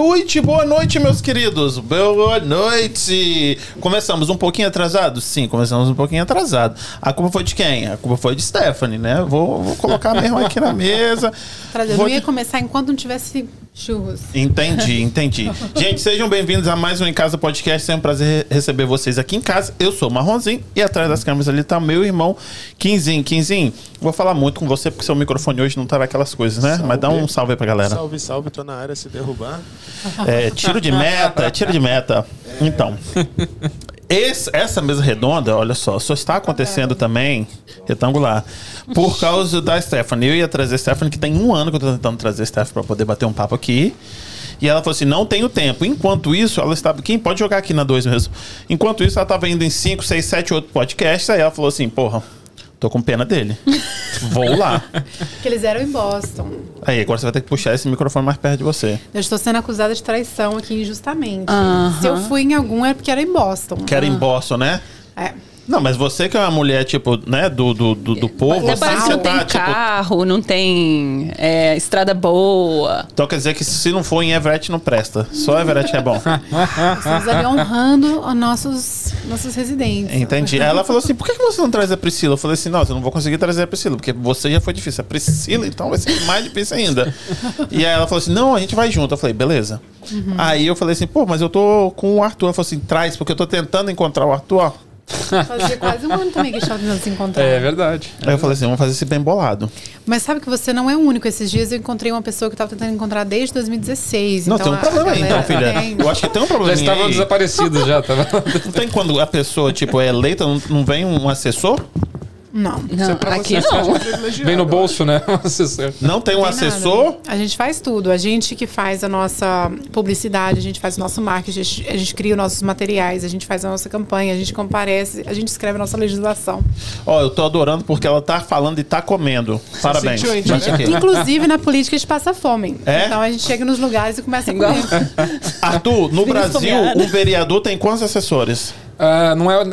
Boa noite, boa noite, meus queridos. Boa noite. Começamos um pouquinho atrasado? Sim, começamos um pouquinho atrasado. A culpa foi de quem? A culpa foi de Stephanie, né? Vou, vou colocar mesmo aqui na mesa. Vou não ia começar enquanto não tivesse churros. Entendi, entendi. Gente, sejam bem-vindos a mais um Em Casa Podcast. Sempre um prazer re- receber vocês aqui em casa. Eu sou o Marronzinho e atrás das câmeras ali tá meu irmão Quinzinho. Quinzinho, vou falar muito com você porque seu microfone hoje não tá aquelas coisas, né? Mas dá um salve aí pra galera. Salve, salve, tô na área se derrubar. É, tiro de meta, é tiro de meta. Então, esse- essa mesa redonda, olha só, só está acontecendo também, retangular, por causa da Stephanie. Eu ia trazer a Stephanie, que tem um ano que eu tô tentando trazer a Stephanie para poder bater um papo aqui. E ela falou assim: não tenho tempo. Enquanto isso, ela estava. Quem pode jogar aqui na 2 mesmo? Enquanto isso, ela estava indo em 5, 6, 7, 8 podcasts. Aí ela falou assim: porra, tô com pena dele. Vou lá. Que eles eram em Boston. Aí, agora você vai ter que puxar esse microfone mais perto de você. Eu estou sendo acusada de traição aqui injustamente. Aham. Se eu fui em algum é porque era em Boston. Que era em Boston, né? É. Não, mas você que é uma mulher, tipo, né, do, do, do, do povo, Até assim, parece que você não tem tá, tipo. carro, não tem é, estrada boa. Então quer dizer que se não for em Everett, não presta. Só Everett é bom. Estamos ali honrando os nossos, nossos residentes. Entendi. Aí ela falou assim: por que você não traz a Priscila? Eu falei assim: não, eu não vou conseguir trazer a Priscila, porque você já foi difícil. A Priscila, então vai ser mais difícil ainda. E aí ela falou assim: não, a gente vai junto. Eu falei: beleza. Aí eu falei assim: pô, mas eu tô com o Arthur. Ela falou assim: traz, porque eu tô tentando encontrar o Arthur. Fazia quase um ano também que estávamos se encontrar. É verdade. Aí eu falei assim: vamos fazer esse bem bolado. Mas sabe que você não é o único. Esses dias eu encontrei uma pessoa que eu estava tentando encontrar desde 2016. Não, então tem um a problema aí, então, filha. tem. Eu acho que tem um Já problema. estavam desaparecidos já. Tava... Não tem quando a pessoa, tipo, é eleita, não, não vem um assessor? Não. Não, pra aqui não. Vem no bolso, né? O. Não tem um Tem assessor? nada. A gente faz tudo. A gente que faz a nossa publicidade, a gente faz o nosso marketing, a gente, a gente cria os nossos materiais, a gente faz a nossa campanha, a gente comparece, a gente escreve a nossa legislação. Ó, eu tô adorando porque ela tá falando e tá comendo. Parabéns. sentiu a aqui. Inclusive na política a gente passa fome. É? Então a gente chega nos lugares e começa a Igual. comer. Arthur, no Brasil, um vereador tem quantos assessores? Ah, não, é,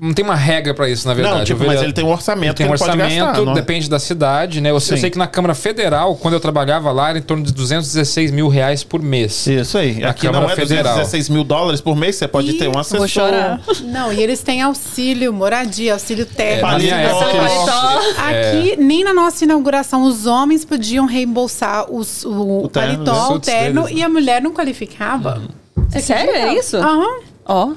não tem uma regra pra isso, na verdade. não, tipo, mas ele tem um orçamento Ele tem um orçamento, gastar, não é? depende da cidade, né? Eu, sei- eu Sim. sei que na Câmara Federal, quando eu trabalhava lá, era em torno de 216 mil reais por mês. Isso aí. Na Aqui não Câmara é Federal. 216 mil dólares por mês, você pode Ih, ter um assessor. vou chorar. Não, e eles têm auxílio, moradia, auxílio É, técnico. Paletó. Aqui, nem na nossa inauguração, os homens podiam reembolsar os, o, O terno, paletó, o terno, deles, né? e a mulher não qualificava. É sério? É isso? Aham. Ó.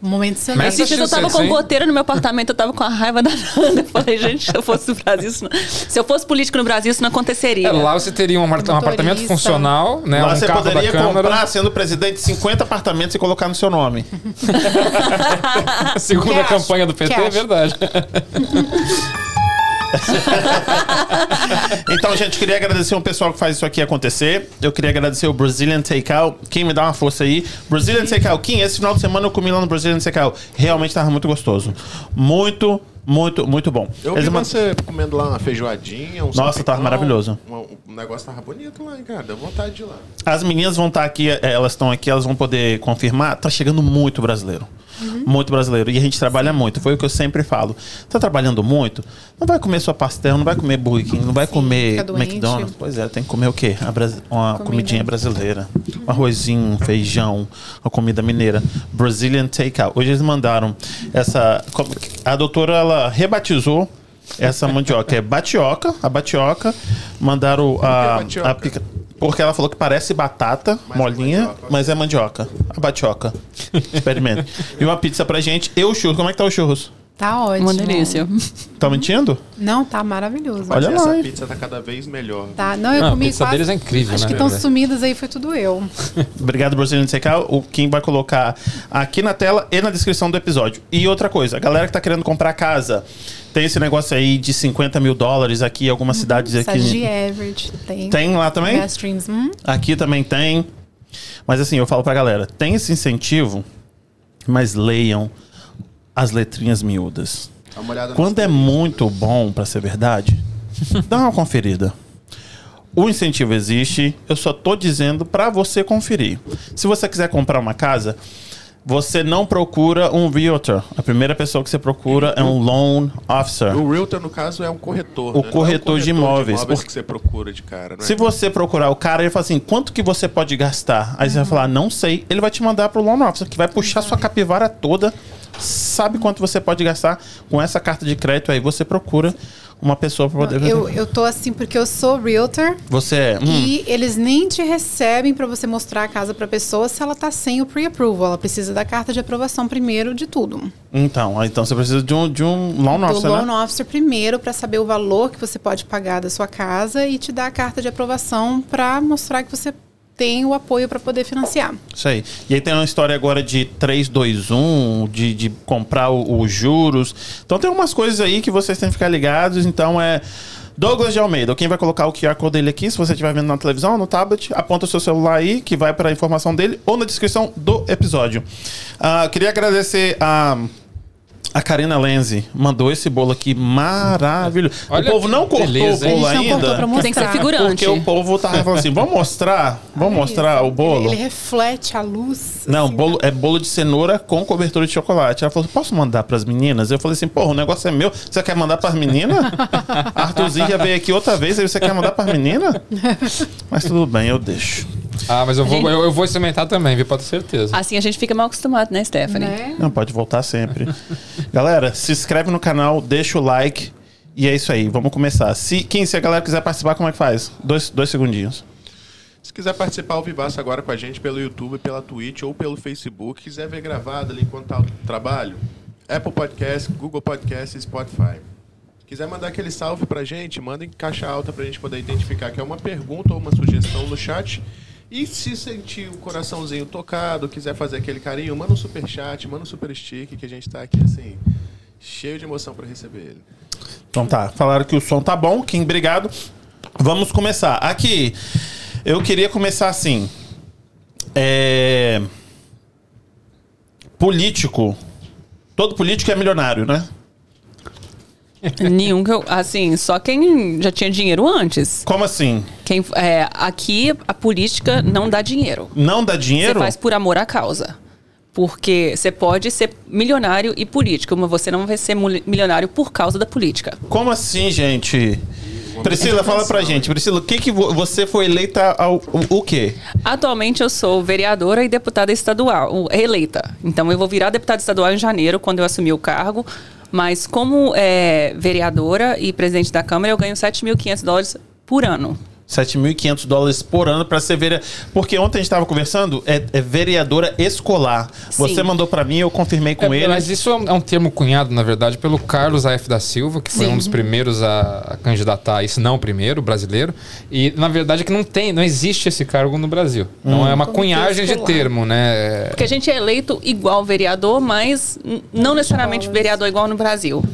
Momento Mas silêncio. Esses dias eu tava com hein? goteira no meu apartamento, eu tava com a raiva da Nanda. Eu falei, gente, se eu fosse no Brasil, isso não... se eu fosse político no Brasil, isso não aconteceria. É, lá você teria um, um Motorista. apartamento funcional, né? Lá um você poderia comprar, sendo presidente, 50 apartamentos e colocar no seu nome. Segunda campanha do PT, é verdade. Então, gente, queria agradecer o pessoal que faz isso aqui acontecer. Eu queria agradecer o Brazilian Takeout. Quem me dá uma força aí? Brazilian Takeout. Kim, esse final de semana eu comi lá no Brazilian Takeout. Realmente tava muito gostoso. Muito, muito, muito bom. Eu Eles vi man- você comendo lá uma feijoadinha, um Nossa, tava maravilhoso. um- um negócio tava bonito lá, hein, cara. Deu vontade de ir lá. As meninas vão estar aqui, eh, elas estão aqui, elas vão poder confirmar. Tá chegando muito brasileiro. Muito brasileiro. E a gente trabalha muito. Foi o que eu sempre falo. Tá trabalhando muito? Não vai comer sua pastel, não vai comer Burger King, não vai comer fica doente. McDonald's. Pois é, tem que comer o quê? A brasi- uma Comida. comidinha brasileira. Um arrozinho, um feijão, uma comida mineira. Brazilian Takeout. Hoje eles mandaram essa. A doutora, ela rebatizou essa mandioca. É batioca, a batioca. Mandaram a, a pica- porque ela falou que parece batata Mas é molinha, mandioca. mas é mandioca. A batioca. Experimente. e uma pizza pra gente. E o churros. Como é que tá o churros? Tá ótimo. Uma delícia. Tá mentindo? Não, tá maravilhoso. Olha essa lá, hein? pizza tá cada vez melhor. Tá, não, eu Não, a comi pizza quase... deles é incrível, Acho né, que estão sumidas aí, foi tudo eu. Obrigado, Brazilian Takeout. O Kim vai colocar aqui na tela e na descrição do episódio. E outra coisa, a galera que tá querendo comprar casa, tem esse negócio aí de 50 mil dólares aqui em algumas cidades Sage aqui. Everett, tem. Tem lá também? Streams, hum? Aqui também tem. Mas assim, eu falo pra galera, tem esse incentivo, mas leiam as letrinhas miúdas. Dá uma olhada Quando é muito bom pra ser verdade, dá uma conferida. O incentivo existe, eu só tô dizendo pra você conferir. Se você quiser comprar uma casa, você não procura um realtor. A primeira pessoa que você procura é um loan officer. O realtor, no caso, é um corretor. O né? Não é um corretor de imóveis. Porque- que você procura de cara, né? Se você procurar o cara, ele fala assim: quanto que você pode gastar? Aí você vai falar, não sei. Ele vai te mandar pro loan officer, que vai puxar sua capivara toda. Sabe quanto você pode gastar com essa carta de crédito aí? Você procura uma pessoa para poder. Eu, eu tô assim porque eu sou realtor Você é. hum, e eles nem te recebem pra você mostrar a casa pra pessoa se ela tá sem o pre-approval. Ela precisa da carta de aprovação primeiro de tudo. Então, então você precisa de um, de um loan Do officer, loan né? officer primeiro pra saber o valor que você pode pagar da sua casa e te dar a carta de aprovação pra mostrar que você tem o apoio pra poder financiar. Isso aí. E aí tem uma história agora de 321, de, de comprar os juros. Então tem umas coisas aí que vocês têm que ficar ligados. Então é. Douglas de Almeida, quem vai colocar o QR Code dele aqui, se você estiver vendo na televisão, no tablet, aponta o seu celular aí, que vai para a informação dele, ou na descrição do episódio. Ah, queria agradecer a. A Karina Lenzi mandou esse bolo aqui maravilhoso. Olha o povo não cortou beleza, o bolo A gente não cortou ainda. pra mostrar. Tem que ser figurante. Porque o povo tava falando assim: vamos mostrar? Vamos mostrar o bolo? Ele, ele reflete a luz. Não, assim, bolo, é bolo de cenoura com cobertura de chocolate. Ela falou: posso mandar pras meninas? Eu falei assim: porra, o negócio é meu. Você quer mandar pras meninas? Arthurzinho já veio aqui outra vez, aí você quer mandar pras meninas? Mas tudo bem, eu deixo. Ah, mas eu vou, gente- eu, eu vou experimentar também, viu? Pode ter certeza. Assim a gente fica mal acostumado, né, Stephanie? Né? Não, pode voltar sempre. galera, se inscreve no canal, deixa o like. E é isso aí, vamos começar. Se, quem, se a galera quiser participar, como é que faz? Dois, dois segundinhos. Se quiser participar ao vivaço agora com a gente pelo YouTube, pela Twitch ou pelo Facebook, quiser ver gravado ali enquanto tá o trabalho, Apple Podcast, Google Podcast e Spotify. Quiser mandar aquele salve pra gente, manda em caixa alta pra gente poder identificar que é uma pergunta ou uma sugestão no chat. E se sentir o coraçãozinho tocado, quiser fazer aquele carinho, manda um super chat, manda um super stick, que a gente tá aqui assim, cheio de emoção pra receber ele. Então tá, falaram que o som tá bom, Kim, obrigado. Vamos começar. Aqui, eu queria começar assim. É... Político. Todo político é milionário, né? Nenhum que eu. Assim, só quem já tinha dinheiro antes. Como assim? Quem, é, aqui a política não dá dinheiro. Não dá Você dinheiro? faz por amor à causa. Porque você pode ser milionário e político, mas você não vai ser milionário por causa da política. Como assim, gente? Priscila, fala pra gente. Priscila, o que que vo- você foi eleita ao o, o quê? Atualmente eu sou vereadora e deputada estadual, eleita. Então eu vou virar deputada estadual em janeiro, quando eu assumir o cargo. Mas como é, vereadora e presidente da Câmara, eu ganho 7.500 dólares por ano. 7.500 dólares por ano pra ser vereadora. Porque ontem a gente tava conversando, é, é vereadora escolar. Você Sim. mandou pra mim, eu confirmei com É, ele. Mas isso é um, é um termo cunhado, na verdade, pelo Carlos A.F. da Silva, que foi Sim. um dos primeiros a, a candidatar, isso não o primeiro, brasileiro. E, na verdade, é que não tem, não existe esse cargo no Brasil. Então é uma Comitê cunhagem de termo, né? Porque a gente é eleito igual vereador, mas não necessariamente vereador igual no Brasil.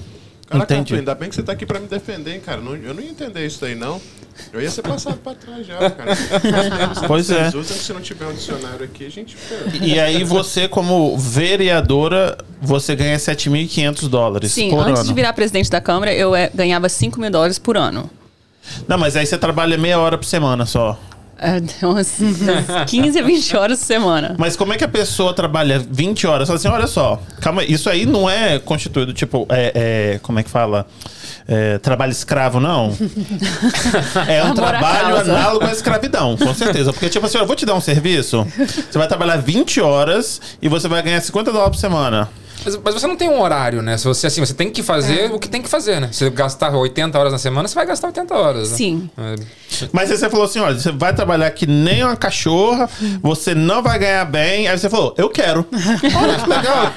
Caraca, Entendi. Ainda bem que você tá aqui pra me defender, hein, cara. Não- eu não ia entender isso daí, não. Eu ia ser passado pra trás já, cara. Pois é. Usam, se não tiver um dicionário aqui, a gente. E aí você, como vereadora, você ganha 7.500 dólares Sim, por antes ano. de virar presidente da Câmara, eu é, ganhava 5 mil dólares por ano. Não, mas aí você trabalha meia hora por semana só. É, então, assim, das 15 a 20 horas por semana. Mas como é que a pessoa trabalha 20 horas? Fala assim, olha só, calma, aí, isso aí não é constituído, tipo, é, é- como é que fala? É, trabalho escravo, não. É um trabalho análogo à escravidão, com certeza. Porque, tipo assim, eu vou te dar um serviço, você vai trabalhar 20 horas e você vai ganhar 50 dólares por semana. Mas, mas você não tem um horário, né? Se você assim, você tem que fazer É. o que tem que fazer, né? Se você gastar 80 horas na semana, você vai gastar 80 horas. né? Sim. É. Mas aí você falou assim: olha, você vai trabalhar que nem uma cachorra, você não vai ganhar bem. Aí você falou, eu quero. Olha que legal,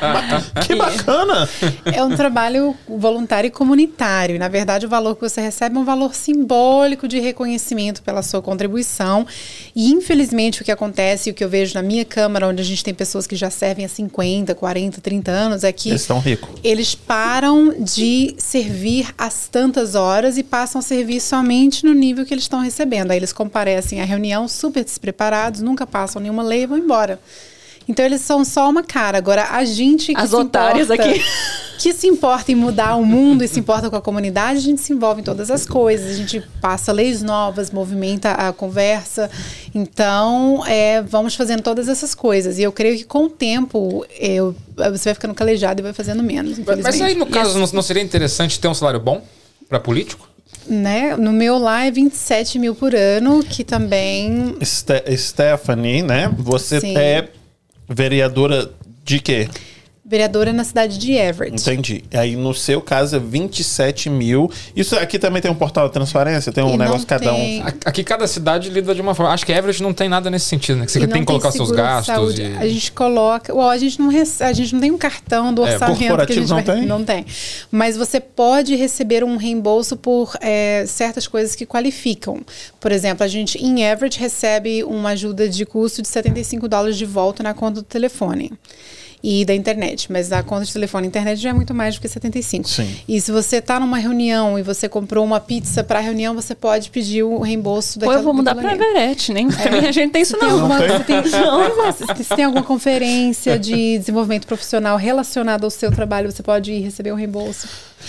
que bacana. É um trabalho voluntário e comunitário. Na verdade, o valor que você recebe é um valor simbólico de reconhecimento pela sua contribuição. E, infelizmente, o que acontece e o que eu vejo na minha Câmara, onde a gente tem pessoas que já servem há 50, 40, 30 anos, é que Eles estão ricos. eles param de servir às tantas horas e passam a servir somente no nível que eles estão recebendo. Aí eles comparecem à reunião super despreparados, nunca passam nenhuma lei e vão embora. Então eles são só uma cara. Agora a gente que As se otárias importa- aqui. que se importa em mudar o mundo e se importa com a comunidade, a gente se envolve em todas as coisas, a gente passa leis novas, movimenta a conversa. Então, é, vamos fazendo todas essas coisas. E eu creio que com o tempo eu, você vai ficando calejado e vai fazendo menos. Mas aí, no caso, não, não seria interessante ter um salário bom para político? Né? No meu lá é 27 mil por ano, que também. Ste Stephanie, né? Você Sim. é vereadora de quê? Vereadora na cidade de Everett. Entendi. Aí no seu caso é 27 mil. Isso aqui também tem um portal de transparência? Tem um e negócio cada um? Aqui cada cidade lida de uma forma. Acho que Everett não tem nada nesse sentido, né? Que você tem que colocar seus gastos. E... A gente coloca. Well, a, gente não rece... a gente não tem um cartão do é, orçamento é, que a gente não vai... tem? Não tem. Mas você pode receber um reembolso por é, certas coisas que qualificam. Por exemplo, a gente em Everett recebe uma ajuda de custo de 75 dólares de volta na conta do telefone e da internet. Mas a conta de telefone e internet já é muito mais do que 75. Sim. E se você está numa reunião e você comprou uma pizza para a reunião, você pode pedir o reembolso daquela Ou eu vou mudar para Everett, nem é. a gente tem isso não. Tem alguma, não tem? não, se, se tem alguma conferência de desenvolvimento profissional relacionada ao seu trabalho, você pode ir receber o reembolso.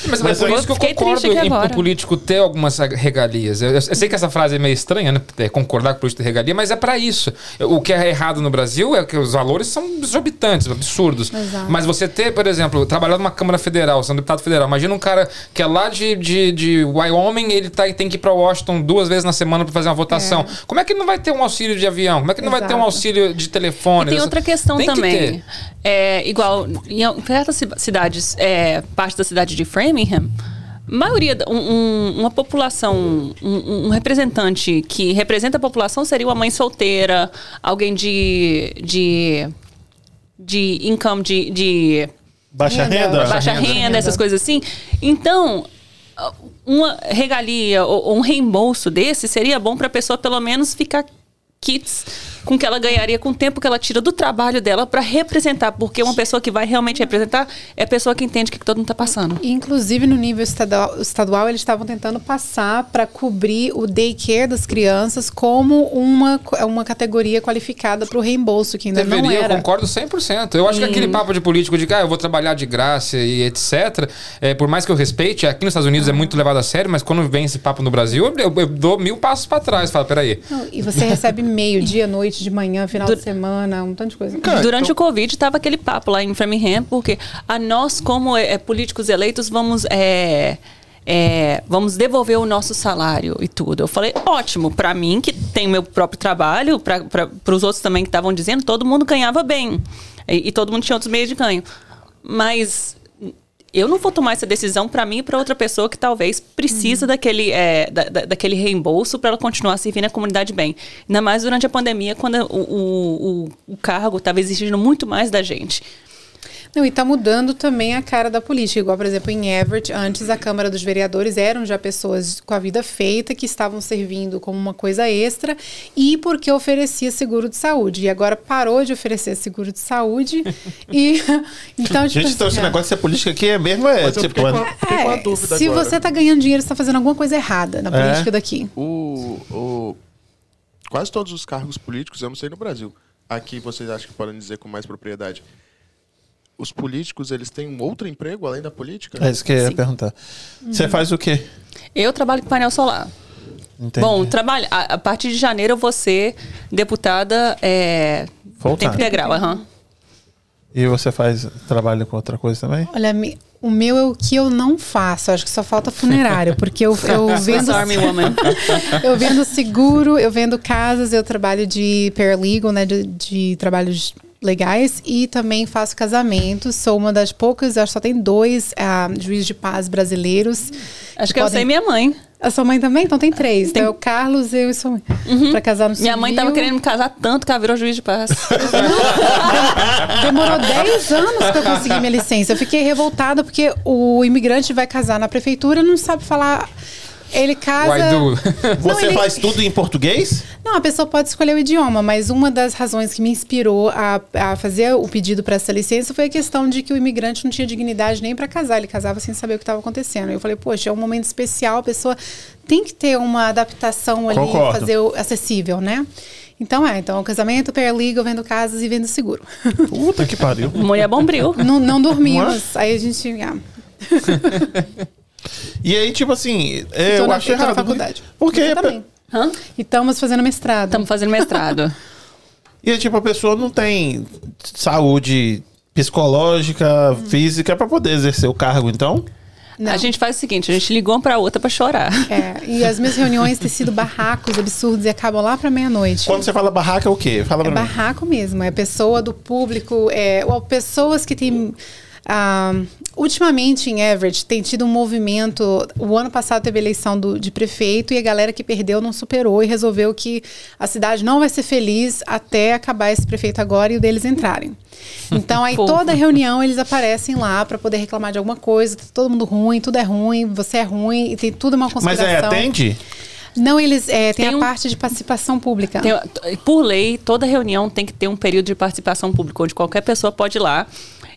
Mas, mas por isso que eu concordo em o político ter algumas regalias. Eu, eu, sei que essa frase é meio estranha, né? É concordar com o político ter regalia, mas é para isso. O que é errado no Brasil é que os valores são exorbitantes, absurdos. Exato. Mas você ter, por exemplo, trabalhar numa Câmara Federal, sendo deputado federal, imagina um cara que é lá de, de, de Wyoming, ele tá, tem que ir para Washington duas vezes na semana para fazer uma votação. É. Como é que ele não vai ter um auxílio de avião? Como é que ele não vai ter um auxílio de telefone? E tem outra questão tem também. É, igual, em certas cidades, é, parte da cidade de Framingham, maioria, um, um, uma população, um, um, representante que representa a população seria uma mãe solteira, alguém de, de, de income de, de baixa renda, baixa, renda, renda, essas coisas assim. Então, uma regalia ou um reembolso desse seria bom para a pessoa pelo menos ficar kits com que ela ganharia com o tempo que ela tira do trabalho dela para representar, porque uma pessoa que vai realmente representar é a pessoa que entende o que, que todo mundo está passando. Inclusive, no nível estadual, estadual eles estavam tentando passar para cobrir o daycare das crianças como uma, uma categoria qualificada para o reembolso, que ainda Deveria, não era. Eu concordo 100%. Eu acho que aquele papo de político de que ah, eu vou trabalhar de graça e etc., é, por mais que eu respeite, aqui nos Estados Unidos é muito levado a sério, mas quando vem esse papo no Brasil, eu, eu, dou mil passos para trás. Fala, peraí. Não, e você recebe meio, dia, noite, de manhã, final de semana, um tanto de coisa. Cara, Durante então... o Covid estava aquele papo lá em Framingham, porque a nós, como é, políticos eleitos, vamos. É, é, vamos devolver o nosso salário e tudo. Eu falei, ótimo, para mim que tem meu próprio trabalho, para os outros também que estavam dizendo, todo mundo ganhava bem. E, e, todo mundo tinha outros meios de ganho. Mas eu não vou tomar essa decisão para mim e para outra pessoa que talvez precisa uhum. daquele, é, da, da, daquele reembolso para ela continuar servindo a comunidade bem. Ainda mais durante a pandemia, quando o, o, o cargo estava exigindo muito mais da gente. Não, e está mudando também a cara da política. Igual, por exemplo, em Everett, antes a Câmara dos Vereadores eram já pessoas com a vida feita, que estavam servindo como uma coisa extra, e porque oferecia seguro de saúde. E agora parou de oferecer seguro de saúde. e então, tipo, Gente, então esse negócio de política aqui é mesmo. É, tipo, uma, é, se agora. você está ganhando dinheiro, você está fazendo alguma coisa errada na é. política daqui. O, o, quase todos os cargos políticos, eu não sei no Brasil. Aqui vocês acham que podem dizer com mais propriedade os políticos eles têm um outro emprego além da política? É isso que eu ia Sim. perguntar. Você uhum. faz o quê? Eu trabalho com painel solar. Entendi. Bom, trabalho, a, a, partir de janeiro eu vou ser deputada é, tempo integral. Uhum. E você faz trabalho com outra coisa também? Olha, o meu é o que eu não faço. Acho que só falta funerário, porque eu, eu vendo eu vendo seguro, eu vendo casas, eu trabalho de paralegal, né, de, de trabalhos legais e também faço casamentos. Sou uma das poucas, acho que só tem dois uh, juízes de paz brasileiros. Acho que, que podem... eu sei minha mãe. A sua mãe também? Então tem três. Tem... Então, é o Carlos, eu e sua mãe. Uhum. Pra casar no civil. Minha mãe tava querendo me casar tanto que ela virou juiz de paz. Demorou 10 anos pra eu conseguir minha licença. Eu fiquei revoltada porque o imigrante vai casar na prefeitura não sabe falar ele casa. Você não, ele... faz tudo em português? Não, a pessoa pode escolher o idioma, mas uma das razões que me inspirou a, a fazer o pedido para essa licença foi a questão de que o imigrante não tinha dignidade nem para casar, ele casava sem saber o que estava acontecendo. Eu falei, poxa, é um momento especial, a pessoa tem que ter uma adaptação ali, Concordo. fazer o acessível, né? Então é, então o casamento, paralegal, vendo casas e vendo seguro. Puta que pariu. Mulher bombril. não, não dormimos. Aí a gente. Ah. e aí, tipo assim, é, eu na, acho errado. Na faculdade. Porque. Eu também. Hã? E estamos fazendo mestrado. Estamos fazendo mestrado. e aí, tipo, a pessoa não tem saúde psicológica, hum. física para poder exercer o cargo, então? Não. A gente faz o seguinte, a gente ligou uma pra outra para chorar. É, e as minhas reuniões têm sido barracos absurdos e acabam lá para meia-noite. Quando você fala barraco é o quê? Fala é mim. barraco mesmo, é pessoa do público, é pessoas que têm Uh, ultimamente, em Everett, tem tido um movimento. O ano passado teve eleição do, de prefeito e a galera que perdeu não superou e resolveu que a cidade não vai ser feliz até acabar esse prefeito agora e o deles entrarem. Então, aí toda reunião eles aparecem lá para poder reclamar de alguma coisa. Tá todo mundo ruim, tudo é ruim, você é ruim e tem tudo uma conspiração. Mas é, atende? Não, eles é, têm tem a um, parte de participação pública. Tem, por lei, toda reunião tem que ter um período de participação pública, onde qualquer pessoa pode ir lá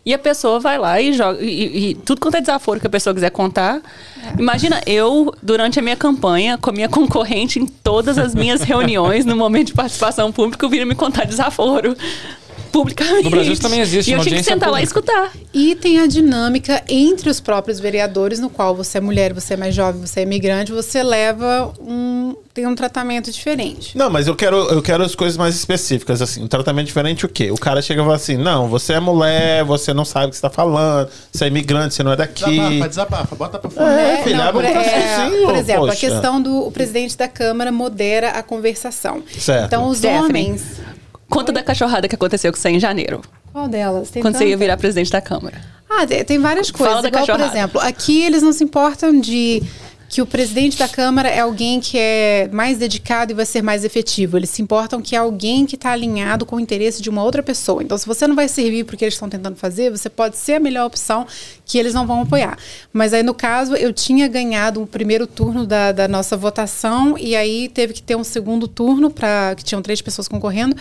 e a pessoa vai lá e joga. E, e, tudo quanto é desaforo que a pessoa quiser contar. É. Imagina eu, durante a minha campanha, com a minha concorrente em todas as minhas reuniões, no momento de participação pública, vindo me contar desaforo publicamente. No Brasil também existe E eu tinha que sentar pública. lá e escutar. E tem a dinâmica entre os próprios vereadores, no qual você é mulher, você é mais jovem, você é imigrante, você leva um tem um tratamento diferente. Não, mas eu quero, eu quero as coisas mais específicas, assim. Um tratamento diferente o quê? O cara chega e fala assim, não, você é mulher, você não sabe o que você tá falando, você é imigrante, você não é daqui. Desabafa, desabafa, bota pra fora. É, é filha, não, por, é, por exemplo, poxa. a questão do o presidente da Câmara modera a conversação. Certo. Então, os homens Conta da cachorrada que aconteceu com você em janeiro. Qual delas? Tem Quando tanta? você ia virar presidente da Câmara. Ah, tem várias coisas. Fala Igual, cachorrada. por exemplo, aqui eles não se importam de que o presidente da Câmara é alguém que é mais dedicado e vai ser mais efetivo. Eles se importam que é alguém que está alinhado com o interesse de uma outra pessoa. Então, se você não vai servir para o que eles estão tentando fazer, você pode ser a melhor opção que eles não vão apoiar. Mas aí, no caso, eu tinha ganhado o primeiro turno da, da nossa votação e aí teve que ter um segundo turno, para que tinham três pessoas concorrendo.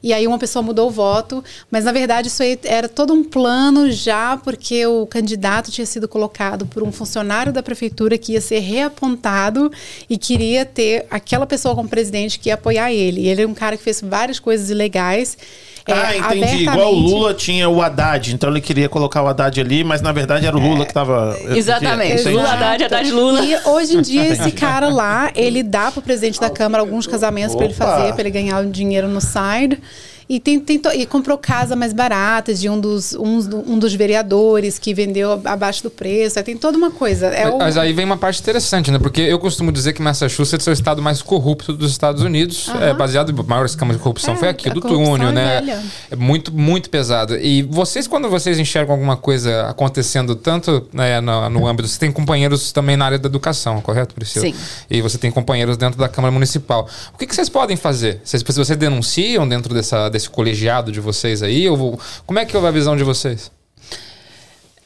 E aí uma pessoa mudou o voto, mas na verdade isso aí era todo um plano já, porque o candidato tinha sido colocado por um funcionário da prefeitura que ia ser reapontado e queria ter aquela pessoa como presidente que ia apoiar ele. E ele é um cara que fez várias coisas ilegais. É, ah, entendi. Igual o Lula tinha o Haddad, então ele queria colocar o Haddad ali, mas na verdade era o Lula é, que estava. Exatamente. Lula Haddad, Haddad Lula. E hoje em dia esse cara lá, ele dá pro presidente da Câmara alguns casamentos para ele fazer, para ele ganhar o dinheiro no side. E, tem, tem, e comprou casa mais barata de um dos, um, um dos vereadores que vendeu abaixo do preço. Aí tem toda uma coisa. É mas, o... mas, aí vem uma parte interessante, né? Porque eu costumo dizer que Massachusetts é o estado mais corrupto dos Estados Unidos. É, baseado em maiores câmaras de corrupção é, foi aqui, do túnel, é né? Velha. É muito, muito pesado. E vocês, quando vocês enxergam alguma coisa acontecendo tanto né, no, no âmbito, você tem companheiros também na área da educação, correto, Priscila? Sim. E você tem companheiros dentro da Câmara Municipal. O que, que vocês podem fazer? Vocês, vocês denunciam dentro dessa desse colegiado de vocês aí? Ou, como é que é a visão de vocês?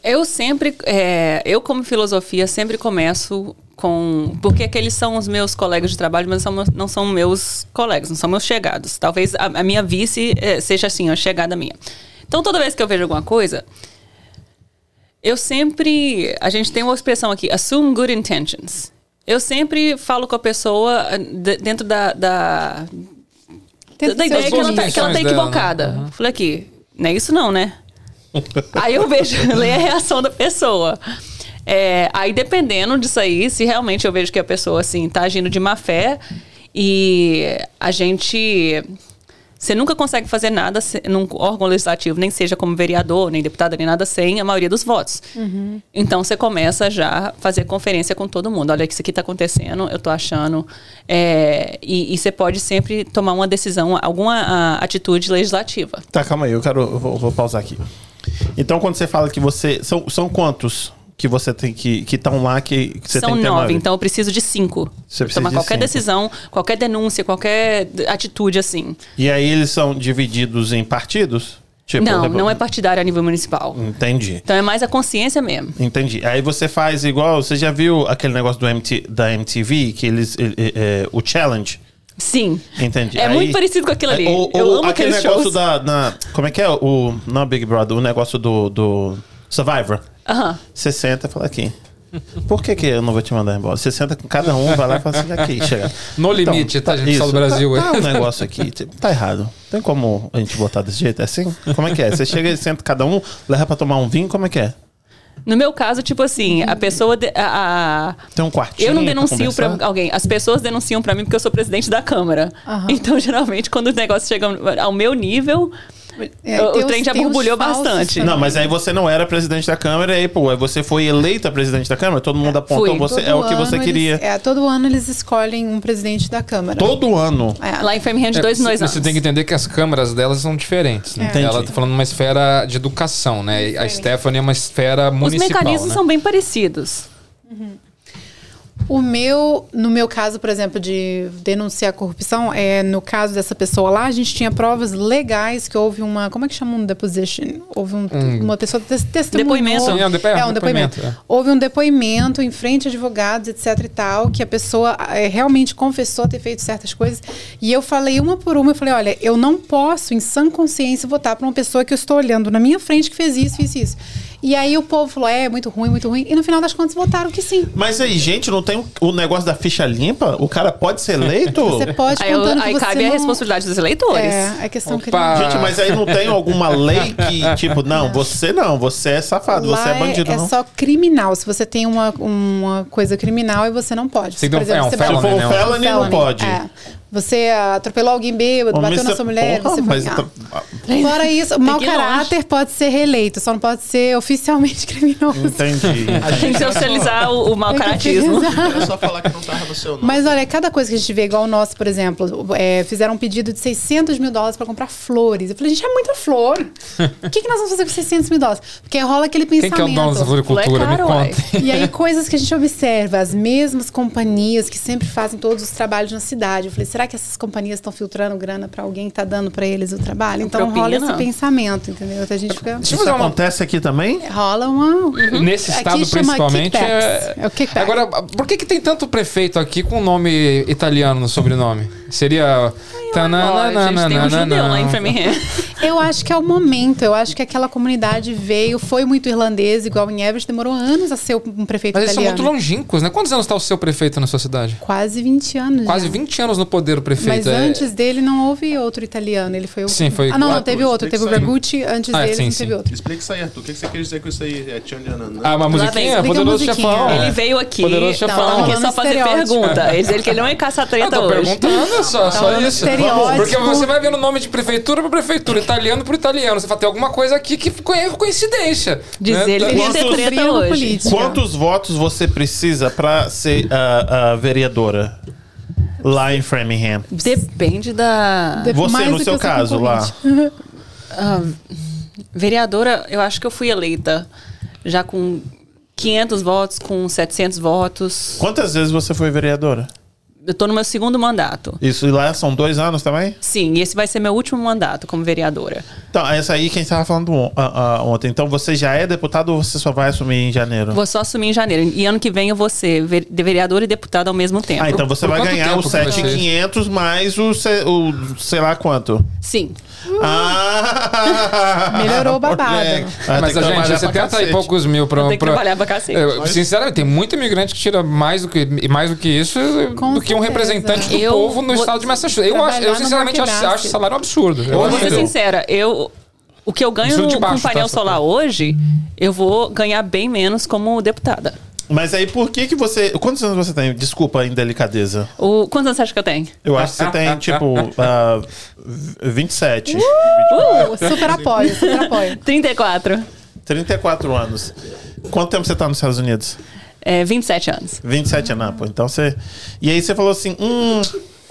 Eu sempre, é, eu como filosofia, sempre começo com. Porque aqueles são os meus colegas de trabalho, mas são, não são meus colegas, não são meus chegados. Talvez a, a minha vice é, seja assim, a chegada minha. Então toda vez que eu vejo alguma coisa, eu sempre. A gente tem uma expressão aqui, assume good intentions. Eu sempre falo com a pessoa dentro da, da da ideia que ela, tá, que ela tá equivocada. Dela, né? Falei aqui, não é isso não, né? aí eu vejo, leio a reação da pessoa. É, aí dependendo disso aí, se realmente eu vejo que a pessoa assim tá agindo de má fé e a gente você nunca consegue fazer nada num órgão legislativo, nem seja como vereador, nem deputado, nem nada, sem a maioria dos votos. Uhum. Então você começa já a fazer conferência com todo mundo. Olha, isso aqui está acontecendo, eu estou achando. É, e, e, você pode sempre tomar uma decisão, alguma a, atitude legislativa. Tá, calma aí, eu quero. Eu vou, vou pausar aqui. Então, quando você fala que você. São, são quantos que você tem que que estão lá que, que você São tem que nove, então eu preciso de cinco. Você precisa tomar de qualquer cinco. decisão, qualquer denúncia, qualquer atitude assim. E aí eles são divididos em partidos? Tipo, não, não é partidário a nível municipal. Entendi. Então é mais a consciência mesmo. Entendi. Aí você faz igual, você já viu aquele negócio do MT, da MTV que eles é, é, o challenge? Sim. Entendi. É Aí, muito parecido com aquilo ali. É, o, eu amo aquele negócio shows. da na, como é que é o não Big Brother, o negócio do, do Survivor. Aham. Você senta e fala aqui. Por que, que eu não vou te mandar embora? Você senta com cada um, vai lá e fala assim, aqui, chega. No então, limite, tá, gente? Isso, do Brasil. Tá, tá um negócio aqui, tipo, tá errado. Tem como a gente botar desse jeito? É assim? Como é que é? Você chega e senta cada um, leva pra tomar um vinho, como é que é? No meu caso, tipo assim, a pessoa. De, a, a, Tem um quartinho. Eu não denuncio pra, pra, alguém. As pessoas denunciam pra mim porque eu sou presidente da Câmara. Uhum. Então, geralmente, quando o negócio chega ao meu nível, é, o, trem já borbulhou bastante. Não, mas aí você não era presidente da Câmara, e aí, pô, você foi eleita presidente da Câmara, todo mundo apontou Fui. você, todo é o que você queria. é, todo ano eles escolhem um presidente da Câmara. Todo ano? É. Lá em Framingham de dois em dois anos. Você tem que entender que as câmaras delas são diferentes. Né? É. Ela tá falando uma esfera de educação, né? A Stephanie é uma esfera municipal. Os mecanismos né? são bem parecidos. Uhum. O meu, no meu caso, por exemplo, de denunciar corrupção, é, no caso dessa pessoa lá, a gente tinha provas legais que houve uma. Como é que chama um deposition? Houve um, hum. uma pessoa testemunhou. Depoimento. Sim, é um, depo é, um depoimento. depoimento. É. Houve um depoimento em frente a advogados, etc e tal, que a pessoa é, realmente confessou ter feito certas coisas. E eu falei uma por uma, eu falei, olha, eu não posso, em sã consciência, votar para uma pessoa que eu estou olhando na minha frente que fez isso, isso, isso. E aí o povo falou, é, muito ruim, muito ruim. E no final das contas votaram que sim. Mas aí, gente, não tem o negócio da ficha limpa? O cara pode ser eleito? Você pode, aí, contando aí que cabe não... a responsabilidade dos eleitores. É, é questão que Gente, mas aí não tem alguma lei que, tipo, não, você não, você é safado, Lá você é bandido, é, não. É só criminal. Se você tem uma, uma coisa criminal, aí você não pode. Se, por exemplo, é um felony, né? um felony, não pode. É. Você atropelou alguém bêbado, Homem bateu na sua mulher, porra, você foi... Ah. Fora isso, mau caráter longe. pode ser reeleito, só não pode ser oficialmente criminoso. Entendi. A gente tem que oficializar o, o mau caratismo. É só falar que não tava no seu nome. Mas olha, cada coisa que a gente vê, igual o nosso, por exemplo, é, fizeram um pedido de 600 mil dólares para comprar flores. Eu falei, gente, é muita flor. O que, que nós vamos fazer com 600 mil dólares? Porque rola aquele pensamento. Quem que é o dono da floricultura? É caro, Me conta. E aí, coisas que a gente observa, as mesmas companhias que sempre fazem todos os trabalhos na cidade. Eu falei, será que essas companhias estão filtrando grana para alguém que está dando para eles o trabalho. Então propina, rola esse pensamento, entendeu? Então, a gente fica... Isso acontece aqui também? Rola uma. Uhum. Nesse estado, principalmente. É... é o kickbacks. Agora, por que, que tem tanto prefeito aqui com nome italiano no sobrenome? Seria. Tananana, tem um judeu lá em Framingham. Eu acho que é o momento. Eu acho que aquela comunidade veio, foi muito irlandesa, igual em Everest, demorou anos a ser um prefeito Mas italiano. eles são muito longínquos, né? Quantos anos está o seu prefeito na sua cidade? Quase 20 anos. Quase já. 20 anos no poder o prefeito. Mas é... antes dele não houve outro italiano. Ele foi o. Sim, foi. Ah, não, não teve outro. Teve o Ragucci, antes ah, dele sim, não teve outro. Explica isso aí, Arthur. O que você quer dizer com isso aí? É? Ah, uma musiquinha? Poderoso Chefão. Ele veio aqui. Poderoso Chefão. Falando que é só fazer pergunta. Ele que ele não é caça-treta hoje. perguntando só, só isso. Porque você vai vendo nome de prefeitura para prefeitura, italiano para italiano. Você fala, tem alguma coisa aqui que é coincidência. Dizer né? ele quantos. Quantos votos você precisa para ser a uh, uh, vereadora? Lá em Framingham. Depende da. Você, no seu caso, lá. Uh, vereadora, eu acho que eu fui eleita já com 500 votos, com 700 votos. Quantas vezes você foi vereadora? Eu estou no meu segundo mandato. Isso e lá são dois anos também? Sim, e esse vai ser meu último mandato como vereadora. Então, essa aí quem estava falando uh, uh, ontem. Então, você já é deputado ou você só vai assumir em janeiro? Vou só assumir em janeiro. E ano que vem eu vou ser vereador e deputado ao mesmo tempo. Ah, então você Por vai ganhar os 7,500 mais o, o sei lá quanto. Sim. Ah! Melhorou o babado. Mas a gente, 70 e poucos mil pra. Tem que pra, trabalhar pra cacete. Eu, sinceramente, tem muito imigrante que tira mais do que, mais do que isso Com do que um representante do eu povo no estado de Massachusetts. Eu, acho, eu sinceramente acho, acho salário um absurdo. Eu vou ser sincera, eu. O que eu ganho no, com painel tá, solar hoje, eu vou ganhar bem menos como deputada. Mas aí por que que você... Quantos anos você tem? Desculpa a indelicadeza. O... Quantos anos você acha que eu tenho? Eu acho que você tem, tipo, uh, 27. Uh, uh, super apoio, super apoio. 34. 34 anos. Quanto tempo você tá nos Estados Unidos? É, 27 anos. 27 anos, pô. Então você... E aí você falou assim, hum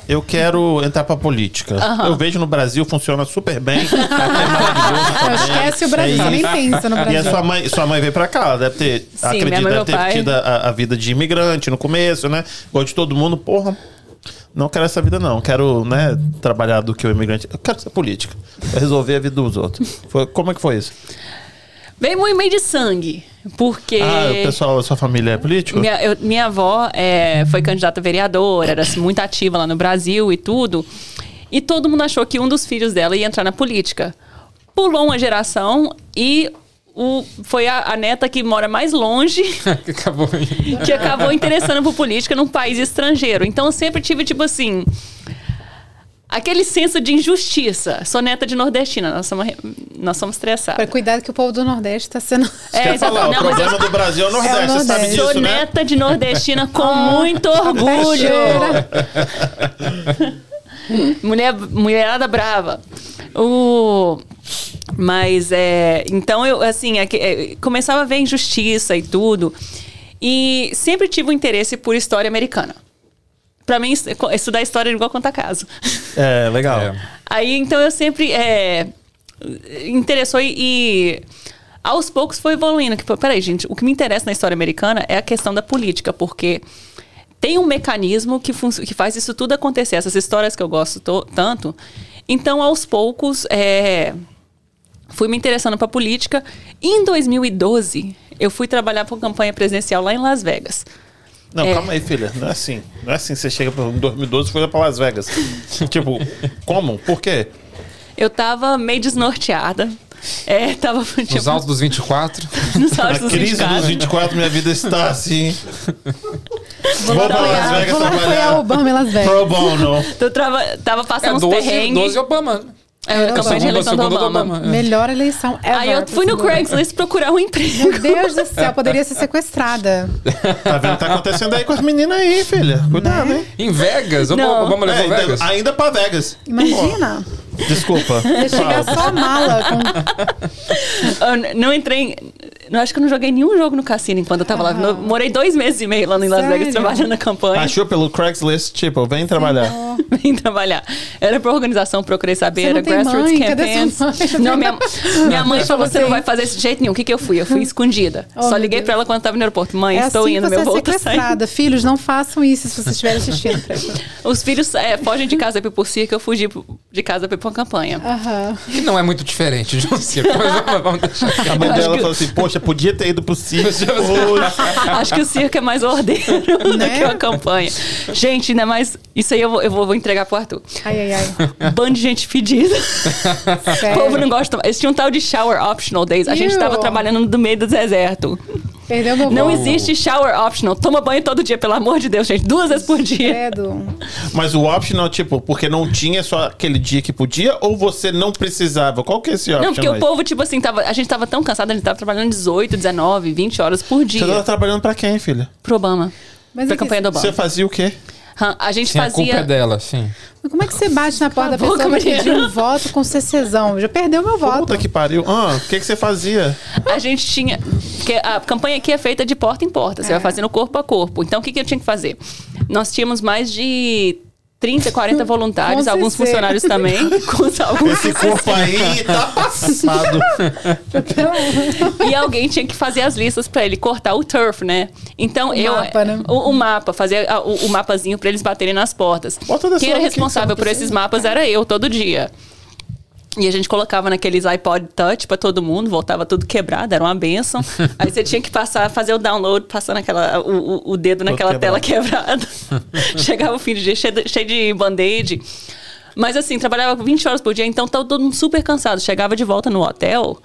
eu quero entrar pra política. Uhum. Eu vejo no Brasil, funciona super bem. Aqui é maravilhoso. Esquece o Brasil, é nem pensa no Brasil. E a sua mãe, sua mãe veio pra cá, ela deve ter, Sim, acredito, deve ter pai. tido a, a, vida de imigrante no começo, né? Igual de todo mundo, porra. Não quero essa vida, não. Quero, né, trabalhar do que o imigrante. Eu quero ser política. Resolver a vida dos outros. Foi, como é que foi isso? Bem muito meio de sangue. Porque. Ah, o pessoal, sua família é político? Minha, eu, minha avó é, foi candidata a vereadora, era assim, muito ativa lá no Brasil e tudo. E todo mundo achou que um dos filhos dela ia entrar na política. Pulou uma geração e o, foi a, a, neta que mora mais longe que, acabou... que acabou interessando por política num país estrangeiro. Então eu sempre tive, tipo assim. Aquele senso de injustiça. Sou neta de nordestina, nós somos, nós somos estressados. Cuidado que o povo do Nordeste está sendo. É, falar, não, o problema eu... do Brasil é o Nordeste, é o Nordeste. você sabe disso, Sou né? neta de nordestina com ah, muito orgulho. Mulher, mulherada brava. O... Mas é. Então eu, assim, é, é, começava a ver injustiça e tudo. E sempre tive um interesse por história americana. Pra mim, estudar história é igual contar caso. É, legal. É. Aí, então eu sempre. É, interessou e, e aos poucos foi evoluindo. Que, peraí, gente, o que me interessa na história americana é a questão da política, porque tem um mecanismo que, que faz isso tudo acontecer. Essas histórias que eu gosto tanto. Então, aos poucos, é, fui me interessando para política. Em 2012, eu fui trabalhar para campanha presidencial lá em Las Vegas. Não, é. calma aí, filha. Não é assim. Não é assim. Você chega em 2012 e foi para Las Vegas. tipo, como? Por quê? Eu tava meio desnorteada. É, tava. Tipo, Nos altos dos 24. Nos altos dos crise 24. dos 24, minha vida está assim. Vou, vou para Las Vegas vou trabalhar. Obama em Las Vegas. Pro bono. Tu trava, tava passando é, 12, uns perrengues. 12 Obama. É, campanha de eleição do Obama. Obama. É. Melhor eleição ever. Aí eu fui no Craigslist procurar um emprego. Meu Deus do céu, poderia ser sequestrada. Tá vendo o que tá acontecendo aí com as meninas aí, filha? Cuidado, né? hein? Em Vegas? Não. Obama levou é, Vegas? Ainda pra Vegas. Imagina. Desculpa. Ia chegar só a mala. Com... não entrei. Não, acho que eu não joguei nenhum jogo no cassino enquanto eu tava ah. lá. morei dois meses e meio lá em Las Sério? Vegas trabalhando na campanha. Achou pelo Craigslist, tipo, vem trabalhar. vem trabalhar. Era pra organização, procurei saber, era grassroots mãe? campaigns. Não, minha, minha mãe falou: você não vai fazer esse jeito nenhum. O que, que eu fui? Eu fui escondida. Oh, Só liguei pra ela quando tava no aeroporto. Mãe, é estou assim indo, meu é voo tá saindo. Filhos, não façam isso se vocês estiverem assistindo. Os filhos é, fogem de casa por si, que eu fugi de casa pra ir pra uma campanha. Uhum. Que não é muito diferente de um circo, mas vamos deixar. A mãe dela falou assim: Poxa, podia ter ido pro circo. Acho que o circo é mais ordeiro né? do que uma campanha. Gente, ainda mais. Isso aí eu vou, eu vou entregar pro Arthur. Ai, ai, ai. Bando de gente fedida. o povo não gosta. Eles tinham um tal de shower optional days. A gente tava trabalhando no meio do deserto. Perdeu meu Não existe shower optional. Toma banho todo dia, pelo amor de Deus, gente. Duas vezes por dia. Credo. Mas o optional, tipo, porque não tinha só aquele dia que podia ou você não precisava? Qual que é esse optional? Não, porque aí? o povo, tipo assim, tava, a gente tava tão cansado, a gente tava trabalhando 18, 19, 20 horas por dia. Você tava trabalhando pra quem, filha? Pro Obama. Mas pra é campanha do Obama. Você fazia o quê? A gente sim, fazia. A culpa é dela, sim. Mas como é que você bate na porta da pessoa pedir um voto com CCzão? Já perdeu meu voto. Puta que pariu. Ah, o que, que você fazia? A gente tinha. a campanha aqui é feita de porta em porta. Você é. vai fazendo corpo a corpo. Então, o que, que eu tinha que fazer? Nós tínhamos mais de 30, 40 voluntários, alguns funcionários também. Com alguns Esse corpo aí tá passado. e alguém tinha que fazer as listas para ele cortar o turf, né? Então o eu. Mapa, né? o, o, mapa, fazer o, o mapazinho para eles baterem nas portas. Quem era responsável por esses mapas era eu todo dia. E a gente colocava naqueles iPod Touch para todo mundo, voltava tudo quebrado, era uma benção. Aí você tinha que passar, fazer o download, passando aquela, o, o dedo naquela tela quebrada. Chegava o fim do dia cheio de, cheio de band-aid. Mas assim, trabalhava 20 horas por dia, então tava todo mundo super cansado. Chegava de volta no hotel,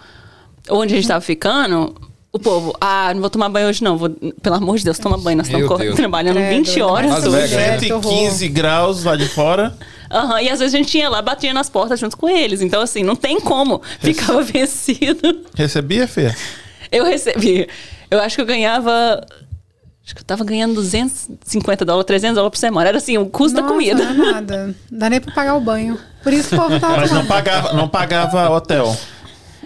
onde a gente tava ficando, o povo, ah, não vou tomar banho hoje não. Vou, pelo amor de Deus, toma banho. Nós estamos trabalhando Credo. 20 horas. 115 graus lá de fora. Uhum, e às vezes a gente ia lá, batia nas portas junto com eles. Então, assim, não tem como. Ficava vencido. Recebia, Fê? Eu recebi. Eu acho que eu ganhava. Acho que eu tava ganhando 250 dólares, 300 dólares por semana. Era assim, o custo Nossa, da comida. Não é nada. Não dá nem pra pagar o banho. Por isso que o povo tava. Mas não pagava, não pagava hotel.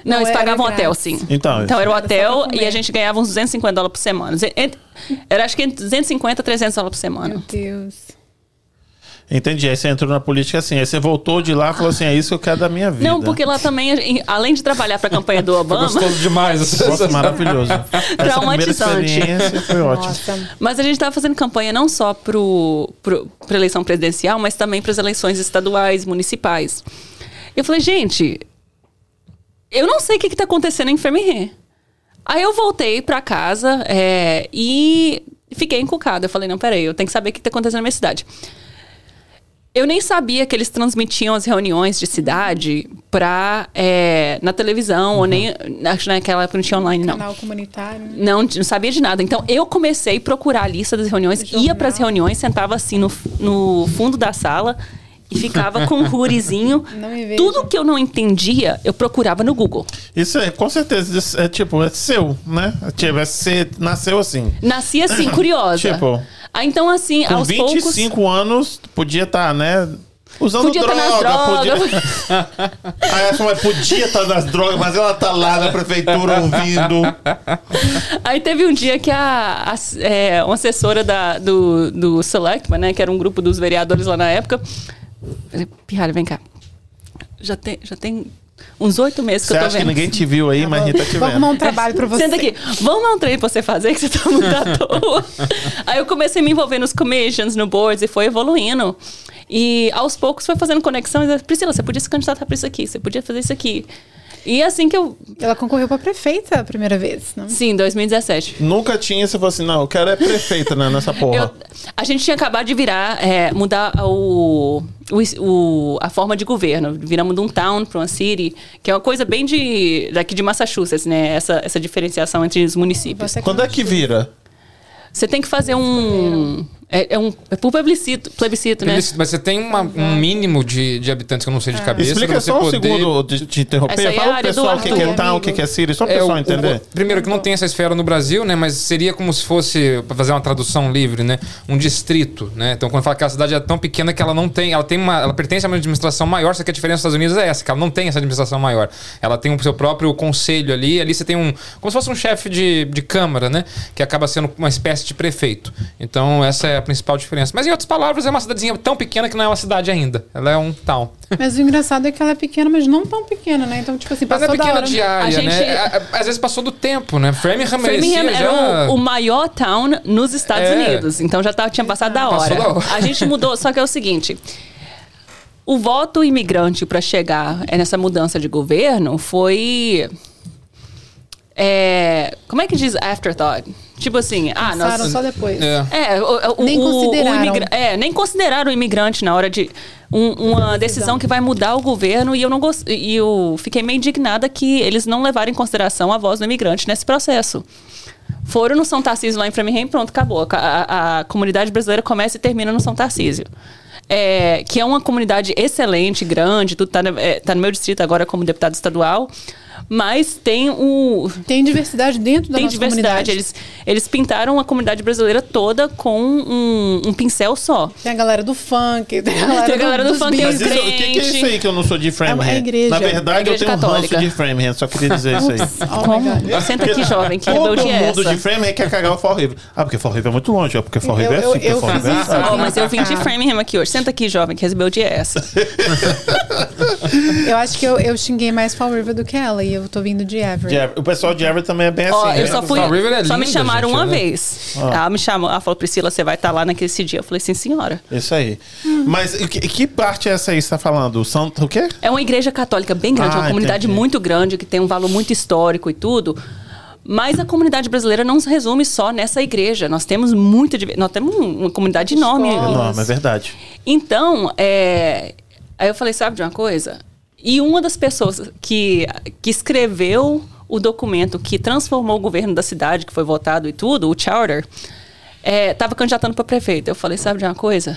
Não, não eles pagavam hotel, sim. Então, então era o hotel e a gente ganhava uns 250 dólares por semana. Era acho que 250 300 dólares por semana. Meu Deus. Entendi. Aí você entrou na política assim. Aí você voltou de lá e falou assim: é isso que eu quero da minha vida. Não, porque lá também, além de trabalhar para a campanha do Obama. Foi gostoso demais. Nossa, maravilhoso. Traumatizante. Foi ótimo. Mas a gente estava fazendo campanha não só para a eleição presidencial, mas também para as eleições estaduais, municipais. Eu falei, gente, eu não sei o que está acontecendo em Fermier. Aí eu voltei para casa é, e fiquei encucada. Eu falei, não, peraí, eu tenho que saber o que está acontecendo na minha cidade. Eu nem sabia que eles transmitiam as reuniões de cidade pra, é, na televisão, uhum. ou nem. Acho que naquela época não tinha online, não. Canal comunitário. Né? Não, não sabia de nada. Então eu comecei a procurar a lista das reuniões, ia para as reuniões, sentava assim no, no fundo da sala e ficava com um rurizinho. Tudo que eu não entendia, eu procurava no Google. Isso é, com certeza, é tipo, é seu, né? Tipo, é, você nasceu assim. Nasci assim, curiosa. tipo. Ah, então, assim, com aos 25 poucos... anos, podia estar, tá, né? Usando podia droga, estar tá nas drogas. podia. Aí essa podia estar tá nas drogas, mas ela tá lá na prefeitura ouvindo. Aí teve um dia que a, a é, uma assessora da, do, do Selectman, né, que era um grupo dos vereadores lá na época, Pirralha, vem cá. Já tem, já tem uns oito meses que você eu tô acha vendo. que ninguém te viu aí, mas a gente tá te vendo. Vamos arrumar um trabalho pra você. Senta aqui. Vamos dar um treino pra você fazer, que você tá muito à toa. aí eu comecei a me envolver nos commissions, no boards, e foi evoluindo. E aos poucos foi fazendo conexões. Priscila, você podia se candidatar pra isso aqui, você podia fazer isso aqui. E assim que eu. Ela concorreu pra prefeita a primeira vez, não? Sim, 2017. Nunca tinha, você falou assim, não, eu quero é prefeita, né, nessa porra. Eu, a gente tinha acabado de virar, é, mudar o, o, o, a forma de governo. Viramos de um town para uma city, que é uma coisa bem de daqui de Massachusetts, né? Essa, essa diferenciação entre os municípios. Quando é que vira? Você tem que fazer um. É, é, um, é por plebiscito, plebiscito, né? Mas você tem uma, um mínimo de, de habitantes que eu não sei de é. cabeça. Explica só um segundo de, de interromper. Essa Fala é pro pessoal o que, que é town, o que, é city, só o é, pessoal entender. O, primeiro que não tem essa esfera no Brasil, né? Mas seria como se fosse, para fazer uma tradução livre, né? Um distrito, né? Então quando fala que a cidade é tão pequena que ela não tem, ela tem uma, ela pertence a uma administração maior, só que a diferença dos Estados Unidos é essa, que ela não tem essa administração maior. Ela tem o seu próprio conselho ali, ali você tem um, como se fosse um chefe de, de câmara, né? Que acaba sendo uma espécie de prefeito. Então essa é a principal diferença. Mas em outras palavras, é uma cidadezinha tão pequena que não é uma cidade ainda. Ela é um town. Mas o engraçado é que ela é pequena, mas não tão pequena, né? Então, tipo assim, passou mas é pequena da hora. de área, gente... né? Às vezes passou do tempo, né? Framingham, Framingham já... era o, o, maior town nos Estados é. Unidos. Então já tava, tinha passado da hora. da hora. A gente mudou, só que é o seguinte... O voto imigrante para chegar nessa mudança de governo foi é, como é que diz afterthought? Tipo assim, ah, nós. só depois. É, é o, o, nem consideraram. O imigra... é, nem consideraram o imigrante na hora de. Um, uma decisão que vai mudar o governo e eu não gost... e eu fiquei meio indignada que eles não levaram em consideração a voz do imigrante nesse processo. Foram no São Tarcísio lá em Framingham pronto, acabou. A, a, a comunidade brasileira começa e termina no São Tarcísio. É, que é uma comunidade excelente, grande, tudo tá, é, tá no meu distrito agora como deputado estadual mas tem o. Tem diversidade dentro da tem nossa diversidade. comunidade. Eles, eles pintaram a comunidade brasileira toda com um, um pincel só. Tem a galera do funk, tem a galera, tem a galera do, do funk. Mas isso, o que, que, é isso aí que eu não sou de Framingham? É igreja. Na verdade, igreja eu tenho católica. um ranço de Framingham, só queria dizer isso aí. Oh Como? Senta aqui, jovem, que rebelde é essa? Todo mundo de Framingham quer cagar o Fall River. Ah, porque Fall River é muito longe, é porque Fall River é assim, eu, eu Fall River é oh, Mas eu vim de Framingham aqui hoje. Senta aqui, jovem, que rebelde é essa? eu acho que eu, eu xinguei mais Fall River do que ela, e eu tô vindo de Everett. O pessoal de Everett também é bem assim. eu né? só fui. É só me chamaram gente, uma né? vez. Ela me chamou, ela falou, Priscila, você vai estar tá lá naquele dia. Eu falei, sim, senhora. Isso aí. Hum. Mas que, que, parte é essa aí que você está falando? São, o quê? É uma igreja católica bem grande, ah, uma comunidade entendi. muito grande, que tem um valor muito histórico e tudo. Mas a comunidade brasileira não se resume só nessa igreja. Nós temos muita. Nós temos uma comunidade enorme. Enorme, é verdade. Então, é, aí eu falei, sabe de uma coisa? E uma das pessoas que, que escreveu o documento que transformou o governo da cidade, que foi votado e tudo, o charter, estava é, candidatando para prefeito. Eu falei, sabe de uma coisa?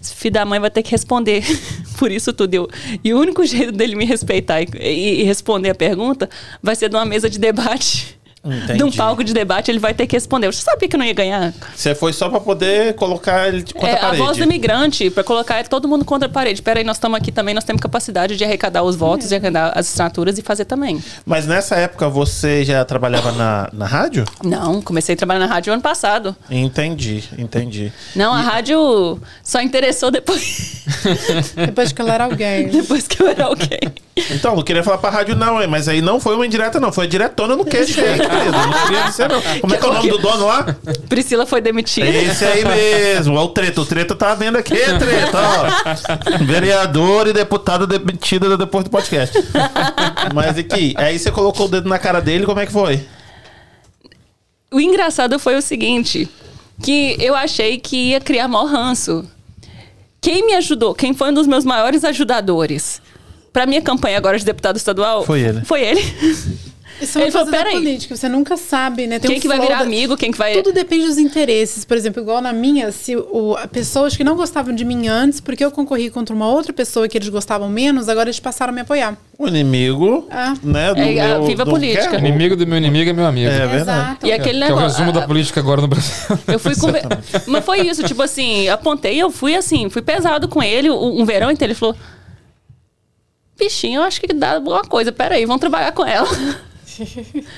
Esse filho da mãe vai ter que responder por isso tudo. Eu, e o único jeito dele me respeitar e, e, e responder a pergunta vai ser de uma mesa de debate Entendi. de um palco de debate, ele vai ter que responder. Você sabia que não ia ganhar? Você foi só para poder colocar ele contra é, a parede. A voz do imigrante, para colocar todo mundo contra a parede. Peraí, nós estamos aqui também, nós temos capacidade de arrecadar os votos, é. de arrecadar as assinaturas e fazer também. Mas nessa época você já trabalhava na, na rádio? Não, comecei a trabalhar na rádio ano passado. Entendi, entendi. Não, a rádio só interessou depois. depois que eu era alguém. Depois que eu era alguém. Então, não queria falar pra rádio não, mas aí não foi uma indireta não, foi diretona no queixo aí, querido. Não queria dizer não. Como é que é o nome do dono lá? Priscila foi demitida. Esse aí mesmo, é o treta. O treta tá vendo aqui, treta, ó. Vereador e deputada demitida depois do podcast. Mas aqui, aí você colocou o dedo na cara dele, como é que foi? O engraçado foi o seguinte, que eu achei que ia criar maior ranço. Quem me ajudou, quem foi um dos meus maiores ajudadores pra minha campanha agora de deputado estadual. Foi ele. Foi ele. Isso é uma Ele falou, da "Peraí." política, você nunca sabe, né? Tem quem um que vai virar da- amigo, quem que vai. Tudo depende dos interesses. Por exemplo, igual na minha, se o, a pessoas que não gostavam de mim antes, porque eu concorri contra uma outra pessoa que eles gostavam menos, agora eles passaram a me apoiar. O inimigo, Ah. né? Do É, a meu, viva do- política. quer? Inimigo do meu inimigo é meu amigo. É verdade. Exato. E aquele Que é o negócio. resumo da a- política agora no Brasil. Eu fui com. Mas foi isso, tipo assim, apontei, eu fui assim, fui pesado com ele um um verão inteiro. Ele falou: Bichinho, eu acho que dá alguma coisa, peraí, vamos trabalhar com ela.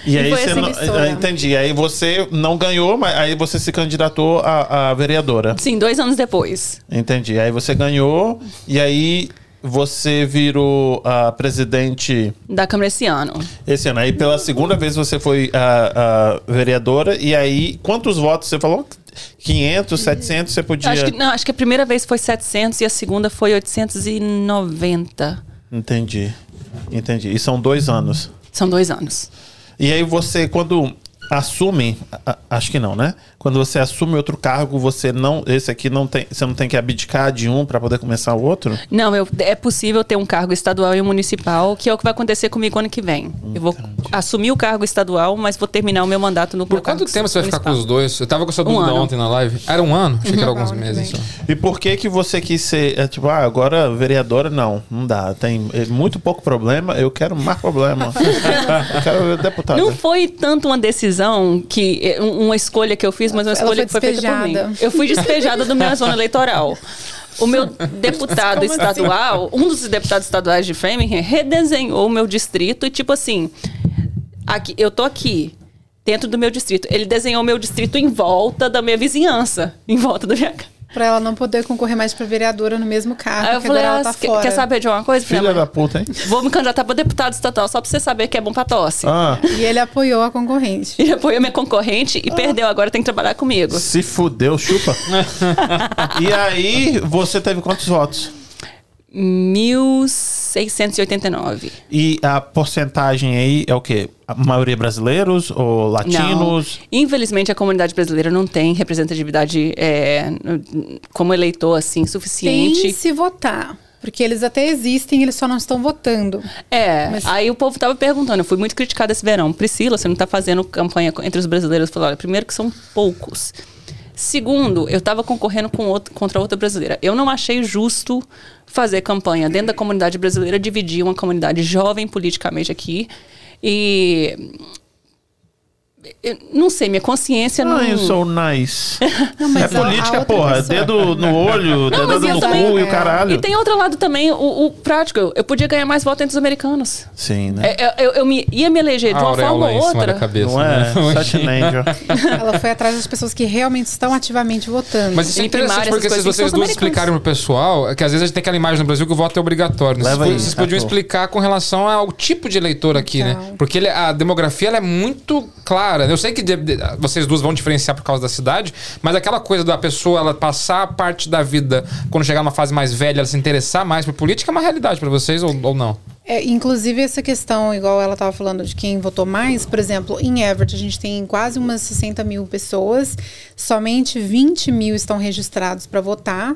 E aí foi você assim não, ah, entendi. Aí você não ganhou, mas aí você se candidatou a, a vereadora. Sim, dois anos depois. Entendi. Aí você ganhou e aí você virou a presidente Da Câmara esse ano. esse ano. Aí pela segunda vez você foi a, a vereadora e aí quantos votos você falou? 500, 700, você podia... Acho que, não, acho que a primeira vez foi 700 e a segunda foi 890. Entendi. Entendi. E são dois anos. São dois anos. E aí você, quando assume, acho que não, né? Quando você assume outro cargo, você não, esse aqui não tem, você não tem que abdicar de um para poder começar o outro? Não, eu, é possível ter um cargo estadual e um municipal, que é o que vai acontecer comigo ano que vem. Eu vou assumir o cargo estadual, mas vou terminar o meu mandato no Por meu quanto cargo tempo você vai ficar com os dois? Eu tava com essa Um dúvida ano. ontem na live. Era um ano? Achei que era alguns Ano que meses. só. E por que que você quis ser, é, tipo, ah, agora vereadora não, não dá, tem é, muito pouco problema, eu quero mais problema. eu quero deputada. Não foi tanto uma decisão que é, um- uma escolha que eu fiz, mas uma escolha foi que foi feita por mim. Eu fui despejada da minha zona eleitoral. O meu deputado Como assim? estadual, um dos deputados estaduais de Framingham, redesenhou o meu distrito e tipo assim, aqui, eu tô aqui dentro do meu distrito. Ele desenhou o meu distrito em volta da minha vizinhança, em volta da minha casa. Pra ela não poder concorrer mais pra vereadora no mesmo cargo, Aí eu falei, ah, ela tá quer, fora. quer saber de uma coisa? Filha da "Ah, puta, hein? Vou me candidatar pra deputado estadual só pra você saber que é bom pra tosse. Ah, E ele apoiou a concorrente. E apoiou minha concorrente e perdeu, agora tem que trabalhar comigo. se fudeu, chupa. e aí, você teve quantos votos? 1689. E a porcentagem aí é o quê? A maioria brasileiros ou latinos? Não. Infelizmente, a comunidade brasileira não tem representatividade é, como eleitor, assim, Tem suficiente. se votar. Porque eles até existem, eles só não estão votando. É, Mas- aí o povo tava perguntando, eu fui muito criticada esse verão. Priscila, você não tá fazendo campanha entre os brasileiros? Eu falei, olha, primeiro que são poucos. Segundo, eu tava concorrendo com outro, contra outra brasileira. Eu não achei justo fazer campanha dentro da comunidade brasileira, dividir uma comunidade jovem politicamente aqui. E. eu não sei, minha consciência não. Ah, eu sou nice. Não, é política, porra. pessoa- Dedo no olho, Não, dedo eu no também- cu e o é. caralho. E tem outro lado também, o, o prático. Eu podia ganhar mais votos entre os americanos. Sim, né? É, eu, eu me- ia me eleger de uma forma ou em cima da outra. cabeça. Não é? né? Such an angel. Ela foi atrás das pessoas que realmente estão ativamente votando. Mas isso é Em interessante porque se vocês duas explicarem pro pessoal, é que às vezes a gente tem aquela imagem no Brasil que o voto é obrigatório. né? Vocês, Leva aí, vocês podiam Arthur. explicar com relação ao tipo de eleitor aqui, né? Então. Porque ele- a demografia ela é muito clara. Eu sei que de- de- vocês duas vão diferenciar por causa da cidade, mas aquela coisa da pessoa ela passar a parte da vida, quando chegar numa fase mais velha, ela se interessar mais por política, é uma realidade pra vocês ou, ou não? É, inclusive, essa questão, igual ela estava falando de quem votou mais, por exemplo, em Everett a gente tem quase umas 60 mil pessoas, somente 20 mil estão registrados para votar.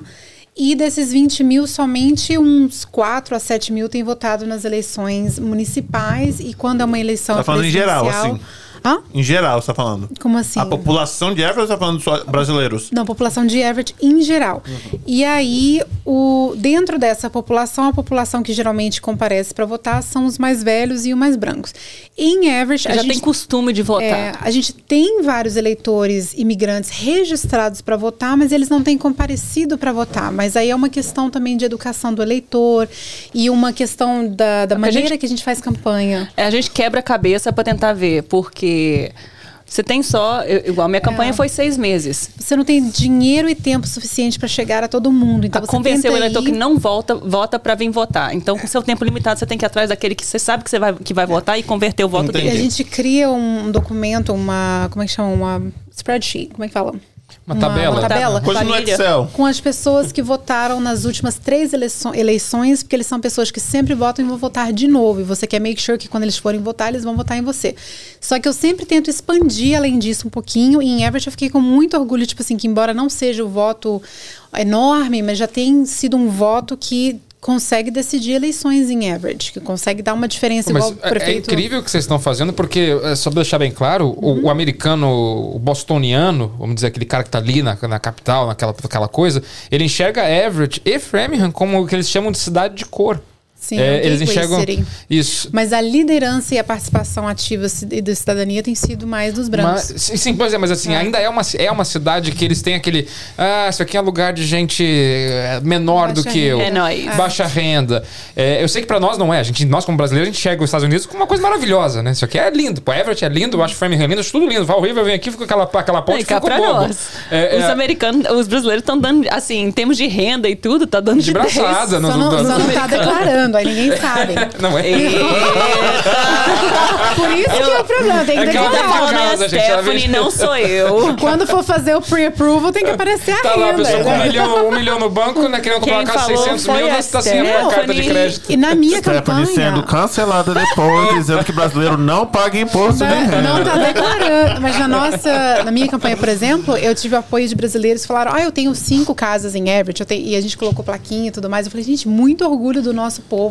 E desses 20 mil, somente uns 4 a 7 mil têm votado nas eleições municipais. E quando é uma eleição Tá falando em geral, assim. Hã? Em geral, você tá falando. Como assim? A população de Everett ou você tá falando só brasileiros? Não, população de Everett em geral. E aí, o, dentro dessa população, a população que geralmente comparece para votar são os mais velhos e os mais brancos. Em Everett, a Já gente tem costume de votar. é, a gente tem vários eleitores imigrantes registrados para votar, mas eles não têm comparecido para votar. Mas aí é uma questão também de educação do eleitor e uma questão da, da a maneira gente- que a gente faz campanha. É, a gente quebra a cabeça pra tentar ver, porque você tem só. eu- igual minha campanha É. foi seis meses. Você não tem dinheiro e tempo suficiente para chegar a todo mundo. Então Pra você convencer o eleitor ir- que não vota, vota pra vir votar. Então, com seu tempo limitado, você tem que ir atrás daquele que você sabe que você vai, que vai votar e converter o voto Entendi. E a dele. gente cria um documento, uma. Como é que chama? Uma spreadsheet. Como é que fala? Uma tabela. Uma tabela. Coisa no. Excel. Com as pessoas que votaram nas últimas três eleições, porque eles são pessoas que sempre votam e vão votar de novo. E você quer make sure que quando eles forem votar, eles vão votar em você. Só que eu sempre tento expandir além disso um pouquinho. E em Everett eu fiquei com muito orgulho, tipo assim, que embora não seja o voto enorme, mas já tem sido um voto que consegue decidir eleições em average, que consegue dar uma diferença Mas igual o é- prefeito. É incrível o que vocês estão fazendo, porque, é, só pra deixar bem claro, o- o, americano, o bostoniano, vamos dizer, aquele cara que tá ali na, na capital, naquela, naquela coisa, ele enxerga Everett e Framingham como o que eles chamam de cidade de cor. Sim, É, o eles enxergam isso. Mas a liderança e a participação ativa e da cidadania tem sido mais dos brancos. Mas, sim, sim, pois é, mas assim, ainda é uma, é uma cidade que eles têm aquele. Ah, isso aqui é lugar de gente é, menor do Baixa que eu. renda. É nóis. Baixa renda. É, eu sei que pra nós não é. A gente, nós, como brasileiros, a gente chega os Estados Unidos como uma coisa maravilhosa, né? Isso aqui é lindo. Pô, Everett é lindo, eu acho Framingham é lindo, acho tudo lindo. Val River vem aqui, fica aquela, aquela ponte cá fica pra bobo. nós. É, os é, americanos, os brasileiros estão dando, assim, em termos de renda e tudo, tá dando de de, braçada. não, não tá declarando, ninguém sabe. Não é? Por isso que é o problema, tem que É declarar. casa, a Stephanie, não sou eu. Quando for fazer o pre-approval, tem que aparecer a Tá lá, a renda. pessoa com um milhão, um milhão no banco, né? Querendo comprar Quem uma casa de falou 600 foi mil, a você tá assinando uma carta de Stephanie. crédito. E na minha Stephanie sendo campanha. cancelada depois, dizendo que brasileiro não paga imposto nem renda. Não, tá declarando. Mas na nossa, na minha campanha, por exemplo, eu tive apoio de brasileiros que falaram: Ah, eu tenho cinco casas em Everett. Eu tenho- E a gente colocou plaquinha e tudo mais. Eu falei, gente, muito orgulho do nosso povo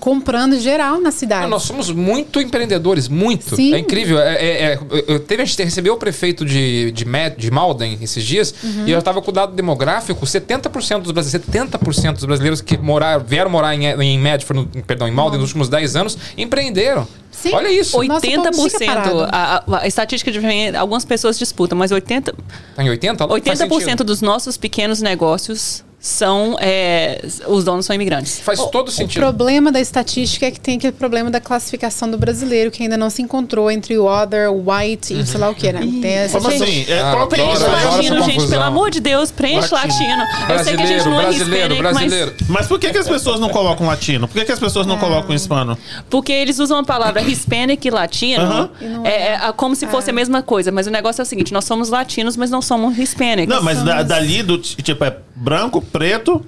comprando geral na cidade. Ah, Nós somos muito empreendedores, muito. Sim. É incrível. É, é- é- eu teve, a gente recebeu o prefeito de, de, de Malden esses dias Uhum. e eu estava com o dado demográfico: 70% dos brasileiros, 70% dos brasileiros que morar, vieram morar em, em Medford, no- perdão, em Malden nos últimos 10 anos, empreenderam. Sim. Olha isso. Oi. Nosso povo não fica 80%. parado. A, a- a estatística de algumas pessoas disputam, mas 80%, Tá em 80? Faz 80% sentido. dos nossos pequenos negócios são. é, os donos são imigrantes. Faz todo O sentido. problema da estatística é que tem aquele problema da classificação do brasileiro, que ainda não se encontrou entre o other, o white e sei lá o que, né? Tem essa Como gente- assim? É Ah, essa latino, gente, confusão. pelo amor de Deus, preenche latino. Eu sei que a gente não é brasileiro, hispanic, brasileiro. Mas por que, que as pessoas não colocam latino? Por que, que as pessoas não colocam hispano? mas porque eles usam a palavra hispanic e latino Aham. E não é, é, é como se fosse a mesma coisa. Mas o negócio é o seguinte, nós somos latinos, mas não somos hispanics. Não, mas da- dali do tipo é branco, preto,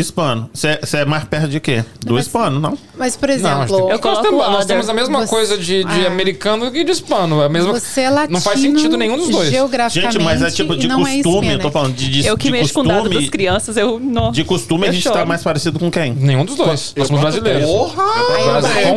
hispano. Você é mais perto de quê? Do mas- hispano, não? Mas, por Não, exemplo, é que nós, temos, nós temos a mesma Você- coisa de, de Ah. americano e de hispano. A mesma, você é latino não faz sentido nenhum dos dois. geograficamente Gente, mas é tipo de não é costume, eu hispanic. tô falando de, de, eu que de mexo com costume. dados das crianças, eu... Não, De costume a eu gente choro. tá mais parecido com quem? Nenhum dos dois. Nós somos brasileiros. Porra!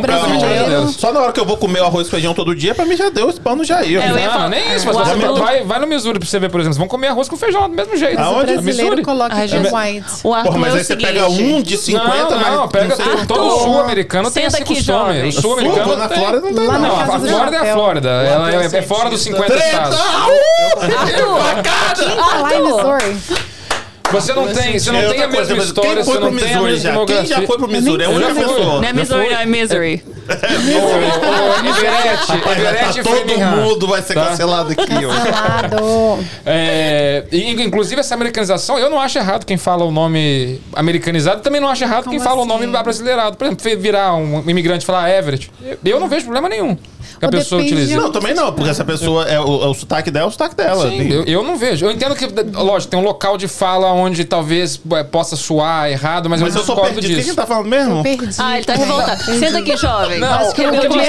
Brasileiro- brasileiros. Só na hora que eu vou comer o arroz e feijão todo dia, pra mim já deu o hispano já ia. É, eu ia Não, falar- nem isso. Mas vai, vai no Missouri pra você ver, por exemplo. Vocês vão comer arroz com feijão do mesmo jeito. Aonde? brasileiro Missouri. coloca é white. O Arthur É o aí você seguinte, pega um de 50, não, não, mas pega sei- todo, todo Arthur, sul-americano tem esse aqui, costume. jovem. O sul-americano Sul, na. Flórida não tem, Lá Não, a Flórida é a. Flórida. Ela é, é fora dos 50 estados. Arthur, Tá lá em Missouri. Você não tem, você não É tem outra a mesma história, Quem você foi pro não tem a Missouri mesma já? Quem demografia. já foi pro Missouri? É única pessoa. não é Missouri, não é Misery. Ô, Everett, Rapaz, Everett tá todo mundo vai ser Tá? cancelado aqui, ó. Lado. É, inclusive essa americanização, eu não acho errado quem fala o nome americanizado, também não acho errado quem fala o assim? nome abrasileirado. Por exemplo, virar um imigrante e falar Everett. Eu não vejo problema nenhum que a Ou pessoa de- Não, também não, porque essa pessoa é o, é o sotaque dela, é o sotaque dela. Sim, eu, eu não vejo. Eu entendo que, lógico, tem um local de fala onde talvez é, possa soar errado, mas, Mas eu eu sou discordo perdido. O que disso. que tá falando mesmo? Perdi. Ah, ele tá revoltado. Senta aqui, jovem. Não, Acho que o eu o que eu mais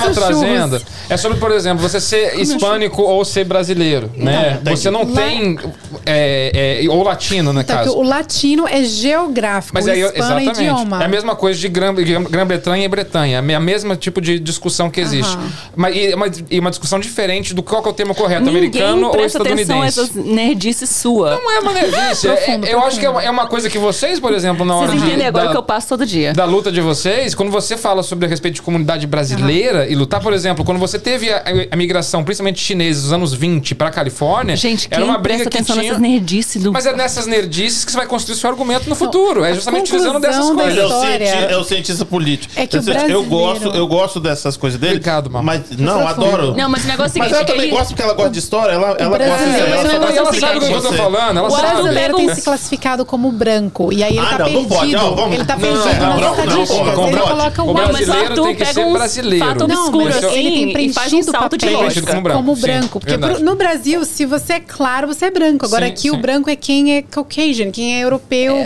tava churros. trazendo é sobre, por exemplo, você ser hispânico ou ser brasileiro, né? entendi. Você não tem... é, é, ou latino, no que caso. o latino é geográfico, Mas o é exatamente. idioma. É a mesma coisa de Grã- Grã- Grã-Bretanha e Bretanha. É a mesma tipo de discussão que existe. Aham. Mas, e, uma, e uma discussão diferente do qual que é o termo correto, Ninguém americano ou presta atenção a estadunidense. essas nerdices sua. Não é uma nerdice. É- Profundo, é- eu acho que é uma, é uma coisa que vocês, por exemplo, na hora Vocês de, entendem agora da, que eu passo todo dia. da luta de vocês, quando você fala sobre a respeito de comunidade brasileira e lutar, por exemplo, quando você teve a, a migração, principalmente chineses, nos anos 20 para Califórnia, Gente, quem era uma briga que tinha... nessas nerdices do... Mas é nessas nerdices que você vai construir seu argumento no futuro. É justamente utilizando dessas coisas. Mas é o, História. cienti- é o cientista político. É que eu, o sei- eu brasileiro- gosto, eu gosto dessas coisas dele. Obrigado, mamãe. Mas não, Profundo. adoro. Não, mas o negócio é o Mas ela também ele- gosta porque ela gosta de história. Ela, ela gosta de brasileiro- ela vai ela sabe do que eu tô falando. Ela O sabe. Brasileiro tem um- se classificado como branco. E aí ele Ah, tá não, não perdido. pode. Não, vamos- ele tá não, perdido não, nas não, não, estatísticas. não, ele coloca o o Não, mas o que pega um brasileiro. fato Não, obscuro assim ele tem um preenchido o salto de lógica. como branco. como sim, branco. Porque verdade. pro- no Brasil, se você é claro, você é branco. Agora Sim, aqui o sim. branco é quem é Caucasian, quem é europeu.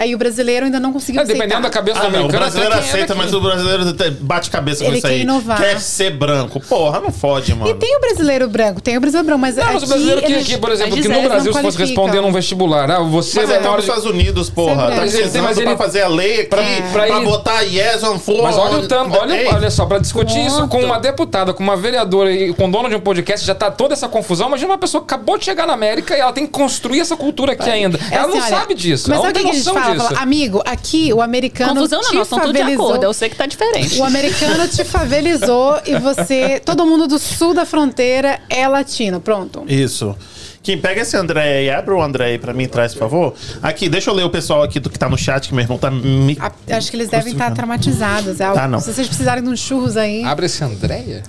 Aí o brasileiro ainda não conseguiu é, Dependendo da cabeça ah, do americano. o brasileiro aceita, mas o brasileiro bate cabeça Ele com isso quer aí. Inovar. Quer ser branco. Porra, não fode, mano. E tem o brasileiro branco, tem o brasileiro branco, mas Não, aqui mas o brasileiro que, que, por exemplo, que no Brasil, se fosse responder num vestibular, ah, você Mas é é maior nos de... Estados Unidos, porra. Sempre. Tá Mas ele- pra fazer a lei aqui pra- pra, pra ele- botar yes on for. Mas olha o tanto, olha, só, pra discutir isso com uma deputada, com uma vereadora e com dona de um podcast, já tá toda essa confusão. Imagina uma pessoa que acabou de chegar na América e ela tem que construir essa cultura aqui ainda. É ela assim, não olha, sabe disso, Mas ela não sabe o tem que a gente noção Fala, Amigo, aqui o americano Confusão não, te nós tudo de favelizou. acordo. Eu sei que tá diferente. O americano te favelizou e você. Todo mundo do sul da fronteira é latino. Pronto. Isso. Quem pega esse André aí, abre o André aí pra mim, traz, por favor. Aqui, deixa eu ler o pessoal aqui do que tá no chat, que meu irmão tá me. A- acho que eles devem estar traumatizados. É algo- Tá, não. Se vocês precisarem de uns churros aí. Abre esse Andréia?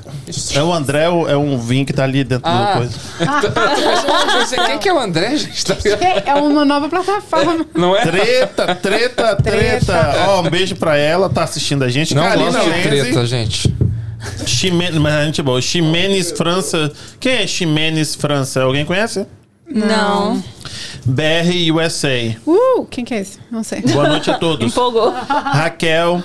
É o André, o- é um vinho que tá ali dentro Ah. da coisa. Quem que é o André, gente? Tá? É uma nova plataforma. Não é? Treta, treta, treta. Ó, um beijo pra ela, tá assistindo a gente. Não Karina gosto de treta, gente. Ximen... Mas a gente é boa. Ximenes França. Quem é Ximenes França? Alguém conhece? Não. BR USA. Uh, quem que é esse? Não sei. Boa noite a todos. Empolgou. Raquel.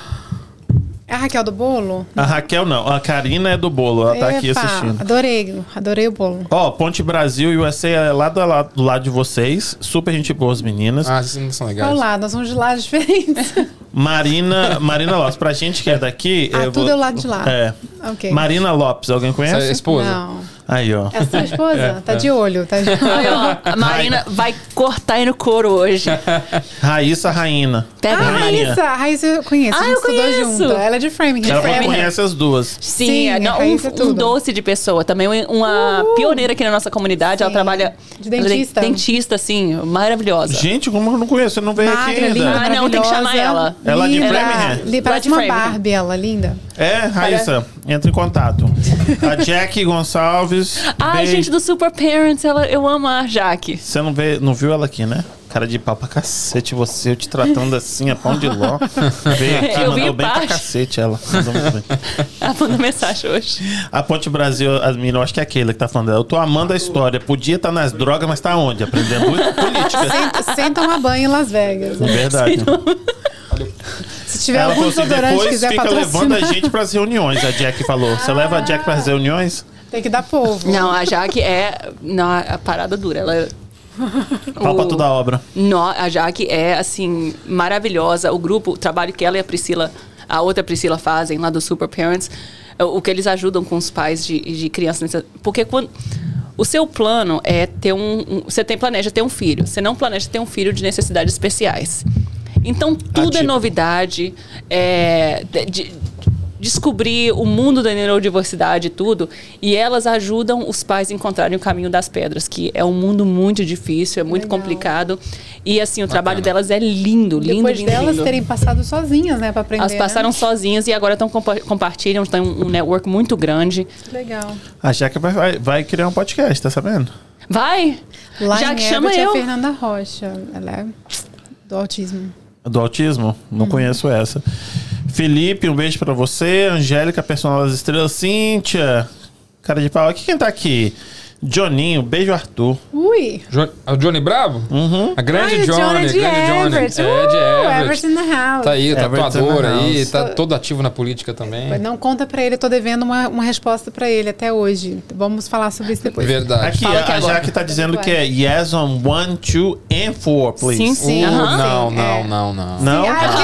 É a Raquel do Bolo? A Raquel não. A Karina é do bolo. Ela tá aqui Epa, assistindo. Adorei, adorei o bolo. Ó, Ponte Brasil USA é lá do, lado- do lado de vocês. Super gente boa, as meninas. Ah, vocês não são legais. Olá, nós somos de lados diferentes. Marina, Marina Lopes. Pra gente que é daqui. Ah, eu tudo vou- é o lado de lá. É. ok. Marina Lopes, alguém Essa é a conhece? esposa. Não. Aí, ó. É a sua esposa? tá de olho, tá de olho. Aí, ó, a Marina vai cortar aí no couro hoje. Raíssa Raina. Pega Ah, aí. Raíssa, a Raíssa eu conheço. Ah, a eu conheço. junto. Ela é de Framingham. Ela Framingham. conhece as duas. Sim, Sim, é, a não, um, é um doce de pessoa. Também uma pioneira aqui na nossa comunidade. Ela Sim. trabalha De dentista. dentista, assim, maravilhosa. Gente, como eu não conheço? Eu não veio aqui Magra, ainda. linda, Ah, não, tem que chamar ela. Ela é de. Framingham? Li- Parece de uma. Barbie, ela, linda. É, Raíssa, entra em contato. A Jack Gonçalves. Ah, beijo. gente do Super Parents, ela, eu amo a Jaque. Você não, vê, não viu ela aqui, né? Cara de pau pra cacete, você, eu te tratando assim, a pão de ló. Veio aqui, Eu vi mandou bem pra parte. cacete ela. Muito. Ela mandou mensagem hoje. A Ponte Brasil, as meninas, eu acho que é aquele que tá falando dela. Eu tô amando a história. Podia estar nas drogas, mas tá onde? Aprendendo política. Sem, sem tomar banho em Las Vegas. É verdade. Se tiver Ela algum falou assim, que depois quiser fica levando patrocinar, a gente pras reuniões, a Jack falou. Você leva a Jack pras reuniões? Tem que dar povo. Não, a Jaque é. Não, a parada dura. Ela é- Pau pra O- toda a obra. Nó, a Jaque é, assim, maravilhosa. O grupo, o trabalho que ela e a Priscila, a outra Priscila fazem lá do Super Parents, é o que eles ajudam com os pais de, de crianças. Porque quando. O seu plano é ter um, um- Você tem, planeja ter um filho. Você não planeja ter um filho de necessidades especiais. Então, tudo é tipo? novidade. É, de- de- descobrir o mundo da neurodiversidade e tudo. E elas ajudam os pais a encontrarem o caminho das pedras, que é um mundo muito difícil, é muito Legal. complicado. E assim, o trabalho delas é lindo, lindo, Depois lindo, delas lindo. terem passado sozinhas, né, pra aprender. Elas passaram né? sozinhas e agora estão compa compartilham, estão um network muito grande. Legal. A Jack vai, vai, vai criar um podcast, tá sabendo? Vai! Lá Já em que chama é eu. a Fernanda Rocha. Ela é do autismo. Do autismo? Não conheço essa. Felipe, um beijo pra você. Angélica, personal das estrelas. Cíntia, cara de pau. Aqui quem tá aqui? Joninho, beijo Arthur. Ui! Jo- é o Johnny Bravo? Uhum. A grande Ai, o Johnny, Johnny a de grande Johnny. Everett. É, de Uh, Everett. Everett in the house. Tá aí, Everett tatuador in the aí, tá todo ativo na política também. Não conta pra ele, eu tô devendo uma, uma resposta pra ele até hoje. Vamos falar sobre isso depois. Verdade. Aqui, Fala a, aqui a agora. Jaque tá dizendo que é yes on one, two and four, please. Sim, sim. Uh, aham. não, Sim, não, é. não, não. Não? Ah, porque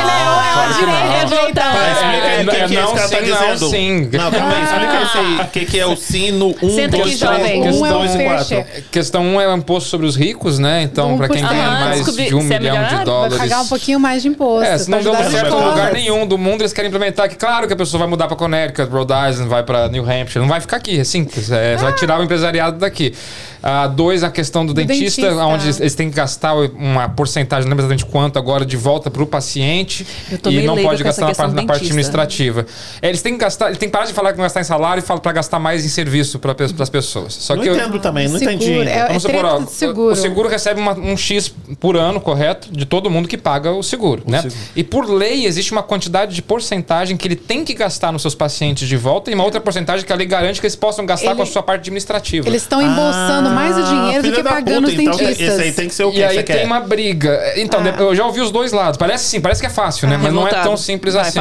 é, não. é, é, Revoltado. Explica aí o que, É, que não, esse cara tá sim, não, dizendo. sim. Não, calma aí, explica isso aí. O que, que é o sim no 1, Senta aqui, 2, jovem. 3, Um é o 2 e fair 4. share. Questão 1 um é o imposto sobre os ricos, né? Então, Um pra quem ganha mais de um milhão de dólares. Vai pagar um pouquinho mais de imposto. É, se não deu certo em lugar nenhum do mundo, eles querem implementar que, claro, que a pessoa vai mudar pra Connecticut, Rhode Island, vai pra New Hampshire, não vai ficar aqui, é simples. É, Ah. Vai tirar o empresariado daqui. Ah, dois, a questão do, Do dentista, dentista. onde eles têm que gastar uma porcentagem, não lembro exatamente quanto, agora de volta pro paciente Eu tô e não pode gastar na parte, na parte administrativa. É, eles têm que gastar, eles têm que parar de falar que não gastar em salário e falar para gastar mais em serviço para as pessoas. Só Não que entendo também, não seguro, entendi. É, Vamos é supor, ó, seguro. o seguro recebe uma- um X por ano, correto? De todo mundo que paga o seguro, né? seguro. E por lei existe uma quantidade de porcentagem que ele tem que gastar nos seus pacientes de volta e uma outra porcentagem que a lei garante que eles possam gastar Ele- com a sua parte administrativa. Eles estão embolsando mais o dinheiro do que pagando puta, os então, dentistas. Esse aí tem que ser o que E aí tem quer. uma briga. Então, Ah. eu já ouvi os dois lados. Parece sim, parece que é fácil, né? Ah, Mas não é revoltado. tão simples Vai, assim.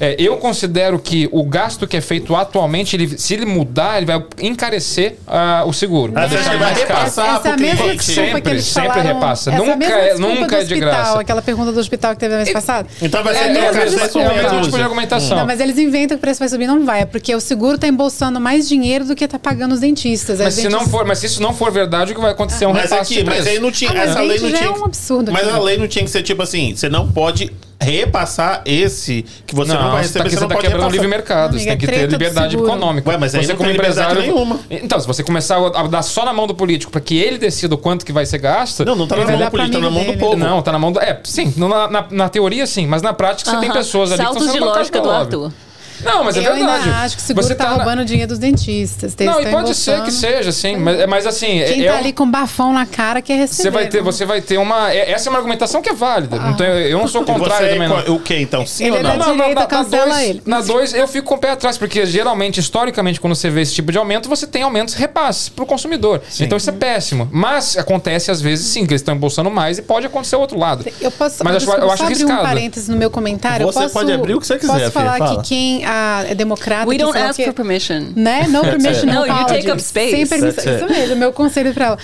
É, eu considero que o gasto que é feito atualmente, ele- se ele mudar, ele vai encarecer ah, o seguro. Ah, você acha que vai mais caro. repassar essa mesma desculpa que Sempre, eles sempre falaram. repassa. Essa é Nunca é- nunca é de hospital, graça. Aquela pergunta do hospital que teve mês passado. Então vai É ser a É, desculpa. o mesmo tipo de argumentação. Não, mas eles inventam que o preço vai subir, não vai. É porque o seguro está embolsando mais dinheiro do que está pagando os dentistas. Mas se, não for, mas se isso não for verdade, o que vai acontecer é um Mas repasse aqui, de mas preço. aí não tinha. Ah, mas essa lei não já tinha. é um absurdo Mas aqui. a lei não tinha que ser tipo assim: você não pode repassar esse que você não, vai você tá, receber. você você não tá pode quebrando o livre mercado. Amiga, Você tem é que ter do liberdade econômica. Ué, mas aí você não tem liberdade nenhuma. Então, se você começar a dar só na mão do político para que ele decida o quanto que vai ser gasto. Não, não tá na vai mão do político, tá na mão do dele. povo. Não, tá na mão do. É, sim, na, na, na teoria sim, mas na prática você tem pessoas ali que estão de sendo lógica do bancadas, óbvio. Não, mas é eu verdade. ainda acho que o seguro Você está tá na- roubando dinheiro dos dentistas. Não, e pode ser que seja, sim. Mas, mas assim. Quem é tá um- ali com bafão na cara quer receber. Você vai ter, né? você vai ter uma. é- Essa é uma argumentação que é válida. Não tem- eu não sou contrário também, não. o que então? Sim Ele ou é não? da direita, cancela dois, ele. Na 2, eu fico com o pé atrás, porque geralmente, historicamente, quando você vê esse tipo de aumento, você tem aumentos repasses pro consumidor. Então isso é péssimo. Mas acontece às vezes sim, que eles estão embolsando mais e pode acontecer o outro lado. Eu posso, Mas eu acho- desculpa, eu acho só abrir arriscado. um parênteses no meu comentário. Você posso, pode abrir o que você quiser, Posso falar fala. que quem ah, é democrata... We que don't ask quê, for permission. Né? No permission, No, não you take up space. Sem permissão. Isso mesmo, meu conselho pra ela.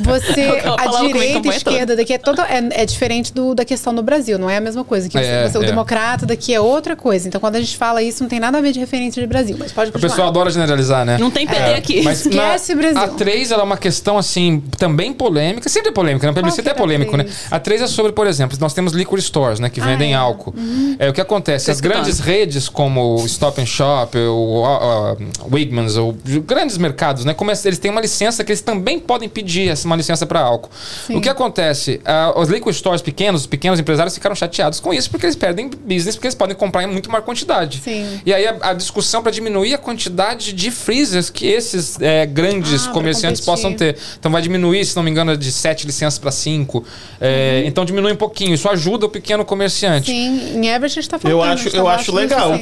Você, É que a direita e esquerda daqui é, todo, é, é diferente do, da questão no Brasil, não é a mesma coisa. Que É, você, o é. democrata daqui é outra coisa. Então, quando a gente fala isso, não tem nada a ver de referência de Brasil. Mas pode O pessoal adora generalizar, né? Não tem PT É. aqui. Mas Esquece na, Brasil. A 3 ela é uma questão, assim, também polêmica. Sempre é polêmica, né? Plebiscito que é a polêmico, né? A 3 é sobre, por exemplo, nós temos liquor stores, né? Que vendem é. álcool. É, o que acontece? Tô As grandes redes como o Stop and Shop, o uh, uh, Wigmans, ou grandes mercados, né? Como eles têm uma licença que eles também podem pedir essa uma licença para álcool. Sim. O que acontece? Ah, os liquor stores pequenos, os pequenos empresários ficaram chateados com isso porque eles perdem business, porque eles podem comprar em muito maior quantidade. Sim. E aí a, a discussão para diminuir a quantidade de freezers que esses é, grandes Ah, comerciantes possam ter. Então vai diminuir, se não me engano, de 7 licenças para 5. Então diminui um pouquinho. Isso ajuda o pequeno comerciante. Sim, em Everett está falando. Eu acho- eu acho legal.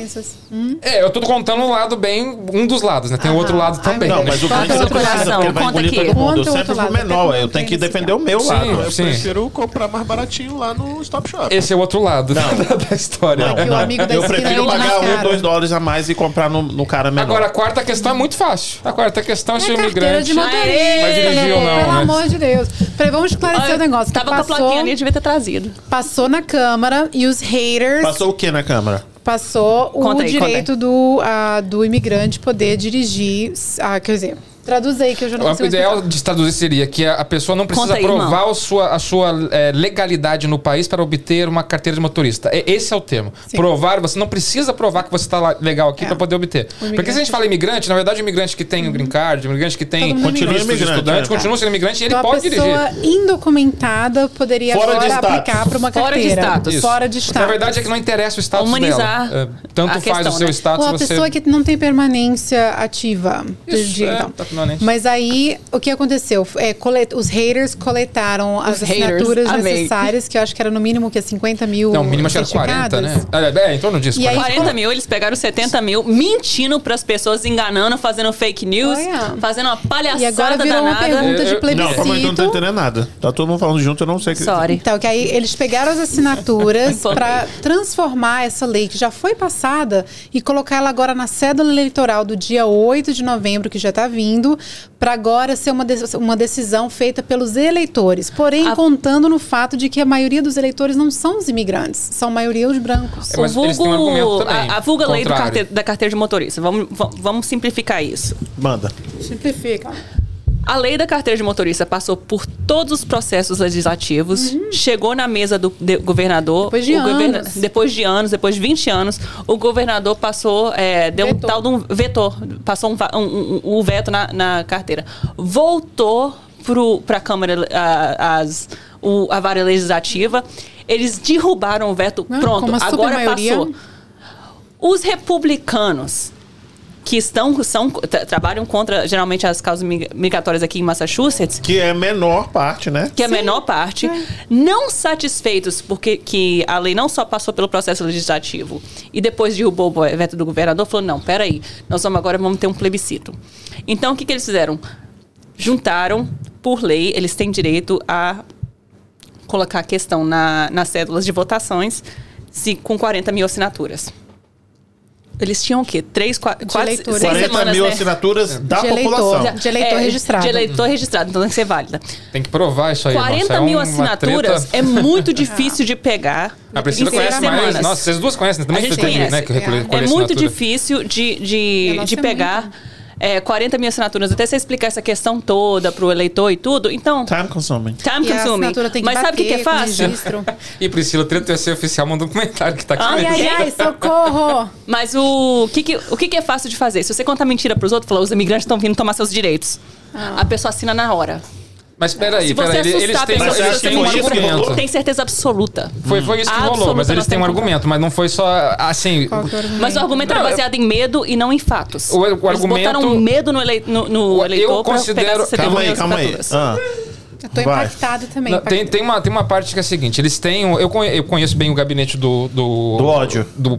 É, eu tô contando um lado bem, um dos lados, né? Tem o Aham. outro lado Ai, também. Não, mas o grande você precisa, coração, porque ele vai conta engolir aqui. todo mundo. Eu o sempre lado, menor, eu tenho que defender o meu Sim, lado. Eu sim. prefiro comprar mais baratinho lá no Stop Shop. Esse é o outro lado da, da história. Não, que o amigo da Eu prefiro pagar um, dois dólares a mais e comprar no, no cara menor. Agora, a quarta questão é muito fácil. A quarta questão é se o É carteira imigrante. de motorista. Vai dirigir ou não, Pelo né? amor de Deus. Peraí, vamos esclarecer o negócio. Tava com a passou, plaquinha ali, devia ter trazido. passou na Câmara e os haters Passou o que na Câmara? Passou o Conta aí, direito do, ah, do imigrante poder dirigir. ah, quer dizer, traduz aí que eu já não O consigo ideal explicar. de traduzir seria que a pessoa não precisa aí, provar irmão. a sua, a sua eh, legalidade no país para obter uma carteira de motorista. E- Esse é o termo. Sim. Provar, você não precisa provar que você está legal aqui É. para poder obter. Porque se a gente fala imigrante, na verdade o imigrante que tem o green card, o imigrante que tem é visto de estudante, É. continua sendo imigrante e ele Então, a pode pessoa dirigir. indocumentada poderia Fora agora aplicar para uma Fora de carteira. status. Isso. Fora de status. Na verdade é que não interessa o status Humanizar dela. É, tanto a faz questão, o seu né? status, Ou a você... pessoa que não tem permanência ativa. Isso, é, então. tá Mas aí, o que aconteceu? É, colet- os haters coletaram as haters, assinaturas amei. necessárias, que eu acho que era no mínimo que 50 mil Não, o mínimo acho que era 40, né? É, é, em torno disso. E aí- 40 mil, eles pegaram 70 mil, mentindo pras pessoas, enganando, fazendo fake news, Olha. fazendo uma palhaçada E agora virou uma danada. pergunta Eu- de eu- Não, eu não tô plebiscito. entendendo nada. Tá todo mundo falando junto, eu não sei o que. Sorry. Então, que aí eles pegaram as assinaturas para transformar essa lei que já foi passada e colocar ela agora na cédula eleitoral do dia 8 de novembro, que já está vindo, para agora ser uma, de- uma decisão feita pelos eleitores. Porém, A- contando no fato de que a maioria dos eleitores não são os imigrantes, são a maioria os brancos. É, mas o eles têm um argumento vulgo, também, a, a vulga lei carte- da carteira de motorista. Vamos, va- vamos simplificar isso. Manda. Simplifica. A lei da carteira de motorista passou por todos os processos legislativos, chegou na mesa do de- governador. Uhum. Depois de o governa- anos. depois de anos, depois de 20 anos, o governador passou, é, deu um Vetou. tal de um vetor, passou um, um- um- um veto na, na carteira. Voltou para a Câmara, a, as- o- a vara legislativa, eles derrubaram o veto, Ah, pronto, agora passou. Os republicanos que estão são trabalham contra geralmente as causas migratórias aqui em Massachusetts, que é a menor parte, né? Que é a menor parte, é. não satisfeitos porque que a lei não só passou pelo processo legislativo e depois derrubou o veto do governador, falou não, peraí, nós vamos agora vamos ter um plebiscito. Então o que, que eles fizeram? Juntaram por lei, eles têm direito a colocar a questão na, nas cédulas de votações se, com 40 mil assinaturas. Eles tinham o quê? Três, quatro, quatro seis 40 semanas, mil né? assinaturas da de população. Eleitor, de eleitor é, registrado. De eleitor registrado, então tem que ser válida. Tem que provar isso aí. 40 nossa, mil é assinaturas é muito difícil de pegar. A Priscila conhece mais. Nossa, vocês duas conhecem né? também. A gente conhece. Né, que é. é muito difícil de, de, de pegar. Muito é, 40 mil assinaturas, até você explicar essa questão toda pro eleitor e tudo. Então. Time consuming. Time consuming. Mas sabe o que, que, é fácil? e Priscila, tenta ser oficial, manda um comentário que tá aqui. Ai, ai, ai, socorro! Mas o que, que, o que, que é fácil de fazer? Se você contar mentira pros outros, falar, os imigrantes estão vindo tomar seus direitos. Ah. A pessoa assina na hora. Mas peraí, peraí, eles, eles têm, eles têm um argumento. Tem certeza absoluta. Foi, foi isso que rolou, mas eles têm um argumento, mas não foi só assim. Mas o argumento era baseado em medo e não em fatos. O, o eles argumento. botaram medo no, ele, no, no eleitor. Eu considero. Calma aí, calma aí. Ah. Eu tô Vai. impactado também. Não, tem, tem, uma, tem uma parte que é a seguinte: eles têm. Eu, eu conheço bem o gabinete do. Do, do ódio. Do, o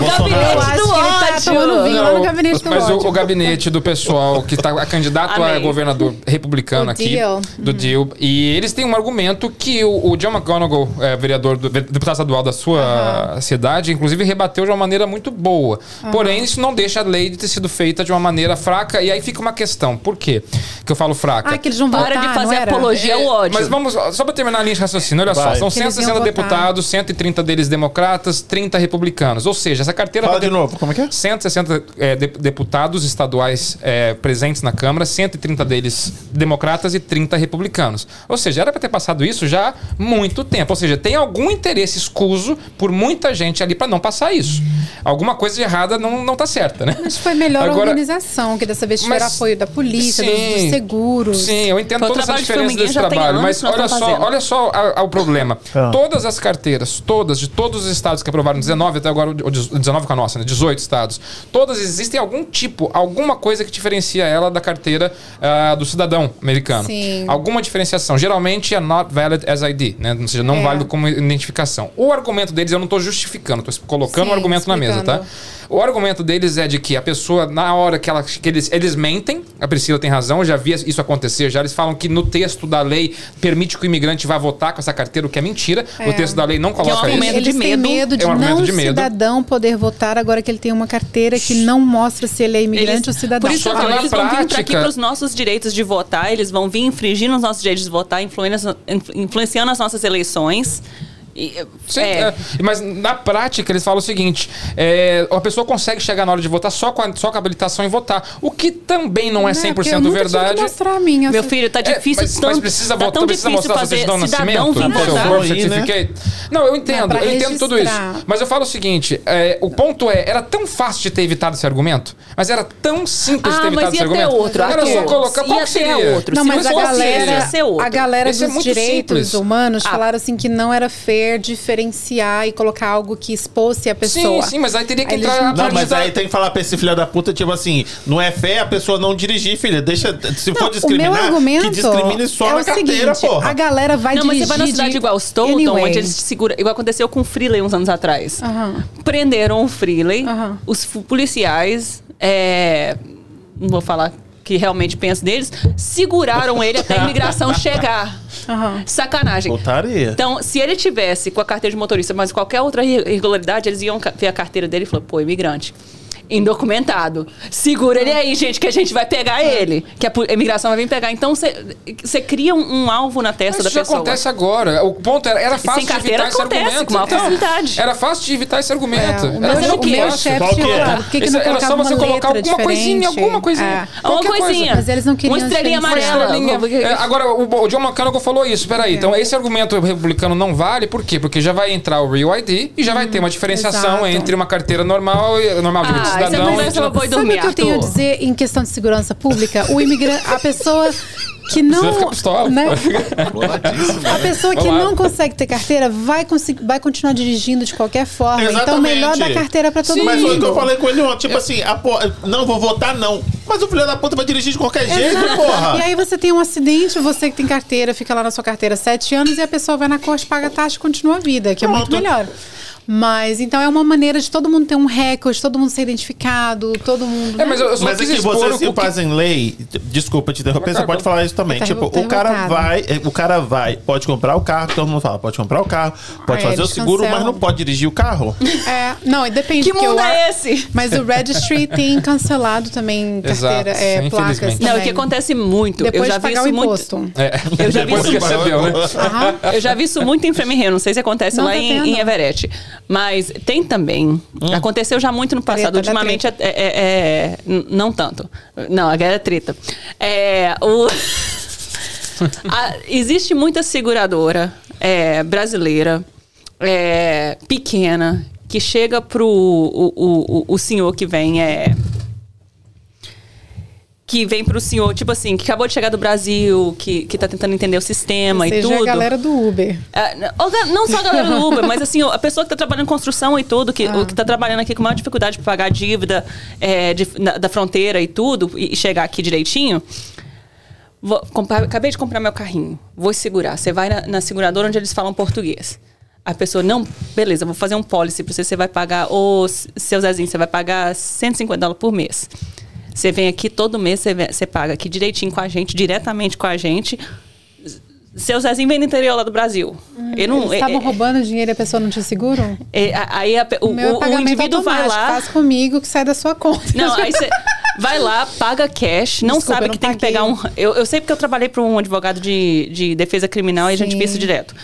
gabinete do ódio. Tá no gabinete do mas ódio. O, o, gabinete do pessoal que está candidato Amém. a governador republicano o aqui. Deal. Do uhum. Deal. E eles têm um argumento que o, o John McGonigal, é, vereador, do, deputado estadual da sua cidade, inclusive rebateu de uma maneira muito boa. Porém, isso não deixa a lei de ter sido feita de uma maneira fraca. E aí fica uma questão: por quê que eu falo fraca? Ah, que eles vão votar fazer apologia ao é, ódio. Mas vamos, só para terminar a linha de raciocínio, olha Vai. só, são 160 deputados, 130 deles democratas, 30 republicanos. Ou seja, essa carteira. Fala de novo, como é que é? 160 é, de, deputados estaduais é, presentes na Câmara, 130 deles democratas e 30 republicanos. Ou seja, era para ter passado isso já há muito tempo. Ou seja, tem algum interesse escuso por muita gente ali para não passar isso. Alguma coisa de errada não, não tá certa, né? Mas foi melhor Agora, a organização, que dessa vez tiveram apoio da polícia, sim, dos, dos seguros. Sim, eu entendo todas as diferenças desse trabalho, mas olha só, olha só o problema. Ah. Todas as carteiras, todas, de todos os estados que aprovaram 19 até agora, o 19 com a nossa, né? 18 estados, todas existem algum tipo, alguma coisa que diferencia ela da carteira uh, do cidadão americano. Sim. Alguma diferenciação. Geralmente é not valid as ID, né? Ou seja, não é. válido como identificação. O argumento deles, eu não estou justificando, estou colocando o um argumento explicando. na mesa, tá? O argumento deles é de que a pessoa, na hora que, ela, que eles, eles mentem, a Priscila tem razão, eu já vi isso acontecer, já eles falam que no texto da lei permite que o imigrante vá votar com essa carteira, o que é mentira. É. O texto da lei não coloca que é um isso. Eles de medo. medo de é um não de medo. cidadão poder votar agora que ele tem uma carteira que não mostra se ele é imigrante eles, ou cidadão. Por isso que eles prática... vão vir para aqui para os nossos direitos de votar, eles vão vir infringindo os nossos direitos de votar, influenciando as nossas eleições. Sim, é. É, mas na prática eles falam o seguinte: é, a pessoa consegue chegar na hora de votar só com, a, só com a habilitação e votar. O que também não é 100% é, eu verdade. mostrar a minha. Meu filho, tá é, difícil mas, mas precisa tá votar, precisa mostrar sua certidão de nascimento, seu certificate. Né? Não, eu entendo, eu entendo tudo isso. Mas eu falo o seguinte: é, o ponto é, era tão fácil de ter evitado esse argumento, mas era tão simples ah, de ter evitado esse argumento. Outro, era só colocar qual seria. Outro. Não, mas a galera, a galera dos direitos humanos ah. falaram assim que não era diferenciar e colocar algo que expôsse a pessoa. Sim, sim, mas aí teria que aí entrar... Não, mas aí tem que falar pra esse filho da puta, tipo assim, não é fé a pessoa não dirigir, filha. Deixa, se não, for discriminar, o meu argumento que discrimine só é na carteira, seguinte, porra. A galera vai não, dirigir Não, mas você vai na cidade igual Stoughton, anyway. onde eles seguram... Igual aconteceu com o Freeley uns anos atrás. Prenderam o Freeley, os policiais... É, não vou falar que realmente penso neles, seguraram ele até a imigração chegar. Uhum. Sacanagem. Voltaria. Então, se ele tivesse com a carteira de motorista, mas qualquer outra irregularidade, eles iam ver a carteira dele e falar, pô, imigrante indocumentado. Segura ele aí, gente, que a gente vai pegar ele. Que a imigração vai vir pegar. Então você cria um, um, alvo na testa Mas da pessoa. Isso acontece agora. O ponto era, era fácil de evitar esse argumento. Com maior facilidade. Era fácil de evitar esse argumento. É, mas era o meu chefe tinha falado, por que, que não Era só você colocar alguma diferente? coisinha, alguma coisinha. É. Uma coisinha. Coisa. Mas eles não queriam uma estrelinha amarela. É, agora, o, o John McConnell falou isso. Peraí, é. então esse argumento republicano não vale, por quê? Porque já vai entrar o Real ID e já vai ter uma diferenciação entre uma carteira normal, normal de ah, cidadão foi dormir, Sabe o que eu tenho a dizer em questão de segurança pública? O imigrante, a pessoa que não. Pistola, né? A pessoa que não consegue ter carteira vai, conseguir, vai continuar dirigindo de qualquer forma. Exatamente. Então, melhor dar carteira pra todo Sim, mundo. Mas foi o que eu falei com ele ontem. Tipo assim, a não vou votar, não. Mas o filho da puta vai dirigir de qualquer Exato. jeito, porra. E aí você tem um acidente, você que tem carteira, fica lá na sua carteira sete anos e a pessoa vai na corte, paga a taxa e continua a vida, que é muito melhor. Mas então é uma maneira de todo mundo ter um recorde, todo mundo ser identificado, todo mundo. É, mas eu, eu mas é que vocês que fazem que... lei, desculpa te interromper, você pode falar isso também. Tá tipo, o cara vai, o cara vai, pode comprar o carro, todo mundo fala, pode comprar o carro, pode ah, fazer o seguro, cancelam. mas não pode dirigir o carro. É, não, depende. Que mundo é esse? Mas o registry tem cancelado também carteira, Exato, é, placas. Não, o que acontece muito, Depois eu já de vi isso muito. É. Eu já vi isso. Recebeu, né? Eu já vi isso muito em Framingham, não sei se acontece não lá tá em, em Everett. Mas tem também. Hum. Aconteceu já muito no passado. Treta Ultimamente é, é, é, não tanto. Não, agora é treta. É, o... A, existe muita seguradora é, brasileira, é, pequena, que chega pro o, o, o, senhor que vem é que vem pro senhor, tipo assim, que acabou de chegar do Brasil, que, que tá tentando entender o sistema e tudo. a galera do Uber. É, não só a galera do Uber, mas assim, a pessoa que tá trabalhando em construção e tudo, que, ah. que tá trabalhando aqui com maior dificuldade para pagar a dívida é, de, na, da fronteira e tudo, e, chegar aqui direitinho. Vou, comprar, acabei de comprar meu carrinho, vou segurar. Você vai na, na seguradora onde eles falam português. A pessoa, não, beleza, vou fazer um policy pra você, você vai pagar, ô, seu Zezinho, você vai pagar 150 dólares por mês. Você vem aqui todo mês, você, você paga aqui direitinho com a gente, diretamente com a gente. Seu Zezinho vem do interior lá do Brasil. Hum, Ele não, eles estavam é, roubando dinheiro e a pessoa não te segura? É, aí a, o, o, meu o, o indivíduo vai lá. Faz comigo que sai da sua conta. Não, aí você vai lá, paga cash, não Desculpa, sabe que tem paguei. que pegar um. Eu, eu sei porque eu trabalhei para um advogado de, de defesa criminal Sim. e a gente isso direto.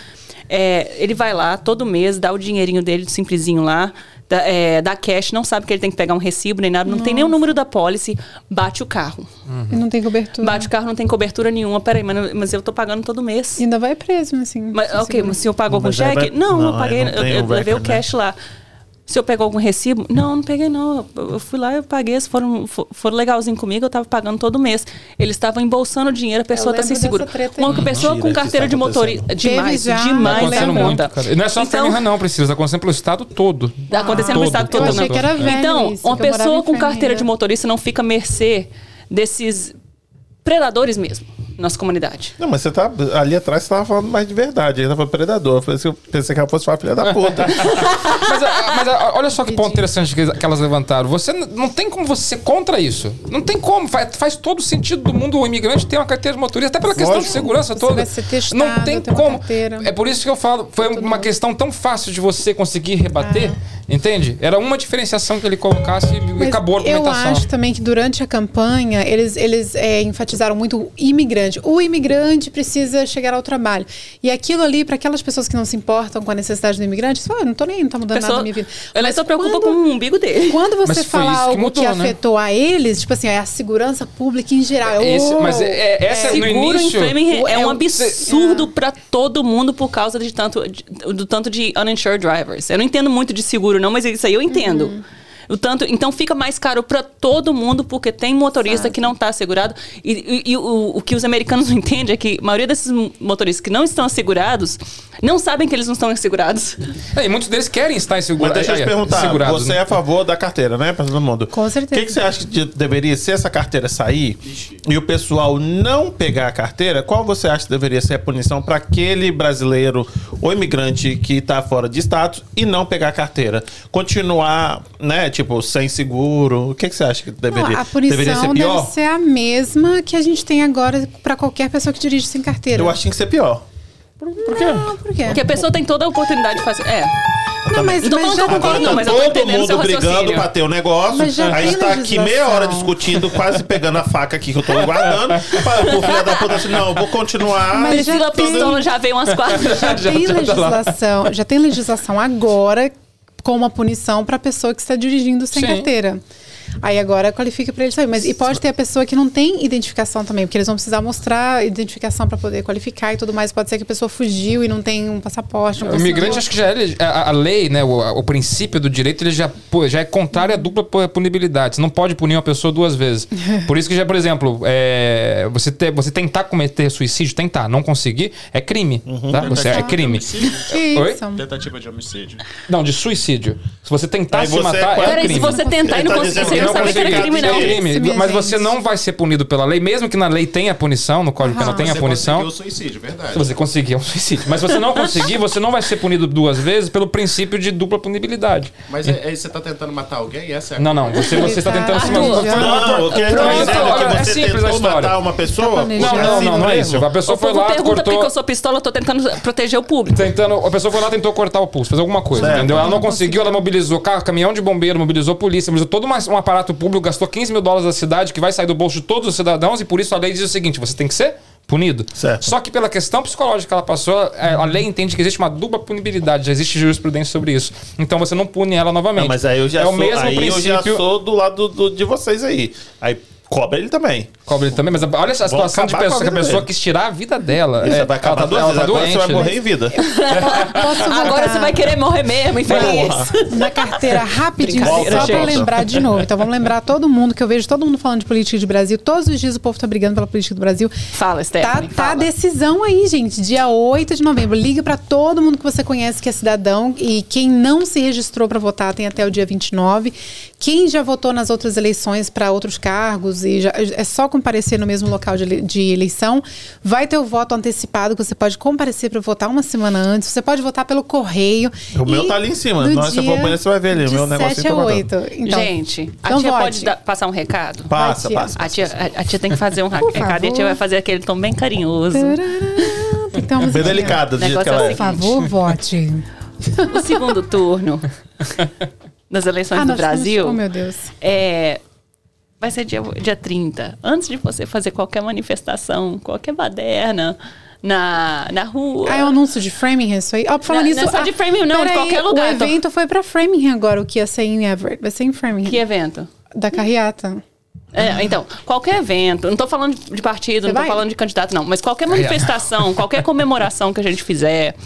É, ele vai lá todo mês, dá o dinheirinho dele, simplesinho lá, da, é, da cash, não sabe que ele tem que pegar um recibo nem nada, não Nossa. tem nem o número da policy, bate o carro. Uhum. E não tem cobertura. Bate o carro, não tem cobertura nenhuma. Peraí, mas, mas eu tô pagando todo mês. E ainda vai preso, assim. Mas, ok, mas o senhor pagou com cheque? Vai... Não, não, eu paguei, eu, eu levei o cash né? lá. Se eu pegou algum recibo? Não, não peguei não. Eu fui lá, eu paguei, eles foram, foram legalzinho comigo, eu estava pagando todo mês. Eles estavam embolsando dinheiro, a pessoa está sem seguro. Uma pessoa com carteira de motorista. Demais, já, demais tá muito, cara. Não é só então, Framingham, não, precisa. Está acontecendo pelo estado todo. Está acontecendo pelo estado todo. Eu achei que era velho então, isso, uma pessoa com carteira de motorista não fica mercê desses predadores mesmo nossa comunidade. Não, mas você tá ali atrás, você tava falando mais de verdade. Ele tava predador. Eu pensei que ela fosse uma filha da puta. mas, mas olha só que ponto interessante que, que, elas levantaram. Você não tem como você ser contra isso. Não tem como. Faz, faz todo sentido do mundo o imigrante ter uma carteira de motorista, até pela questão Lógico. de segurança você toda. Vai ser testado, não tem como. É por isso que eu falo, foi uma questão tão fácil de você conseguir rebater. Ah. Entende? Era uma diferenciação que ele colocasse e acabou a argumentação. Eu acho também que durante a campanha eles, eles é, enfatizaram muito o imigrante. O imigrante precisa chegar ao trabalho. E aquilo ali, para aquelas pessoas que não se importam com a necessidade do imigrante, você não tô nem, não tá mudando Pessoa, nada na minha vida. Ela só preocupa com o umbigo dele. Quando você fala algo que, mudou, que né? afetou a eles, tipo assim, é a segurança pública em geral. Esse, oh, mas é, é, essa é, no início... é, um absurdo é. para todo mundo por causa de tanto, de, do tanto de uninsured drivers. Eu não entendo muito de seguro não, mas isso aí eu entendo. Uhum. O tanto, então fica mais caro para todo mundo porque tem motorista que não está assegurado. E, e, e o, o, que os americanos não entendem é que a maioria desses motoristas que não estão assegurados não sabem que eles não estão assegurados. É, e muitos deles querem estar insegurados. Mas deixa eu te perguntar, você né? é a favor da carteira, né, para todo mundo? Com certeza. O que, que, você acha que deveria ser essa carteira sair e o pessoal não pegar a carteira? Qual você acha que deveria ser a punição para aquele brasileiro ou imigrante que está fora de status e não pegar a carteira? Continuar, né, tipo, sem seguro? O que, que você acha que deveria, Não, a punição deveria ser pior? deve ser a mesma que a gente tem agora para qualquer pessoa que dirige sem carteira. Eu acho que tem que ser pior. Por, por quê? Não, por quê? Porque a pessoa tem toda a oportunidade de fazer. É. Não, mas, não tô que eu concordo, não, mas eu tô entendendo Todo mundo brigando pra ter o um negócio. A gente tá aqui meia hora discutindo, quase pegando a faca aqui que eu tô guardando. o filho da puta assim, não, vou continuar. Mas já tem, pistola já veio umas quatro. Já, já tem legislação, já tem legislação agora com uma punição para a pessoa que está dirigindo sem Sim. carteira. Aí agora qualifica para eles também. Mas, e pode ter a pessoa que não tem identificação também, porque eles vão precisar mostrar identificação para poder qualificar e tudo mais. Pode ser que a pessoa fugiu e não tem um passaporte. o imigrante, acho que já é, a, a lei, né, o, o, princípio do direito, ele já, já é contrário à dupla punibilidade. Você não pode punir uma pessoa duas vezes. Por isso que já, por exemplo, é, você, ter, você tentar cometer suicídio, tentar, não conseguir, é crime. Uhum. Tá? Você, é crime. Oi? Tentativa de homicídio. Não, de suicídio. Se você tentar se matar, é, é crime. se você tentar e não conseguir, não sabe que era crime, não. É crime. Mas você não vai ser punido pela lei, mesmo que na lei tenha punição, no Código Penal tenha punição. Você conseguiu suicídio, verdade. Se você conseguir, é um suicídio. Mas se você não conseguir, você não vai ser punido duas vezes pelo princípio de dupla punibilidade. Mas é, é, você está tentando matar alguém? Essa é a Não, não. Você, você está tentando se matar. Não, o que ele está dizendo é que você simples a história. matar uma pessoa? Não, não, não, não é isso. A pessoa foi lá, pergunta porque eu sou pistola, eu tô tentando proteger o público. Tentando, a pessoa foi lá, tentou cortar o pulso, fazer alguma coisa, entendeu? Ela não conseguiu, ela mobilizou carro, caminhão de bombeiro, mobilizou polícia, mobilizou todo um aparato público, gastou 15 mil dólares da cidade, que vai sair do bolso de todos os cidadãos, e por isso a lei diz o seguinte: você tem que ser punido. Certo. Só que pela questão psicológica que ela passou, é, a lei entende que existe uma dupla punibilidade, já existe jurisprudência sobre isso. Então você não pune ela novamente. Não, mas aí eu já, é sou, o mesmo aí princípio... eu já sou do lado do, de vocês aí. Aí Cobra ele também. Cobra ele também, mas olha essa situação de pessoa, que a pessoa dele. quis tirar a vida dela. Isso, é, vai acabar tá, ela tá doente, você vai morrer em vida. Agora você vai querer morrer mesmo, infeliz. Na carteira, rapidinho, só pra lembrar de novo. Então vamos lembrar todo mundo, que eu vejo todo mundo falando de política de Brasil. Todos os dias o povo tá brigando pela política do Brasil. Fala, Stephanie. Tá, tá a decisão aí, gente. Dia 8 de novembro. Liga para todo mundo que você conhece que é cidadão. E quem não se registrou para votar tem até o dia 29. Quem já votou nas outras eleições para outros cargos e já, é só comparecer no mesmo local de, de, eleição, vai ter o voto antecipado que você pode comparecer para votar uma semana antes. Você pode votar pelo correio. O meu tá ali em cima. Nossa, se for banheiro, você vai ver ali. O meu negócio é 8. Então, Gente, a então tia vote. pode dar, passar um recado? Passa, passa, A tia, a, a, tia tem que fazer um recado e a tia vai fazer aquele tom bem carinhoso. Então, bem delicado. Do jeito que ela é. Por favor, vote. O segundo turno das eleições ah, do Brasil. Oh, meu Deus. É, vai ser dia, dia 30. Antes de você fazer qualquer manifestação, qualquer baderna na, na rua. Ah, é o anúncio de Framingham, isso aí. Ó, oh, falando nisso. Não é só de Framingham, não, de qualquer lugar. O evento tô... foi pra Framingham agora, o que ia ser em Everett. Vai ser em Framingham. Que evento? Da carreata. É, então, qualquer evento, não estou falando de partido, Você não estou falando de candidato, não, mas qualquer manifestação, qualquer comemoração que a gente fizer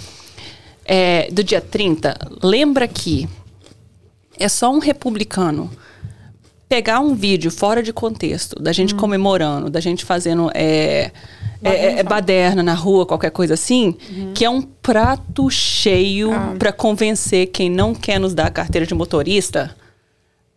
é, do dia 30, lembra que é só um republicano pegar um vídeo fora de contexto, da gente hum. comemorando, da gente fazendo é, é, é, baderna na rua, qualquer coisa assim, uhum. que é um prato cheio ah. para convencer quem não quer nos dar a carteira de motorista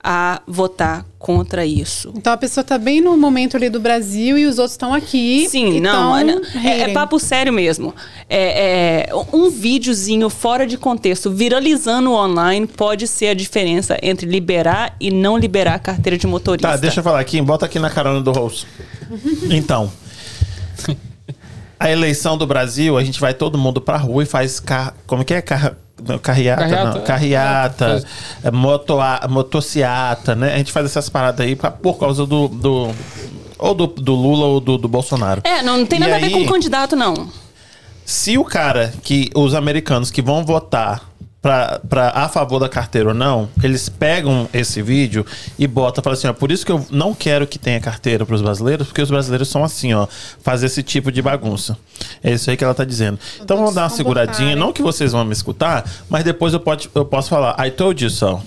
a votar contra isso. Então a pessoa está bem no momento ali do Brasil e os outros estão aqui. Sim, não, é, é, papo sério mesmo. É, é, um videozinho fora de contexto, viralizando online, pode ser a diferença entre liberar e não liberar a carteira de motorista. Tá, deixa eu falar aqui, bota aqui na carona do Rose. então, a eleição do Brasil, a gente vai todo mundo pra rua e faz car... como que é? Car Carreata, carreata, não, carreata é, moto, motociata, né? A gente faz essas paradas aí pra, por causa do, do ou do, do, Lula ou do, do Bolsonaro. É, não, não tem nada e a ver aí, com o candidato, não. Se o cara que os americanos que vão votar pra, pra, a favor da carteira ou não, eles pegam esse vídeo e botam, falam assim, ó, por isso que eu não quero que tenha carteira para os brasileiros, porque os brasileiros são assim, ó, fazer esse tipo de bagunça. É isso aí que ela tá dizendo. Então vamos dar uma seguradinha, não que vocês vão me escutar, mas depois eu, pode, eu posso falar, I told you so.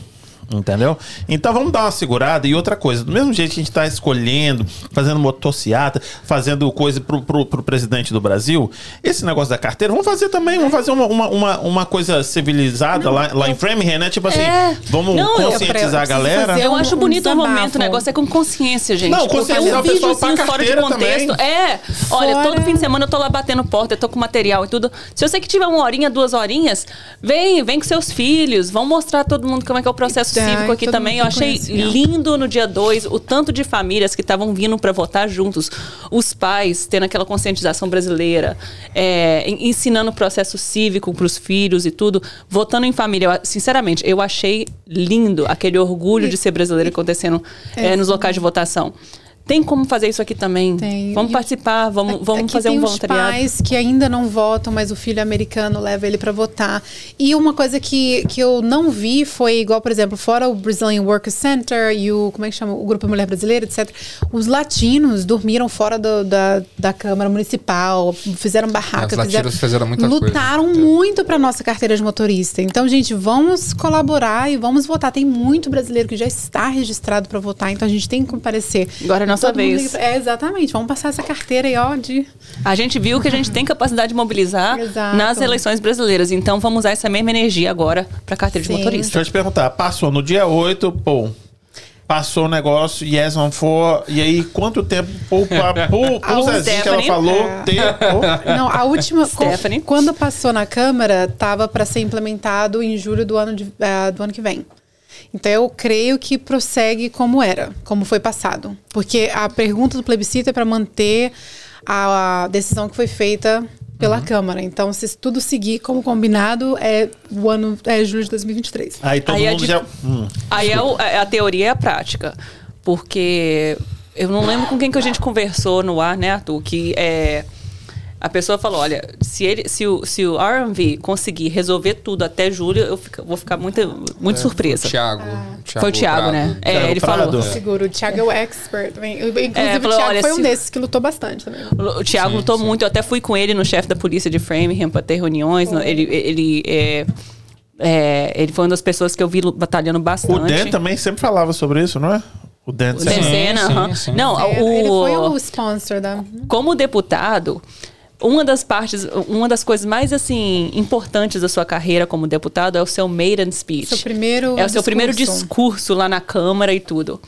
Entendeu? Então vamos dar uma segurada. E outra coisa, do mesmo jeito que a gente está escolhendo, fazendo motociata, fazendo coisa pro, pro, pro, presidente do Brasil, esse negócio da carteira, vamos fazer também, vamos fazer uma, uma, uma, uma coisa civilizada não, lá, lá em Framingham, né? Tipo assim, é, vamos não, conscientizar eu, a galera. Eu acho bonito um o momento, o negócio é com consciência, gente. Não, consciência um vídeo assim, fora de contexto. Também. É, olha, fora... todo fim de semana eu tô lá batendo porta, eu tô com material e tudo. Se você que tiver uma horinha, duas horinhas, vem, vem com seus filhos, vão mostrar todo mundo como é que é o processo cívico aqui também. Eu achei lindo no dia 2 o tanto de famílias que estavam vindo para votar juntos. Os pais tendo aquela conscientização brasileira, é, ensinando o processo cívico para os filhos e tudo, votando em família. Eu, sinceramente, eu achei lindo aquele orgulho de ser brasileiro acontecendo é, nos locais de votação. Tem como fazer isso aqui também. Tem. Vamos e participar, vamos, vamos aqui fazer tem um os voluntariado. pais que ainda não votam, mas o filho americano leva ele para votar. E uma coisa que, que eu não vi foi igual, por exemplo, fora o Brazilian Workers Center e o como é que chama, o Grupo Mulher Brasileira, etc. Os latinos dormiram fora do, da, da Câmara Municipal, fizeram barraca, É, os latinos fizeram muita coisa. lutaram muito para nossa carteira de motorista. Então, gente, vamos colaborar e vamos votar. Tem muito brasileiro que já está registrado para votar, então a gente tem que comparecer. Agora é nossa vez. É, exatamente. Vamos passar essa carteira aí, ó, de... A gente viu que a gente tem capacidade de mobilizar Exato. nas eleições brasileiras. Então vamos usar essa mesma energia agora para carteira de Sim. motorista. Deixa eu te perguntar, passou no dia 8, pô. Passou o negócio, yes on for. E aí, quanto tempo pro, pra, pro, pro A Zezinho que ela falou É. Não, a última. Stephanie? Quando passou na Câmara, estava para ser implementado em julho do ano, de- eh, do ano que vem. Então eu creio que prossegue como era, como foi passado. Porque a pergunta do plebiscito é para manter a, decisão que foi feita pela Uhum. Câmara. Então, se tudo seguir como combinado, é o ano é julho de 2023. Aí todo Aí é mundo de- já. Hum. Aí é o- é a teoria e a prática. Porque eu não lembro com quem que a gente conversou no ar, né, Arthur? Que é, a pessoa falou: olha, se, ele, se, o, se o RMV conseguir resolver tudo até julho, eu fico- vou ficar muito, muito surpresa. Thiago, Ah. Foi o Thiago, Prado. né? É, Thiago ele Prado. falou. Seguro, o Thiago é o expert também. Inclusive, É, o falou, Thiago olha, foi um se- desses que lutou bastante também. O Thiago Sim, lutou sim. muito. Eu até fui com ele no chefe da polícia de Framingham para ter reuniões. Ele, ele, é, é, ele foi uma das pessoas que eu vi batalhando bastante. O Dan também sempre falava sobre isso, não é? O Dan O sempre. Dezena, sim, aham. sim. Não, É, o, Ele foi o sponsor da. como deputado, uma das partes, uma das coisas mais assim importantes da sua carreira como deputado é o seu maiden speech. Seu primeiro é o seu primeiro discurso. discurso lá na Câmara e tudo.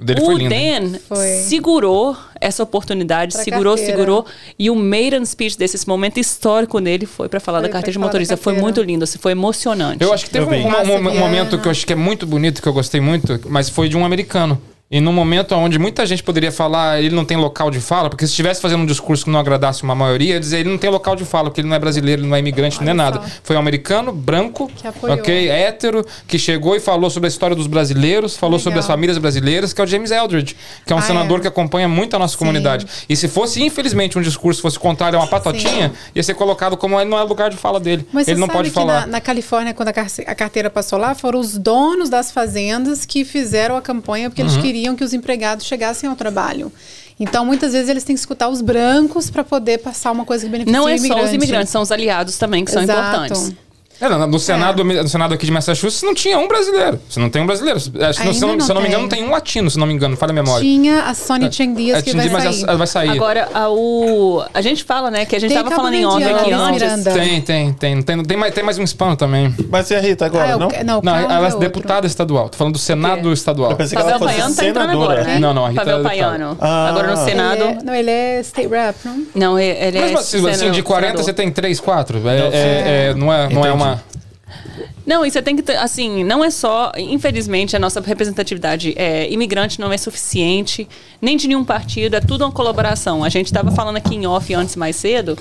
O dele o foi lindo. Dan Foi. segurou essa oportunidade, Pra segurou, carteira. segurou. E o maiden speech desse momento histórico dele foi para falar Foi da carteira de motorista. Foi muito lindo, assim, foi emocionante. Eu acho que teve um, um- um- um momento que eu acho que é muito bonito, que eu gostei muito, mas foi de um americano. E num momento onde muita gente poderia falar, ele não tem local de fala, porque se estivesse fazendo um discurso que não agradasse uma maioria, ia dizer ele não tem local de fala, porque ele não é brasileiro, ele não é imigrante, não é Olha nada. só. Foi um americano, branco, ok, hétero, que chegou e falou sobre a história dos brasileiros, falou Legal. sobre as famílias brasileiras, que é o James Eldridge, que é um Ah, senador é. que acompanha muito a nossa comunidade. E se fosse, infelizmente, um discurso fosse contrário a uma patotinha, ia ser colocado como ele não é lugar de fala dele. Mas ele não pode falar. Na, na Califórnia, quando a, a carteira passou lá, foram os donos das fazendas que fizeram a campanha porque Uhum. eles queriam que os empregados chegassem ao trabalho. Então, muitas vezes, eles têm que escutar os brancos para poder passar uma coisa que beneficia não é só os imigrantes, são os aliados também que são Exato. importantes. É, no, no Senado, no Senado aqui de Massachusetts não tinha um brasileiro. Você não tem um brasileiro. Acho que, Ainda se, eu não, não se não me engano, não tem. um latino, se não me engano, falha a memória. Tinha a Sônia Cheng Dias É, que tinha- vai mas sair. ela vai sair. Agora, a, o, a gente fala, né, que a gente Tem tava falando em off aqui antes. Miranda. Tem, tem, tem. Tem, tem, mais, tem mais um hispano também. Mas e a Rita agora, Ah, é o- não? não, Não, ela é outro. deputada estadual. Tô falando do Senado estadual. Eu pensei que Pavel ela fosse Paiano tá entrando senadora. agora, né? Não, não, a Rita Pavel é. Paiano. Ah. Agora no Ele Senado. é, não, ele é state rep, não? Não, ele é. Mas assim, assim, de 40 senador. você tem 3, 4. É, Não, é- é- não, é, não é uma. Não, e você tem que ter, assim, não é só, infelizmente, a nossa representatividade é, imigrante não é suficiente, nem de nenhum partido, é tudo uma colaboração. A gente estava falando aqui em off antes mais cedo,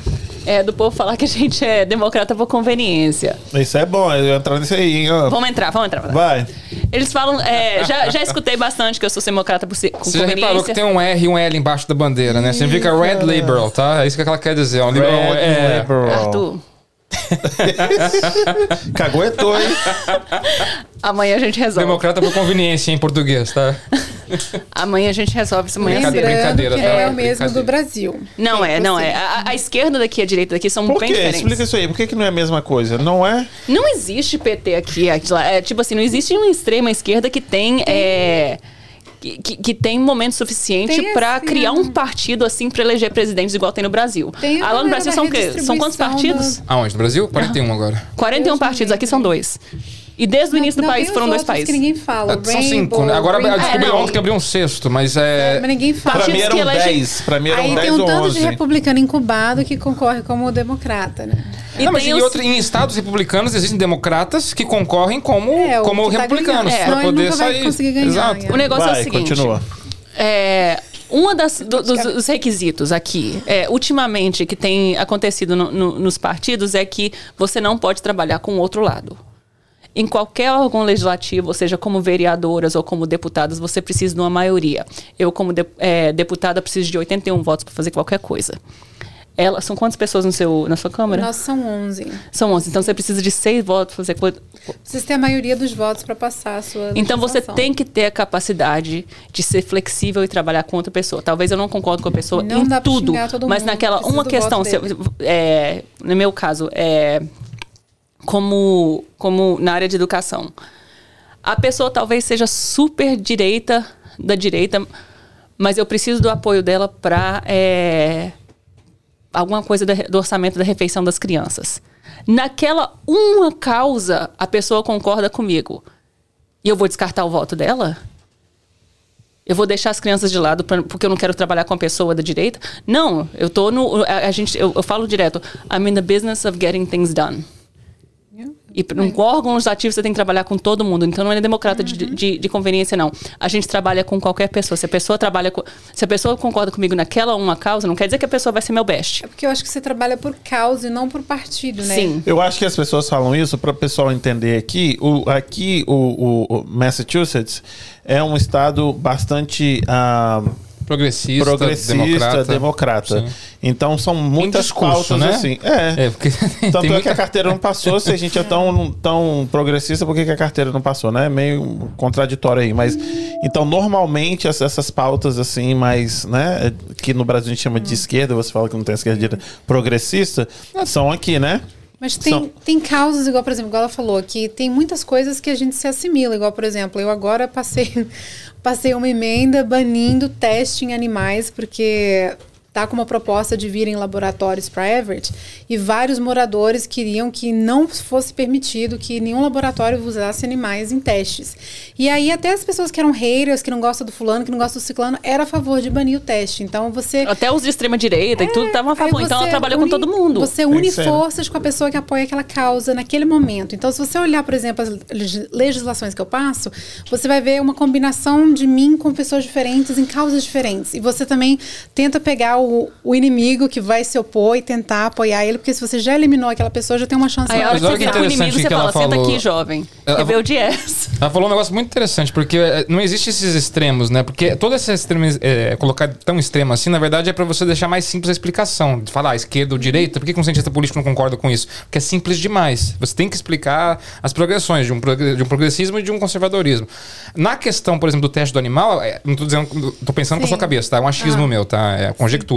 é, do povo falar que a gente é democrata por conveniência. Isso é bom, eu entrar nisso aí, hein? ó. Vamos entrar, vamos entrar. Vai. Eles falam, é, já, já escutei bastante que eu sou democrata por ser, com Você já conveniência. reparou que tem um R e um L embaixo da bandeira, né? Significa Red Liberal, tá? É isso que ela quer dizer. É um liberal. Red É, liberal. Arthur, Caguetou, hein? amanhã a gente resolve. democrata por conveniência em português, tá? Amanhã a gente resolve isso amanhã. Lembrando brincadeira, que tá? não é o mesmo do Brasil. Não é, não é. A, a esquerda daqui e a direita daqui são Por bem quê? diferentes. Explica isso aí. Por que, que não é a mesma coisa? Não é? Não existe PT aqui. aqui lá. É, tipo assim, não existe uma extrema esquerda que tem. é, que, que- que tem momento suficiente assim, criar um partido assim pra eleger presidentes igual tem no Brasil. Tem Ah, lá no Brasil da são o quê? São quantos partidos? Aonde? No Brasil? 41 agora. 41 partidos, aqui são dois. E desde o início do Não, país foram dois países. que ninguém fala. São Rainbow, cinco, né? Agora eu descobri É, não. ontem que abriu um sexto, mas é. Mas ninguém fala. Pra mim eram 10. Pra mim eram Aí 10 tem um ou tanto 11. de republicano incubado que concorre como democrata, né? E não, mas em, os- outro- em estados republicanos existem democratas que concorrem como, É, o como que tá republicanos. ele poder sair. conseguir ganhar, Exato. é. O negócio é Vai, o seguinte. continua. É, uma das do- dos, dos requisitos aqui, é, ultimamente, que tem acontecido no- no- nos partidos é que você não pode trabalhar com o outro lado. Em qualquer órgão legislativo, ou seja, como vereadoras ou como deputadas, você precisa de uma maioria. Eu, como de, é, deputada, preciso de 81 votos para fazer qualquer coisa. Ela, são quantas pessoas no seu, na sua Câmara? Nós são 11. São 11. Então você precisa de seis votos para fazer. Vocês têm a maioria dos votos para passar a sua. Então você tem que ter a capacidade de ser flexível e trabalhar com outra pessoa. Talvez eu não concordo com a pessoa não em tudo, mas naquela uma questão, se, é, no meu caso, é como como na área de educação. A pessoa talvez seja super direita da direita, mas eu preciso do apoio dela para é, alguma coisa do orçamento da refeição das crianças. Naquela uma causa, a pessoa concorda comigo. E eu vou descartar o voto dela? Eu vou deixar as crianças de lado pra, porque eu não quero trabalhar com a pessoa da direita? Não, eu tô no. A, a gente, eu, eu falo direto. I'm in the business of getting things done. E num órgão legislativo você tem que trabalhar com todo mundo. Então não é democrata uhum. de, de, de, conveniência, não. A gente trabalha com qualquer pessoa. Se a pessoa trabalha com, Se a pessoa concorda comigo naquela uma causa, não quer dizer que a pessoa vai ser meu best. É porque eu acho que você trabalha por causa e não por partido, né? Sim. Eu acho que as pessoas falam isso para o pessoal entender aqui. O, aqui, o, o, o Massachusetts é um estado bastante. Uh, progressista, progressista democrata. democrata. Então são muitas discurso, pautas né? assim. É. é porque Tanto é muita... que a carteira não passou. Se a gente é tão, tão progressista, por que, a carteira não passou, né? Meio contraditório aí. Mas então, normalmente, essas pautas assim, mais, né? Que no Brasil a gente chama de esquerda, você fala que não tem esquerda direita, progressista, são aqui, né? Mas tem, tem causas, igual, por exemplo, igual ela falou, que tem muitas coisas que a gente se assimila. Igual, por exemplo, eu agora passei passei uma emenda banindo teste em animais, porque está com uma proposta de vir em laboratórios para Everett e vários moradores queriam que não fosse permitido que nenhum laboratório usasse animais em testes. E aí até as pessoas que eram haters, que não gostam do fulano, que não gostam do ciclano, era a favor de banir o teste. Então você até os de extrema direita é, e tudo estavam a favor. Então ela trabalhou une, com todo mundo. Você une forças com a pessoa que apoia aquela causa naquele momento. Então se você olhar, por exemplo, as legislações que eu passo, você vai ver uma combinação de mim com pessoas diferentes em causas diferentes. E você também tenta pegar o, o inimigo que vai se opor e tentar apoiar ele, porque se você já eliminou aquela pessoa, já tem uma chance Aí, maior. Aí, olha que interessante o inimigo, você fala, falou... senta aqui, jovem. Ela, Rebelde yes. Ela falou um negócio muito interessante, porque eh, não existe esses extremos, né? Porque toda essa extrema, é, colocar tão extremo assim, na verdade, é para você deixar mais simples a explicação. De falar ah, esquerda ou direita, por que um cientista político não concorda com isso? Porque é simples demais. Você tem que explicar as progressões de um, de um progressismo e de um conservadorismo. Na questão, por exemplo, do teste do animal, é, não tô dizendo, tô pensando Sim. com a sua cabeça, tá? É um achismo ah. meu, tá? É conjectura.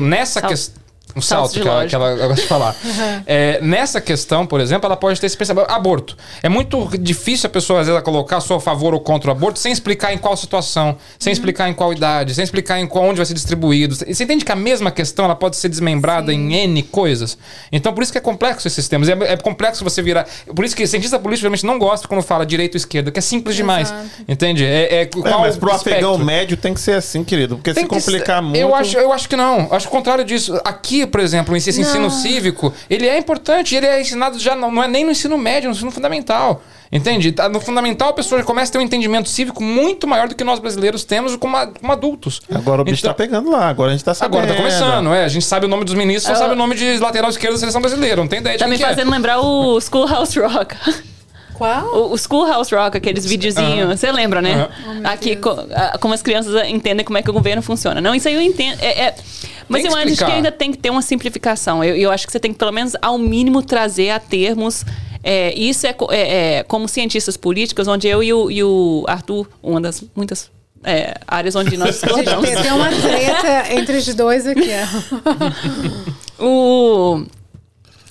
Nessa questão um salto, salto que, ela, que ela gosta de falar. Uhum. É, nessa questão, por exemplo, ela pode ter esse pensamento. Aborto. É muito difícil a pessoa, às vezes, colocar sua a favor ou contra o aborto sem explicar em qual situação, sem uhum. explicar em qual idade, sem explicar em qual, onde vai ser distribuído. Você entende que a mesma questão ela pode ser desmembrada Sim. em N coisas? Então, por isso que é complexo esses sistemas. É, é, complexo você virar. Por isso que cientista político realmente não gosta quando fala direita ou esquerda, que é simples Exato. demais. Entende? É, é, qual é, mas pro afegão médio tem que ser assim, querido. Porque tem se complicar muito. Eu acho, eu acho que não. Acho o contrário disso. Aqui, por exemplo, esse ensino cívico, ele é importante. Ele é ensinado já, não, não é nem no ensino médio, é no ensino fundamental. Entende? Tá, no fundamental, a pessoa já começa a ter um entendimento cívico muito maior do que nós brasileiros temos como, como adultos. Agora o bicho então, tá pegando lá, agora a gente tá sabendo. Agora tá começando, é. A gente sabe o nome dos ministros, só sabe o nome de lateral esquerdo da seleção brasileira. Não tem ideia de Tá me fazendo é. lembrar o Schoolhouse Rock. Qual? O, o Schoolhouse Rock, aqueles videozinhos. Você lembra, né? Oh, Aqui, co, como as crianças entendem como é que o governo funciona. Não, isso aí eu entendo. É, é, mas eu acho que ainda tem que ter uma simplificação. Eu, eu acho que você tem que, pelo menos, ao mínimo, trazer a termos. É, isso é, é, é, como cientistas políticos, onde eu e o, e o Arthur, uma das muitas é, áreas onde nós discordamos. Tem uma treta entre os dois aqui. o,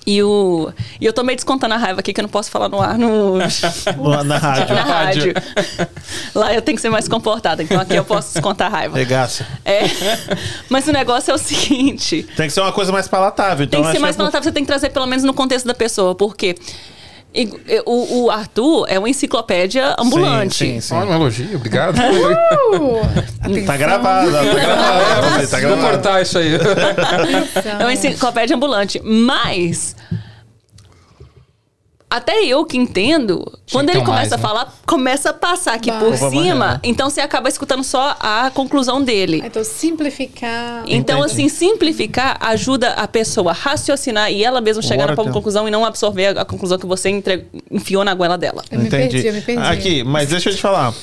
e, o, e eu tô meio descontando a raiva aqui, que eu não posso falar no ar no... na rádio. Na rádio. Lá eu tenho que ser mais comportada, então aqui eu posso descontar a raiva. Regaça. É. Mas o negócio é o seguinte... Tem que ser uma coisa mais palatável. Então tem que ser mais palatável, você tem que trazer pelo menos no contexto da pessoa, porque... E, o, o, Arthur é uma enciclopédia ambulante. Sim, sim, sim. Olha, um elogio, obrigado. Uh, tá gravado, tá gravado. É, tá gravado. Vou cortar isso aí. é uma enciclopédia ambulante. Mas até eu que entendo, Tinha quando que ele começa mais, a falar, começa a passar aqui Vai. por cima, então você acaba escutando só a conclusão dele. Então, simplificar. Então, Entendi. assim, simplificar ajuda a pessoa a raciocinar e ela mesma chegar na própria conclusão e não absorver a, a conclusão que você entre- enfiou na goela dela. Eu me perdi, eu me perdi. Aqui, mas deixa eu te falar.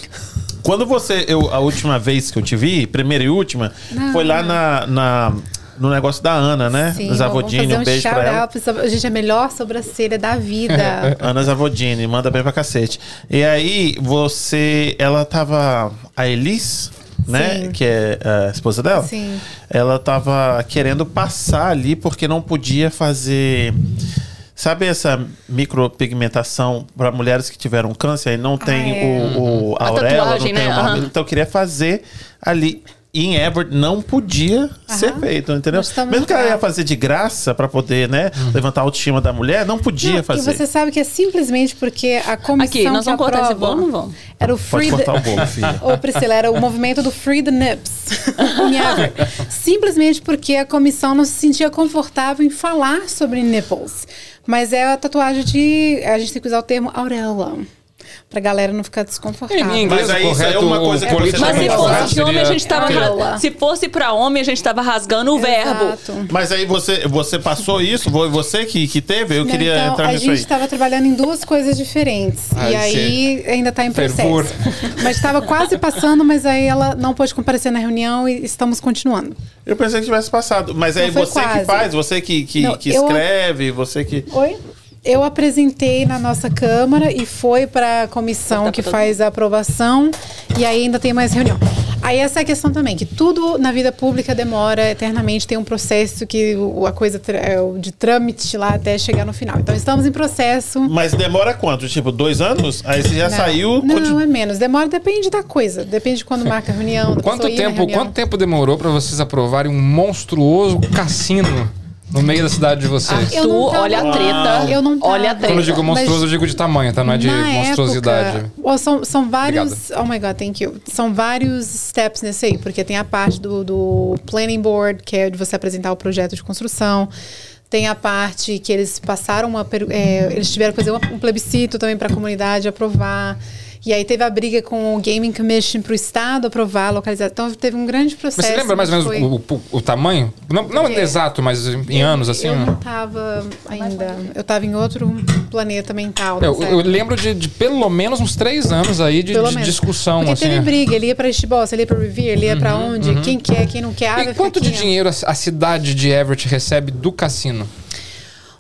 Quando você. Eu, a última vez que eu te vi, primeira e última, Não. foi lá na, na- no negócio da Ana, né? Sim, vamos Zavodini, fazer um beijo pra ela. pro- Gente, é a melhor sobrancelha da vida. Ana Zavodini, manda bem pra cacete. E aí, você. Ela tava. A Elis, né? Sim. Que é a esposa dela. Sim. Ela tava querendo passar ali porque não podia fazer. Sabe essa micropigmentação para mulheres que tiveram câncer e não tem Ah, é. o, o A auréola, tatuagem, não tem né? o mamilo? Aham. Então eu queria fazer ali. E em Everett não podia ser feito, entendeu? Mesmo que ela ia fazer de graça para poder, né, levantar a autoestima da mulher, não podia Não, fazer. E você sabe que é simplesmente porque a comissão Aqui, nós vamos cortar esse bolo ou não vamos? Era o Pode Free cortar the... o bolo, filha. Ô, Priscila, era o movimento do Free the Nips. em Everett. Simplesmente porque a comissão não se sentia confortável em falar sobre nipples. Mas é a tatuagem de... A gente tem que usar o termo auréola. Pra galera não ficar desconfortável. Em inglês, Mas aí aí é correto, uma coisa o que você Mas se fosse de homem, a gente tava. Ra- Se fosse pra homem, a gente tava rasgando o verbo. Exato. Mas aí você, você passou isso? Foi você que, que teve? Eu Não, queria então, entrar a nisso gente aí. estava trabalhando em duas coisas diferentes. Ai, e aí ainda está em processo. Fervor. Mas estava quase passando, mas aí ela não pôde comparecer na reunião e estamos continuando. Eu pensei que tivesse passado. Mas aí Não foi você que faz, você que, que, Não, que eu- escreve, você que. Oi? Eu apresentei na nossa Câmara e foi para a comissão Tá que faz a aprovação e aí ainda tem mais reunião. Aí essa é a questão também, que tudo na vida pública demora eternamente, tem um processo que a coisa é o de trâmite lá até chegar no final. Então estamos em processo. Mas demora quanto? Tipo, dois anos? Aí você já Não, saiu. Não, continu- é menos. Demora, depende da coisa. Depende de quando marca a reunião. Quanto tempo, reunião. quanto tempo demorou pra vocês aprovarem um monstruoso cassino no meio da cidade de vocês? Eu tu, tava- olha a treta. Eu não Olha a tava. treta. Quando eu digo monstruoso, Mas- eu digo de tamanho, tá? Não é de Na monstruosidade. época, ó, são, são vários. Oh my God, thank you. São vários steps nesse aí, porque tem a parte do, do planning board, que é de você apresentar o projeto de construção. Tem a parte que eles passaram uma. é, eles tiveram que fazer um plebiscito também para a comunidade aprovar. E aí teve a briga com o Gaming Commission para o Estado aprovar, localizar. Então teve um grande Mas processo. você lembra mais ou mas menos foi- o, o- o tamanho? Não, não É. exato, mas em anos, assim? Eu não tava ainda. Eu tava em outro planeta mental. Eu, nessa eu época. lembro de, de pelo menos uns três anos aí de, de discussão. Porque assim. teve briga, ele ia pra Estibos, ele ia pra Revere, ele ia pra onde, quem quer, quem não quer. Ah, E ficar quanto de dinheiro a, a cidade de Everett recebe do cassino?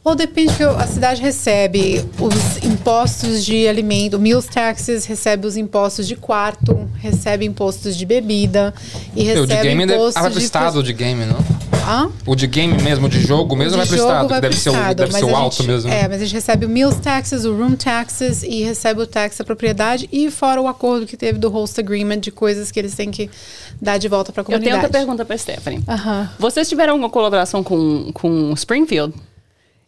Ou depende que a cidade recebe os impostos de alimento, meals taxes, recebe os impostos de quarto, recebe impostos de bebida e o de recebe game deve, impostos ah, vai pro de estado de game, não? Hã? O de game mesmo, de jogo mesmo, De vai pro jogo estado, vai que deve pro ser estado, deve ser o a alto gente- mesmo. É, mas a gente recebe o meals taxes, o room taxes e recebe o tax da propriedade e fora o acordo que teve do host agreement de coisas que eles têm que dar de volta pra Eu tenho comunidade. outra pergunta pra Stephanie. Aham. Vocês tiveram alguma colaboração com, com Springfield?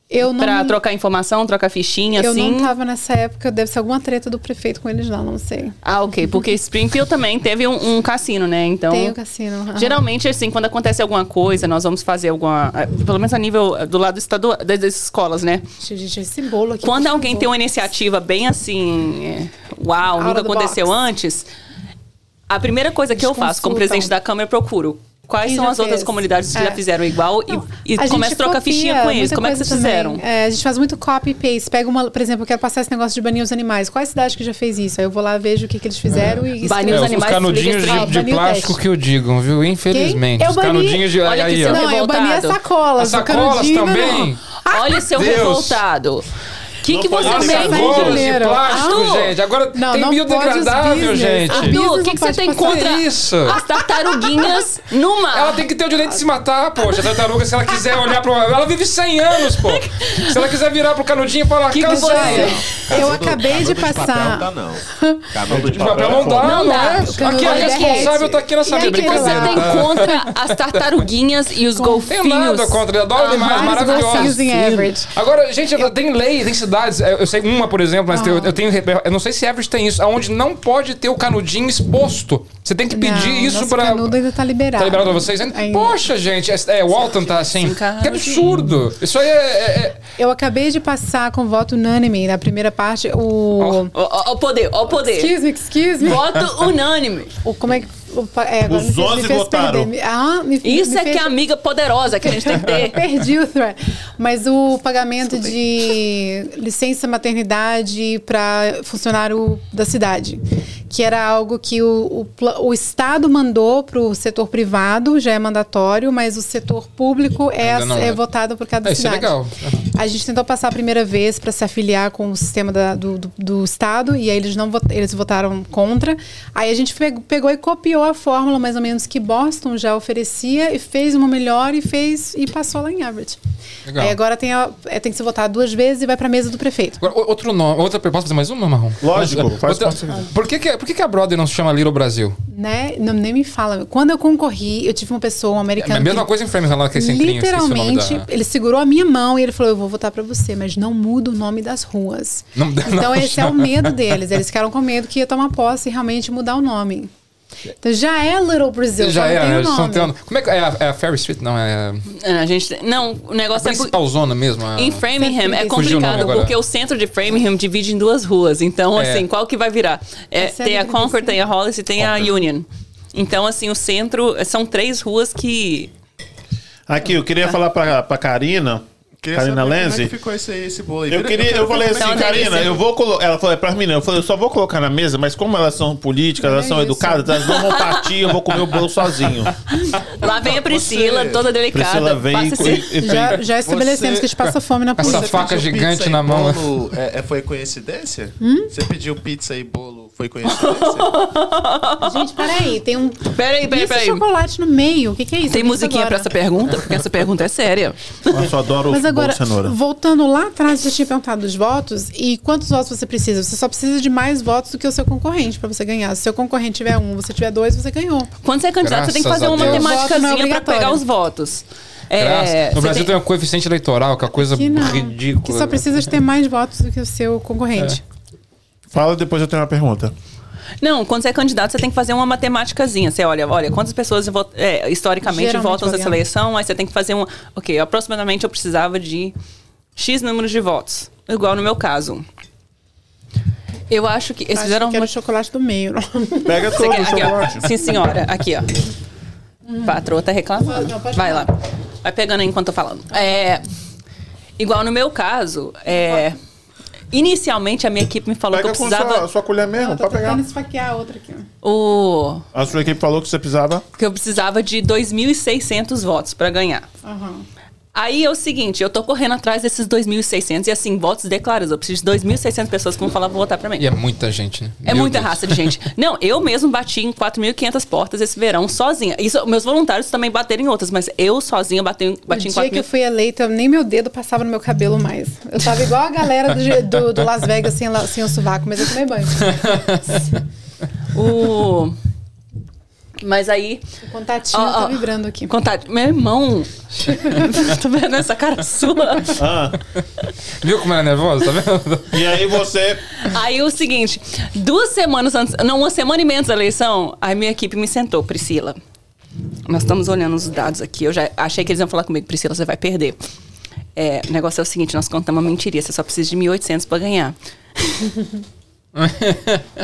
Eu não Pra trocar informação, trocar fichinha, Eu assim? não tava nessa época, deve ser alguma treta do prefeito com eles lá, não sei. Ah, ok. Porque Springfield também teve um, um cassino, né? Então. Tem o cassino. aham. Geralmente, assim, quando acontece alguma coisa, nós vamos fazer alguma. eh, Pelo menos a nível eh, do lado estadual, das das escolas, né? Gente, esse bolo aqui. Quando alguém tem uma iniciativa bem assim, é, uau, Out nunca aconteceu box. antes, a primeira coisa que eu faço como presidente da Câmara, eu procuro. Quais Quem são as outras fez? comunidades que É. já fizeram igual e- Não, e, a começo a trocar fichinha com eles? Como é que vocês também. fizeram? É, a gente faz muito copy e paste. Pega uma, por exemplo, eu quero passar esse negócio de banir os animais. Qual é a cidade que já fez isso? Aí eu vou lá, vejo o que, que eles fizeram e Banir É, os os, animais canudinhos liga de, de baniu o plástico que o digam, viu? Infelizmente. Eu Os bani- canudinhos de. Olha aí, que ó. seu Não, eu bani as revoltado. sacolas. As o sacolas também? não. Olha seu Deus. revoltado. O que, Não que você tem? de janeiro. plástico, Arthur! gente. Agora Não, tem não biodegradável, gente. Ah, Arthur, o que, que não você tem passar contra isso. as tartaruguinhas numa? Ela tem que ter o direito de se matar, poxa. A tartaruga, se ela quiser olhar pro. Ela vive 100 anos, pô. Se ela quiser virar pro canudinho e falar, Que que você- Eu acabei de canudo De passar. papel não dá, não. Canudo de papel não dá, Não não, é? Aqui é responsável, tá aqui nessa aí, O que, você brincadeira. tem tá? contra as tartaruguinhas e os golfinhos? nada contra, eu adoro golfinhos em Everett. Agora, gente, tem lei, tem cidade cidades, eu sei uma, por exemplo, mas eu, eu, tenho. Eu não sei se Everett tem isso, onde não pode ter o canudinho exposto. Você tem que pedir não, isso para. O canudo ainda tá liberado. Tá liberado pra vocês? Ainda. Poxa, gente, é, é, Walton tá assim. Que absurdo. Isso aí é, é, é, Eu acabei de passar com voto unânime na primeira parte. O. Ó, o poder, ó, o poder. Excuse me, excuse me. Voto unânime. O, como é que. É, Os 11 votaram. Ah, me, Isso me é fez... que é amiga poderosa que a gente tem que ter. Perdi o thread. Mas o pagamento de licença maternidade para funcionário da cidade, que era algo que o, o, o Estado mandou para o setor privado, já é mandatório, mas o setor público é, é, é votado por cada é, cidade. Isso é legal. A gente tentou passar a primeira vez para se afiliar com o sistema da, do, do, do, Estado, e aí eles, não eles votaram contra. Aí a gente pegou e copiou a fórmula mais ou menos que Boston já oferecia e fez uma melhor e fez e passou lá em Everett. Legal. Aí agora tem, a, é, tem que se votar duas vezes e vai para a mesa do prefeito. Agora, outro nome, outra posso fazer mais uma, Marrom? Lógico, faz outra, por que, que, por que, que a Brother não se chama Little Brasil? Né? Não, nem me fala. Quando eu concorri, eu tive uma pessoa, um americano. É a mesma coisa em Framingham, lá que é. Literalmente, da... ele segurou a minha mão e ele falou: Eu vou votar para você, mas não muda o nome das ruas. Não, então, não, esse não. é o medo deles. Eles ficaram com medo que ia tomar posse e realmente mudar o nome. Então já é Little Brazil, já, já é, tem o nome. Como é que é a, é a Ferry Street? Não, é. é a gente, não, o negócio a é. principal zona mesmo. A... Em Framingham é complicado, porque o centro de Framingham divide em duas ruas. Então, é. assim, qual que vai virar? É, tem a Concord, tem a Hollis e tem Concord. a Union. Então, assim, o centro. São três ruas que. Aqui, eu queria tá. falar pra, pra Karina Queria Karina Lenzi. Como é que ficou esse, esse bolo aí? Eu, queria, eu, eu falei assim, Karina, eu vou colocar. Ela falou, é pra mim, Eu falei, eu só vou colocar na mesa, mas como elas são políticas, elas é são isso. educadas, elas não vão partir, eu vou comer o bolo sozinho. Lá vem a Priscila, Você... toda delicada. Priscila vem e, e, já, já estabelecemos Você... que a gente passa fome na polícia. Essa faca gigante na mão. Bolo, é, é, foi coincidência? Hum? Você pediu pizza e bolo, foi coincidência? gente, peraí, tem um. Peraí, peraí, peraí. chocolate no meio. O que, que é isso? Tem musiquinha pra essa pergunta? Porque essa pergunta é séria. Eu adoro Mas agora, cenoura voltando lá atrás, você tinha perguntado dos votos e quantos votos você precisa. Você só precisa de mais votos do que o seu concorrente para você ganhar. Se o seu concorrente tiver um, você tiver dois, você ganhou. Quando você é candidato, Graças você tem que fazer uma matemáticazinha para pegar os votos. É, no Brasil tem... tem um coeficiente eleitoral, que é uma coisa ridícula. Que só precisa de ter mais votos do que o seu concorrente. É. Fala, depois eu tenho uma pergunta. Não, quando você é candidato, você tem que fazer uma matemáticazinha. Você olha, olha, quantas pessoas é, historicamente Geralmente votam nessa eleição, aí você tem que fazer uma. Ok, aproximadamente eu precisava de X números de votos. Igual no meu caso. Eu acho que eles acho fizeram. Que o chocolate do meio. Pega todo o chocolate. Sim, senhora. Aqui, ó. Hum. Patroa tá reclamando. Não, Vai lá. Vai pegando aí enquanto eu tô falando. É, igual no meu caso, é, inicialmente a minha equipe me falou Pega que eu precisava. Com sua, sua colher mesmo, Não, tô pode pegar. esfaquear a outra aqui. O... A sua equipe falou que você precisava. Que eu precisava de 2.600 votos para ganhar. Uhum. Aí é o seguinte, eu tô correndo atrás desses 2.600 e assim, votos declarados. Eu preciso de 2.600 pessoas que vão falar pra votar pra mim. E é muita gente, né? É Meu muita Deus. raça de gente. Não, eu mesmo bati em 4.500 portas esse verão sozinha. Isso, meus voluntários também bateram em outras, mas eu sozinha bati, bati em 4 dia que eu fui eleita, nem meu dedo passava no meu cabelo mais. Eu tava igual a galera do, do, do Las Vegas sem, sem o sovaco, mas eu tomei banho. o... Mas aí. O contatinho ó, tá vibrando aqui. Contato. Meu irmão. tô vendo essa cara sua. Ah. Viu como ela é nervosa? Tá vendo? E aí você. Aí o seguinte: duas semanas antes. Não, uma semana e meia antes da eleição, a minha equipe me sentou, Priscila. Nós estamos olhando os dados aqui. Eu já achei que eles iam falar comigo, Priscila, você vai perder. É, o negócio é o seguinte: nós contamos uma mentiria. Você só precisa de 1.800 para ganhar.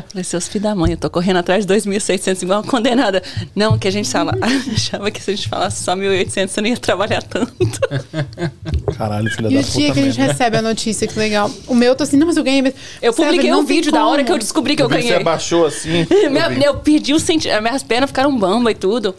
Falei, seus filhos da mãe, eu tô correndo atrás de 2.600 igual uma condenada. Não, que a gente fala, achava que se a gente falasse só 1.800 você não ia trabalhar tanto. Caralho, filha e da puta. E o dia que a gente né? recebe a notícia, que legal. O meu, eu tô assim, não, mas eu ganhei. Eu publiquei um vídeo da hora que eu descobri que eu, eu ganhei. Você abaixou assim. eu, eu perdi o sentido, minhas pernas ficaram bamba e tudo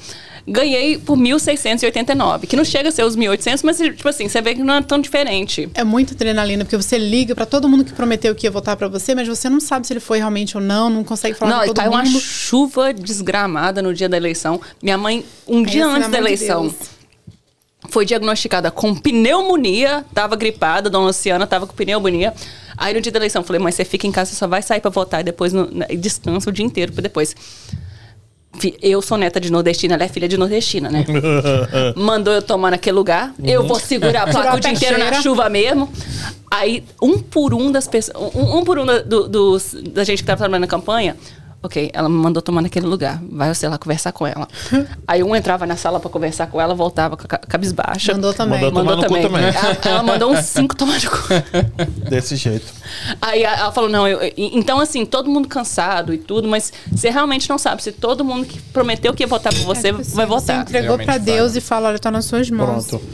ganhei por 1.689, que não chega a ser os 1.800, mas tipo assim, você vê que não é tão diferente. É muito adrenalina, porque você liga para todo mundo que prometeu que ia votar para você, mas você não sabe se ele foi realmente ou não, não consegue falar não, com todo caiu mundo. uma chuva desgramada no dia da eleição. Minha mãe, um dia antes da eleição, de foi diagnosticada com pneumonia, tava gripada, dona Luciana tava com pneumonia. Aí no dia da eleição, falei, mas você fica em casa, você só vai sair para votar e depois no, descansa o dia inteiro para depois eu sou neta de nordestina, ela é filha de nordestina, né? Mandou eu tomar naquele lugar. Uhum. Eu vou segurar a placa o dia inteiro na chuva mesmo. Aí, um por um das pessoas. Um, um por um da, do, dos, da gente que tava trabalhando na campanha Ok, ela me mandou tomar naquele lugar. Vai você lá conversar com ela. Aí um entrava na sala para conversar com ela, voltava cabisbaixa. Mandou também. Mandou, mandou também. também. Ela, ela, mandou uns cinco tomar de cu. Desse jeito. Aí ela falou, não, eu, então assim, todo mundo cansado e tudo, mas você realmente não sabe se todo mundo que prometeu que ia votar por você, é, vai votar. Você entregou para Deus e falou, olha, tá nas suas mãos. Pronto.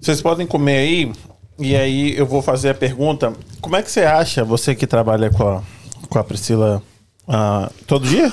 Vocês podem comer aí, e aí eu vou fazer a pergunta. Como é que você acha, você que trabalha com a, com a Priscila ah, todo dia?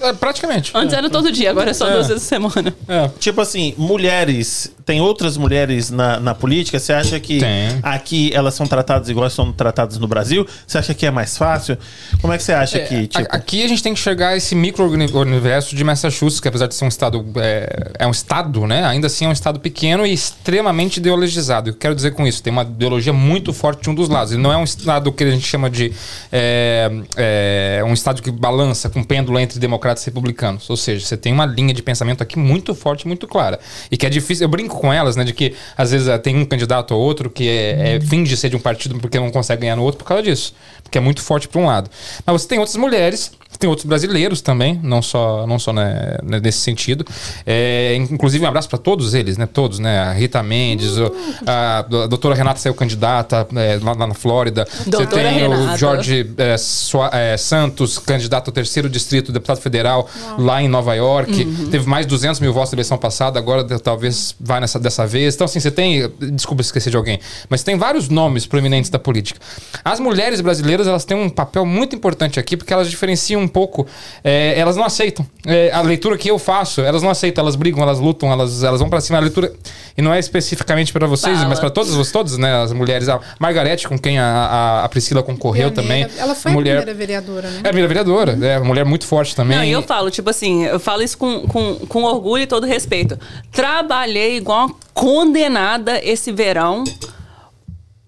É, praticamente. Antes era todo dia, agora é só é. duas vezes a semana. É. Tipo assim, mulheres. Tem outras mulheres na, na política? Você acha que tem. aqui elas são tratadas igual são tratadas no Brasil? Você acha que é mais fácil? Como é que você acha é, que. Tipo... Aqui a gente tem que enxergar esse micro-universo de Massachusetts, que apesar de ser um estado. É, é, um estado, né? Ainda assim é um estado pequeno e extremamente ideologizado. Eu quero dizer com isso, tem uma ideologia muito forte de um dos lados. Ele não é um estado que a gente chama de. É, é um estado que balança com pêndulo entre democracia democratas republicanos. Ou seja, você tem uma linha de pensamento aqui muito forte, muito clara. E que é difícil. Eu brinco com elas, né? De que às vezes tem um candidato ou outro que é, é finge ser de um partido porque não consegue ganhar no outro por causa disso. Porque é muito forte para um lado. Mas você tem outras mulheres tem outros brasileiros também, não só, não só né, né nesse sentido. É, inclusive, um abraço para todos eles, né? Todos, né? A Rita Mendes, uh, a, a, doutora Renata saiu candidata é, lá, lá, na Flórida. Doutora Você tem Renata. o Jorge é, Soa, é, Santos, candidato ao terceiro distrito, deputado federal, Uau. lá em Nova York. Uhum. Teve mais de 200 mil votos na eleição passada, agora talvez vai nessa dessa vez. Então, assim, você tem. Desculpa esquecer de alguém, mas tem vários nomes proeminentes da política. As mulheres brasileiras, elas têm um papel muito importante aqui, porque elas diferenciam um pouco, é, elas não aceitam. É, a leitura que eu faço, elas não aceitam, elas brigam, elas lutam, elas, elas vão para cima. A leitura, e não é especificamente para vocês, Fala. mas para todas, todas né, as mulheres. A Margarete, com quem a, a Priscila concorreu também. Ela foi mulher, a primeira vereadora, né? É a primeira vereadora, é uma mulher muito forte também. Não, e eu falo, tipo assim, eu falo isso com, com, com orgulho e todo respeito. Trabalhei igual uma condenada esse verão.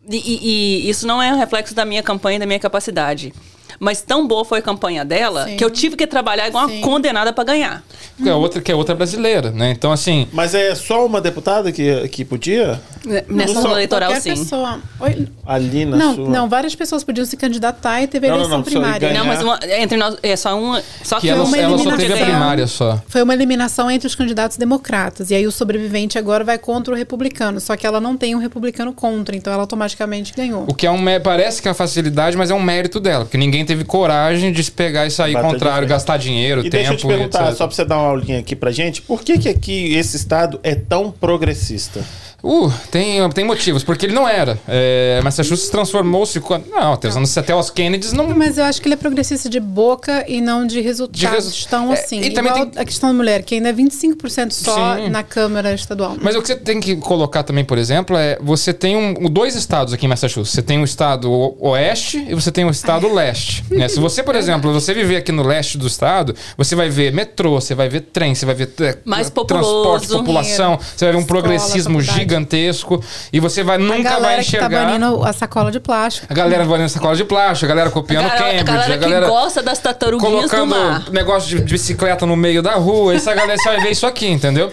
E, e, e, isso não é um reflexo da minha campanha e da minha capacidade. Mas tão boa foi a campanha dela Sim. que eu tive que trabalhar igual Sim. uma condenada para ganhar. Que é outra que é outra brasileira, né? Então assim. Mas é só uma deputada que, que podia? Nessa zona eleitoral, sim. Pessoa... Oi? Ali na não, sua... não, várias pessoas podiam se candidatar e teve não, eleição não, não, primária. Não, mas uma, entre nós é só uma. Só que, que ela, uma ela só teve a primária só. Foi uma eliminação entre os candidatos democratas. E aí o sobrevivente agora vai contra o republicano. Só que ela não tem um republicano contra, então ela automaticamente ganhou. O que é um parece que é uma facilidade, mas é um mérito dela, porque ninguém teve coragem de se pegar e sair Bater contrário, gastar dinheiro, e tempo. Deixa eu te perguntar, etc. só pra você dar uma aulinha aqui pra gente, por que, que aqui esse estado é tão progressista? Uh, tem, tem motivos, porque ele não era. É, Massachusetts transformou-se. Não, até os anos até os Kennedys não. Mas eu acho que ele é progressista de boca e não de resultados de resu... tão é, assim. E também tem... a questão da mulher, que ainda é 25% só Sim. na Câmara Estadual. Mas o que você tem que colocar também, por exemplo, é você tem um, dois estados aqui em Massachusetts. Você tem o estado oeste e você tem o estado leste. Né? Se você, por exemplo, você viver aqui no leste do estado, você vai ver metrô, você vai ver trem, você vai ver Mais transporte, população, você vai ver um progressismo gigante gigantesco e você vai, nunca vai enxergar. Que tá banindo a sacola de plástico. A galera banindo a sacola de plástico, a galera copiando a galera, Cambridge, a galera, a galera que gosta das tartaruguinhas colocando do mar. negócio de bicicleta no meio da rua. Essa galera você vai ver isso aqui, entendeu?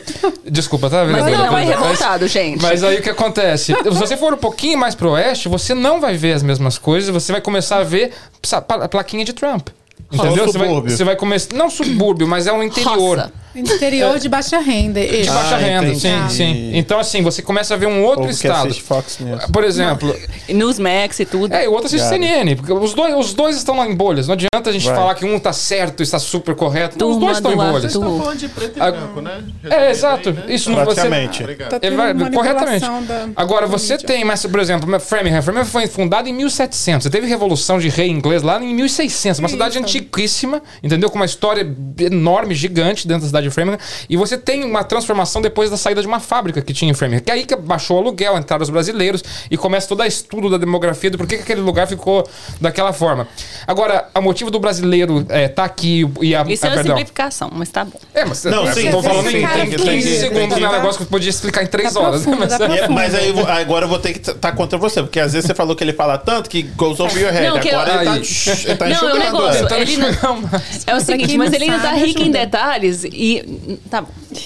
Desculpa, tá vendo? Mas não, é revoltado, mas, gente. Mas aí o que acontece? Se você for um pouquinho mais pro oeste, você não vai ver as mesmas coisas, você vai começar a ver a plaquinha de Trump. Entendeu? Você vai, você vai começar. Não subúrbio, mas é um interior. Roça. Interior de baixa renda. De baixa ah, renda, entendi. sim, sim. Então, assim, você começa a ver um outro estado. Fox News. Por exemplo. Newsmax e tudo. É, e o outro assiste CNN. Porque os dois, os dois estão lá em bolhas. Não adianta a gente right. falar que um tá certo, está super correto. Não, os dois estão em bolhas. Vocês estão falando de preto e ah, branco, né? É, exato. Né? Isso não você. Tá vai, corretamente. Da, Agora, você tem, mas, por exemplo, Framingham. Framingham foi fundada em 1700. Você teve revolução de rei inglês lá em 1600. Uma cidade antiquíssima, entendeu? Com uma história enorme, gigante dentro da cidade de Framingham. E você tem uma transformação depois da saída de uma fábrica que tinha em Framingham. Que é aí que baixou o aluguel, entraram os brasileiros e começa todo o estudo da demografia do porquê que aquele lugar ficou daquela forma. Agora, o motivo do brasileiro é, tá aqui e a. Isso a, é uma perdão. simplificação, mas tá bom. É, mas Não, eu sim, tô sim, falando sim, em tem que- 15 tem que- segundos, tem né? Um negócio que eu podia explicar em 3 Tá horas. né? profundo, Mas- tá É, mas aí agora eu vou ter que estar contra você, porque às vezes você falou que ele fala tanto que goes over your head. Não, que eu- agora ele tá, Aí. ele tá Não, é um enxugando. negócio. é. Ele não- É o seguinte, mas ele ainda tá rico em detalhes e. Tá bom.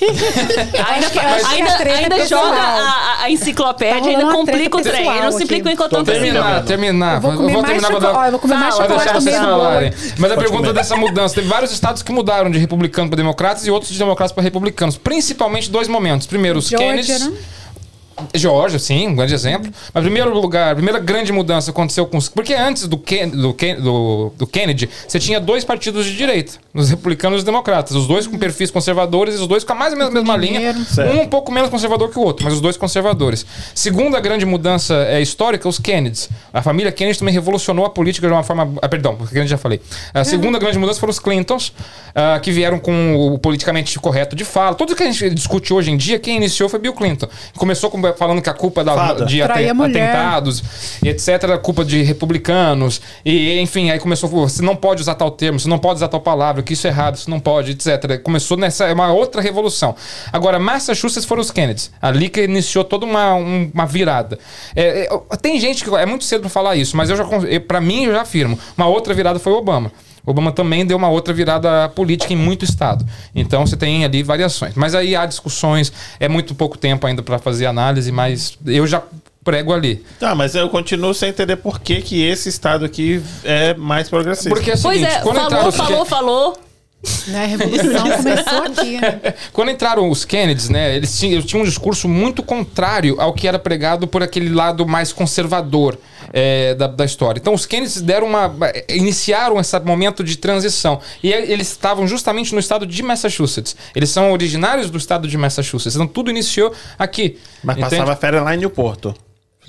ainda que- ainda, é ainda pessoal. joga a, a- enciclopédia, Tá ainda complica o trem. Ele não simplifica aqui. enquanto eu tô terminando. Terminar, terminar. Eu vou comer mais terminar, chocolate. dar- Ó, eu vou comer mais Fala, Vou deixar chocolate vocês mesmo. falarem. Mas a pergunta comer. dessa mudança, teve vários estados que mudaram de republicano para democratas e outros de democratas para republicanos. Principalmente dois momentos. Primeiro, os Georgia, Kennedys. né? Georgia, sim, um grande exemplo. Mas primeiro lugar, a primeira grande mudança aconteceu com os. Porque antes do, Ken, do, Ken- do, do Kennedy, você tinha dois partidos de direita, os republicanos e os democratas. Os dois com perfis conservadores e os dois com a mais ou menos a mesma linha. Certo. Um um pouco menos conservador que o outro, mas os dois conservadores. Segunda grande mudança é, histórica, os Kennedys. A família Kennedy também revolucionou a política de uma forma. Ah, perdão, porque Kennedy já falei. A segunda grande mudança foram os Clintons, ah, que vieram com o politicamente correto de fala. Tudo que a gente discute hoje em dia, quem iniciou foi Bill Clinton. Começou com- falando que a culpa da, Fada. de a atentados e etc. era culpa de republicanos. E, enfim, aí começou, "Pô, você não pode usar tal termo, você não pode usar tal palavra, que isso é errado, isso não pode, etc. Começou nessa é uma outra revolução. Agora, Massachusetts foram os Kennedys. Ali que iniciou toda uma, um- uma virada. É, é, tem gente que é muito cedo para falar isso, mas eu já para mim eu já afirmo. Uma outra virada foi o Obama. Obama também deu uma outra virada política em muito estado. Então você tem ali variações. Mas aí há discussões, é muito pouco tempo ainda para fazer análise, mas eu já prego ali. Tá, mas eu continuo sem entender por que, que esse estado aqui é mais progressista. Porque é o Pois seguinte, é, quando entraram falou, falou, falou. Né, A revolução começou aqui, né? Quando entraram os Kennedys, né, eles tinham, eles tinham um discurso muito contrário ao que era pregado por aquele lado mais conservador é, da, da história. Então, os Kennedys deram uma, iniciaram esse momento de transição. E eles estavam justamente no estado de Massachusetts. Eles são originários do estado de Massachusetts. Então, tudo iniciou aqui. Mas entende? passava férias lá em Newporto.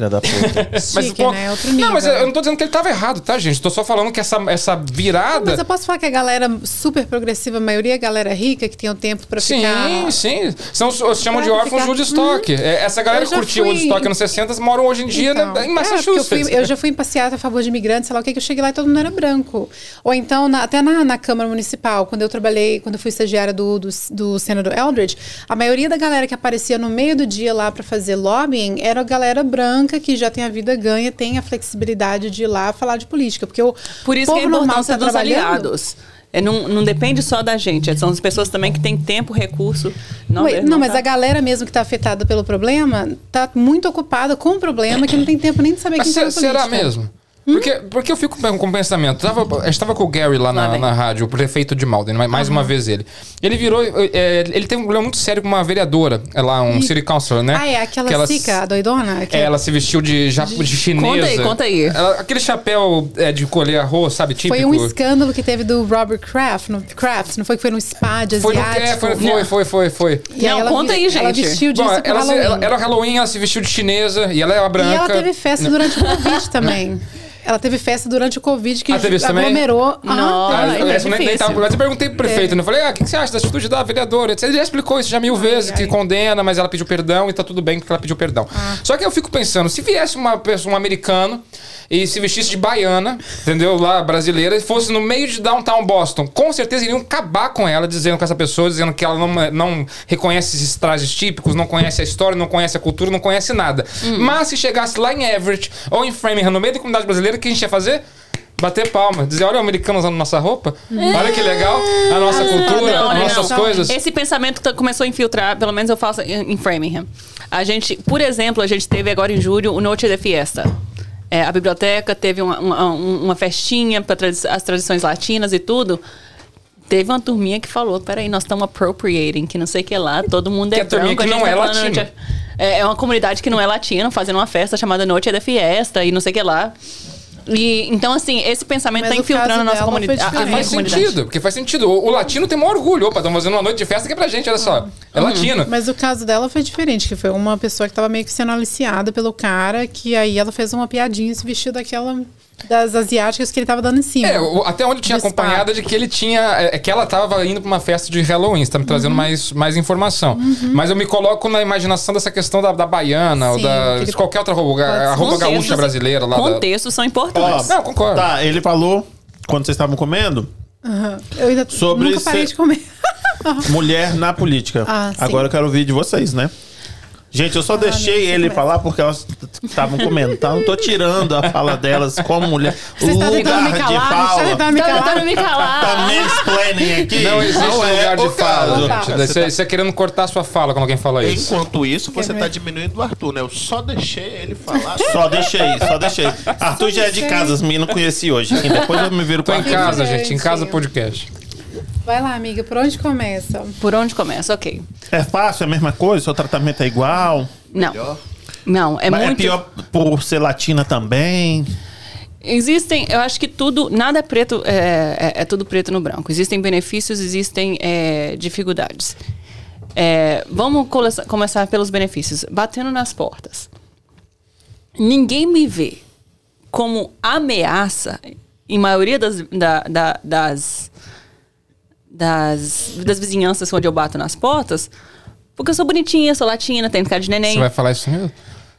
Filha da puta. Mas, Chique, pô, né? Outro nível. Não, mas eu eu não tô dizendo que ele tava errado, tá, gente? Tô só falando que essa, essa virada. Mas eu posso falar que a galera super progressiva, a maioria é galera rica, que tem o tempo pra Sim, ficar... sim. São, os- chamam de Pra órfãos de ficar- Woodstock. É, Essa galera que curtiu fui- Woodstock nos 60 moram hoje em dia Então, na- em é, Massachusetts. eu, fui- eu já fui em passeata a favor de imigrantes, sei lá o que, que eu cheguei lá e todo mundo era branco. Ou então, na- até na, na Câmara Municipal, quando eu trabalhei, quando eu fui estagiária do, do, do senador Eldridge, a maioria da galera que aparecia no meio do dia lá para fazer lobbying era a galera branca que já tem a vida ganha, tem a flexibilidade de ir lá falar de política. Porque o Por isso que é a povo normal importância tá dos aliados. É, não, não depende só da gente, são as pessoas também que têm tempo, recurso. Não, Ué, não, mas tá. a galera mesmo que está afetada pelo problema tá muito ocupada com o problema que não tem tempo nem de saber Mas quem se- tá será política. mesmo? Porque, porque eu fico com o pensamento. Tava, a gente tava com o Gary lá na, na rádio, o prefeito de Malden, mais mais uma vez ele. Ele virou. é, ele tem um problema muito sério com uma vereadora, é lá, um Ih. city councilor, né? Ah, é aquela Que ela- Sica, a doidona? Que É, ela se vestiu de, ja- de chinesa. Conta aí, conta aí. Ela- aquele chapéu é, de colher arroz, sabe? Típico. Foi um escândalo que teve do Robert Kraft, no, Kraft não foi que foi no spa de Foi, no, asiático? é, foi, foi, foi, foi, foi. E Não, ela conta aí, Ela gente. vestiu disso Bom, pro ela, se- Halloween. ela- era Halloween, ela se vestiu de chinesa e ela era branca. E ela teve festa durante o Covid também. Ela teve festa durante o Covid que Ah, teve também? aglomerou. Aham, Nossa. Ah, eu- é nem- tava- mas eu perguntei pro prefeito, né? Eu falei, ah, o que, que você acha da atitude da vereadora? Ele já explicou isso já mil vezes, que ai. condena, mas ela pediu perdão e tá tudo bem porque ela pediu perdão. Ah. Só que eu fico pensando, se viesse uma pessoa, um americano, e se vestisse de baiana, entendeu? Lá, brasileira, e fosse no meio de downtown Boston, com certeza iriam acabar com ela, dizendo com essa pessoa, dizendo que ela não, não reconhece esses trajes típicos, não conhece a história, não conhece a cultura, não conhece nada. Mas se chegasse lá em Everett ou em Framingham, no meio da comunidade brasileira, o que a gente ia fazer? Bater palma, dizer, olha o americano usando nossa roupa, olha que legal, a nossa cultura, não, as não, nossas não. coisas. Esse pensamento começou a infiltrar, pelo menos eu faço em, Framingham. A gente, por exemplo, a gente teve agora em julho o Noite de Fiesta. É, a biblioteca teve uma, uma, uma festinha para as tradições latinas e tudo. Teve uma turminha que falou, peraí, nós estamos appropriating, que não sei o que lá, todo mundo Que é a turminha branco. que a gente não tá é latina. É, é uma comunidade que não é latina, fazendo uma festa chamada Noite de Fiesta e não sei o que lá. E, então, assim, esse pensamento Mas caso infiltrando a nossa comunidade. a- a diferente. minha Faz comunidade. sentido, porque faz sentido. O, o latino tem maior orgulho. Opa, estamos fazendo uma noite de festa que é pra gente, olha só. É Uhum. latino. Mas o caso dela foi diferente, que foi uma pessoa que tava meio que sendo aliciada pelo cara, que aí ela fez uma piadinha e se vestiu daquela das asiáticas que ele tava dando em cima. É, até onde eu tinha acompanhado de que ele tinha. É, é que ela tava indo pra uma festa de Halloween, você tá me trazendo uhum. mais, mais informação. Uhum. Mas eu me coloco na imaginação dessa questão da, da baiana Sim, ou da. De qualquer outra roupa, a roupa gaúcha brasileira lá. Contextos da... são importantes. Ó, Não, concordo. Tá, ele falou, quando vocês estavam comendo. Uhum. Eu ainda sobre nunca parei de comer. mulher na política. Ah, Agora eu quero ouvir de vocês, né? Gente, eu só ah, deixei ele falar porque elas estavam comentando. Não tô tirando a fala delas como mulher. Você está tentando me calar? Você está tentando me calar? Tentando me calar. Tá mansplaining aqui? Não existe não é lugar de fala, gente. Você, você é querendo cortar sua fala quando alguém fala isso. Enquanto isso, você está diminuindo o Arthur, né? Eu só deixei ele falar. Só deixei, só deixei. Arthur já é de casa, as meninas não conheci hoje. Depois eu me viro pra Tô em casa, gente. Em casa podcast. Vai lá, amiga, por onde começa? Por onde começa, ok. É fácil, é a mesma coisa? Seu tratamento é igual? Não. Melhor? Não, é Mas é muito... é pior por ser latina também? Existem, eu acho que tudo, nada é preto, é, é, é tudo preto no branco. Existem benefícios, existem é, dificuldades. É, vamos começar pelos benefícios. Batendo nas portas. Ninguém me vê como ameaça, em maioria das, da, da, das das, das vizinhanças onde eu bato nas portas, porque eu sou bonitinha, sou latina, tenho cara de neném. Você vai falar isso mesmo?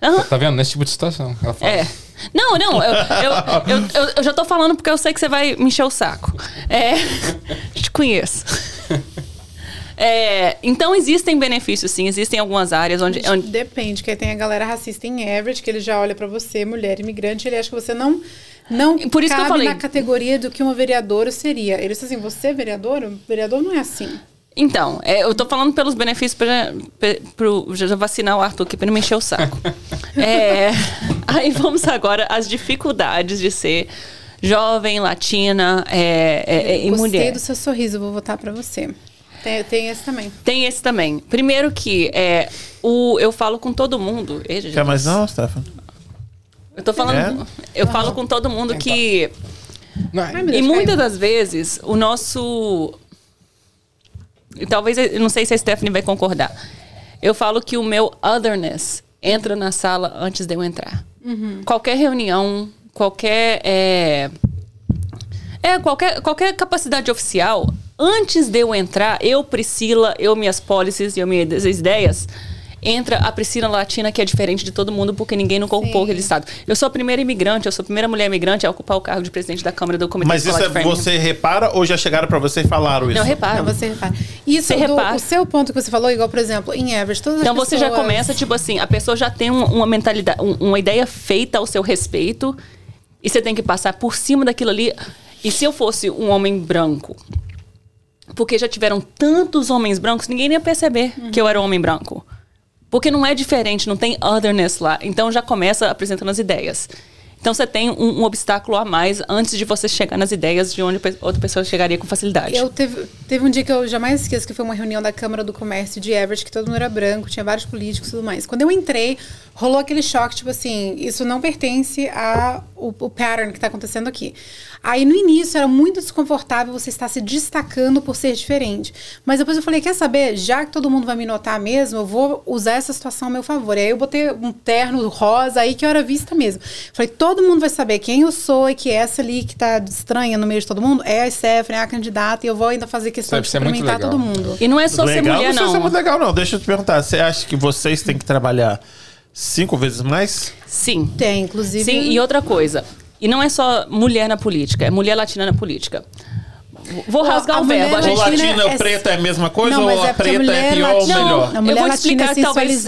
Uhum. Tá vendo? Nesse tipo de situação. Ela fala. É. Não, não, eu, eu, eu, eu, já tô falando porque eu sei que você vai me encher o saco. É. Te conheço. É, então existem benefícios, sim, existem algumas áreas onde, onde. Depende, porque tem a galera racista em average, que ele já olha para você, mulher imigrante, ele acha que você não não Por isso cabe que eu falei. na categoria do que uma vereadora seria. Ele disse assim, você é vereador? O vereador não é assim. Então, é, eu tô falando pelos benefícios para já vacinar o Arthur aqui para não me encher o saco. é, aí vamos agora às dificuldades de ser jovem, latina é, é, e mulher. Gostei do seu sorriso, vou votar para você. Tem, tem, esse também. Tem esse também. Primeiro que é, o, eu falo com todo mundo. Quer mais não, Stefan? Eu tô falando. É? Eu falo com todo mundo que. e muitas das vezes, o nosso. E talvez, eu não sei se a Stephanie vai concordar. Eu falo que o meu otherness entra na sala antes de eu entrar. Uhum. Qualquer reunião, qualquer. É, é, qualquer, qualquer capacidade oficial, antes de eu entrar, eu, Priscila, eu, minhas policies, eu, minhas ideias entra a Priscila Latina, que é diferente de todo mundo, porque ninguém não ocupou aquele estado. Eu sou a primeira imigrante, eu sou a primeira mulher imigrante a ocupar o cargo de presidente da Câmara do Comitê Mas isso é você repara ou já chegaram para você e falaram isso? Não, repara. Não, você repara. Isso, você do, repara. o seu ponto que você falou, igual, por exemplo, em average, todas Então pessoas... você já começa, tipo assim, a pessoa já tem uma mentalidade, uma ideia feita ao seu respeito, e você tem que passar por cima daquilo ali. E se eu fosse um homem branco, porque já tiveram tantos homens brancos, ninguém ia perceber uhum. que eu era um homem branco. Porque não é diferente, não tem otherness lá. Então já começa apresentando as ideias. Então você tem um, um, obstáculo a mais antes de você chegar nas ideias de onde outra pessoa chegaria com facilidade. Eu teve, teve um dia que eu jamais esqueço que foi uma reunião da Câmara do Comércio de Everett, que todo mundo era branco, tinha vários políticos e tudo mais. Quando eu entrei, rolou aquele choque, tipo assim, isso não pertence ao o pattern que está acontecendo aqui. Aí no início era muito desconfortável você estar se destacando por ser diferente. Mas depois eu falei, quer saber? Já que todo mundo vai me notar mesmo, eu vou usar essa situação a meu favor. E aí eu botei um terno rosa aí que era vista mesmo. Falei, todo mundo vai saber quem eu sou e que essa ali que tá estranha no meio de todo mundo é a Stephanie, é a candidata, e eu vou ainda fazer questão Deve de cumprimentar todo mundo. E não é só legal, ser mulher, não. Não é muito legal, não. Deixa eu te perguntar. Você acha que vocês têm que trabalhar cinco vezes mais? Sim. Tem, inclusive. Sim, e outra coisa. E não é só mulher na política, é mulher latina na política. Vou rasgar o verbo. A gente... O latino é, preta é a mesma coisa não, ou a é preta é pior ou melhor? Não, a mulher eu vou te explicar, é talvez.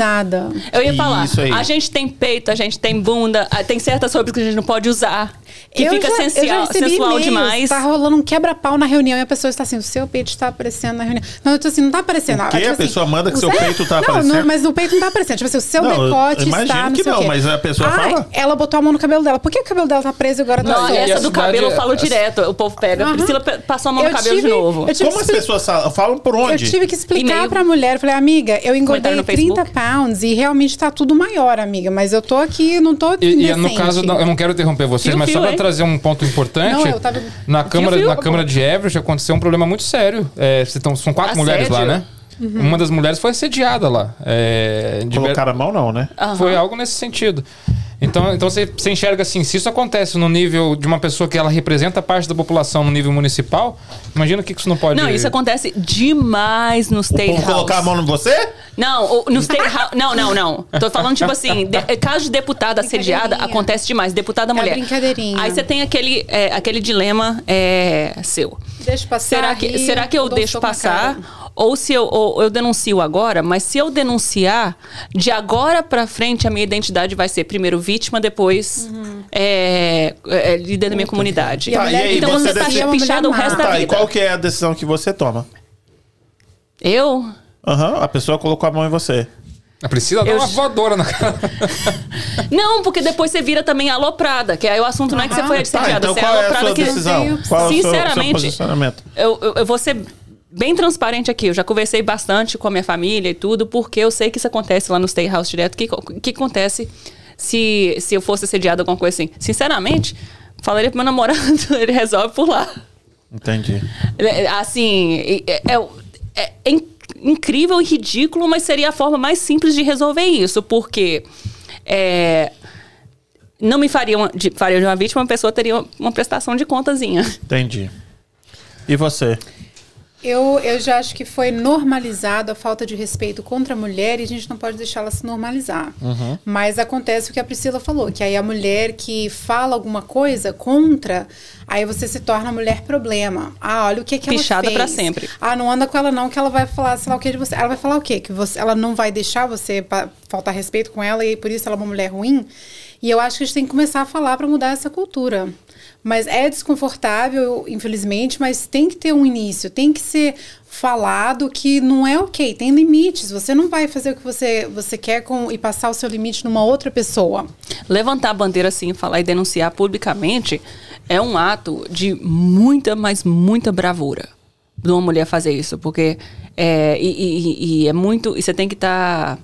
Eu ia falar, a gente tem peito, a gente tem bunda, tem certas roupas que a gente não pode usar que eu fica já, sensual, sensual demais. Tá rolando um quebra-pau na reunião e a pessoa está assim, o seu peito está aparecendo na reunião. Não, eu tô assim, não tá aparecendo. O quê? Tipo a assim, pessoa manda que o seu peito está aparecendo? Não, mas o peito não tá aparecendo. Tipo assim, o seu não, decote está que não, mas a pessoa ah, fala. Ela botou a mão no cabelo dela. Por que o cabelo dela tá preso agora tá Não, essa do cabelo eu falo direto. O povo pega. Uhum. Priscila passou a mão no cabelo de novo. Como as pessoas falam por onde? Eu tive que explicar pra mulher. Falei, amiga, eu engordei 30 pounds e realmente tá tudo maior, amiga. Mas eu tô aqui, não tô E no caso, eu não quero interromper vocês, mas só pra trazer um ponto importante. Não, tava... Na Câmara, na Câmara de Everett aconteceu um problema muito sério. É, então, são quatro Assédio? mulheres lá, né? Uhum. Uma das mulheres foi assediada lá. É, Colocaram a mão, não, né? Uhum. Foi algo nesse sentido. Então, então você, você enxerga assim, se isso acontece no nível de uma pessoa que ela representa parte da população no nível municipal, imagina o que isso não pode... Não, isso acontece demais no State House. colocar a mão em você? Não, no State House... Não, não, não. Tô falando, tipo assim, de, caso de deputada assediada, acontece demais. Deputada mulher. É brincadeirinha. Aí você tem aquele, é, aquele dilema é, seu. Deixa passar. Será que, será que eu deixo passar? Ou se eu, ou eu denuncio agora, mas se eu denunciar, de agora para frente a minha identidade vai ser primeiro vítima, depois uhum. é, é, líder da minha comunidade. Tá, e aí, então você, você tá pichado o resto tá, da vida. E qual que é a decisão que você toma? Eu? Aham, uhum, a pessoa colocou a mão em você. A Priscila dá eu... uma voadora na cara. não, porque depois você vira também aloprada, que aí o assunto não é que você foi assediada, tá, então você qual é aloprada é a sua que decisão? Qual sinceramente, é o seu, seu eu, eu, eu vou ser bem transparente aqui. Eu já conversei bastante com a minha família e tudo, porque eu sei que isso acontece lá no Stay House direto. O que, que acontece se, se eu fosse assediada alguma coisa assim? Sinceramente, falaria pro meu namorado, ele resolve por lá. Entendi. Assim, é, é, é, é incrível e ridículo, mas seria a forma mais simples de resolver isso, porque é, não me faria, uma, de, faria de uma vítima, uma pessoa teria uma, uma prestação de contazinha. Entendi. E você? Eu, eu já acho que foi normalizado a falta de respeito contra a mulher e a gente não pode deixá-la se normalizar. Uhum. Mas acontece o que a Priscila falou, que aí a mulher que fala alguma coisa contra, aí você se torna a mulher problema. Ah, olha o que, que ela Pichada fez. para sempre. Ah, não anda com ela não, que ela vai falar, sei lá o que de você. Ela vai falar o quê? Que você, ela não vai deixar você faltar respeito com ela e por isso ela é uma mulher ruim? E eu acho que a gente tem que começar a falar para mudar essa cultura. Mas é desconfortável, infelizmente, mas tem que ter um início, tem que ser falado que não é ok, tem limites. Você não vai fazer o que você, você quer com, e passar o seu limite numa outra pessoa. Levantar a bandeira assim, falar e denunciar publicamente é um ato de muita, mas muita bravura de uma mulher fazer isso, porque é, e, e, e é muito. E você tem que estar tá,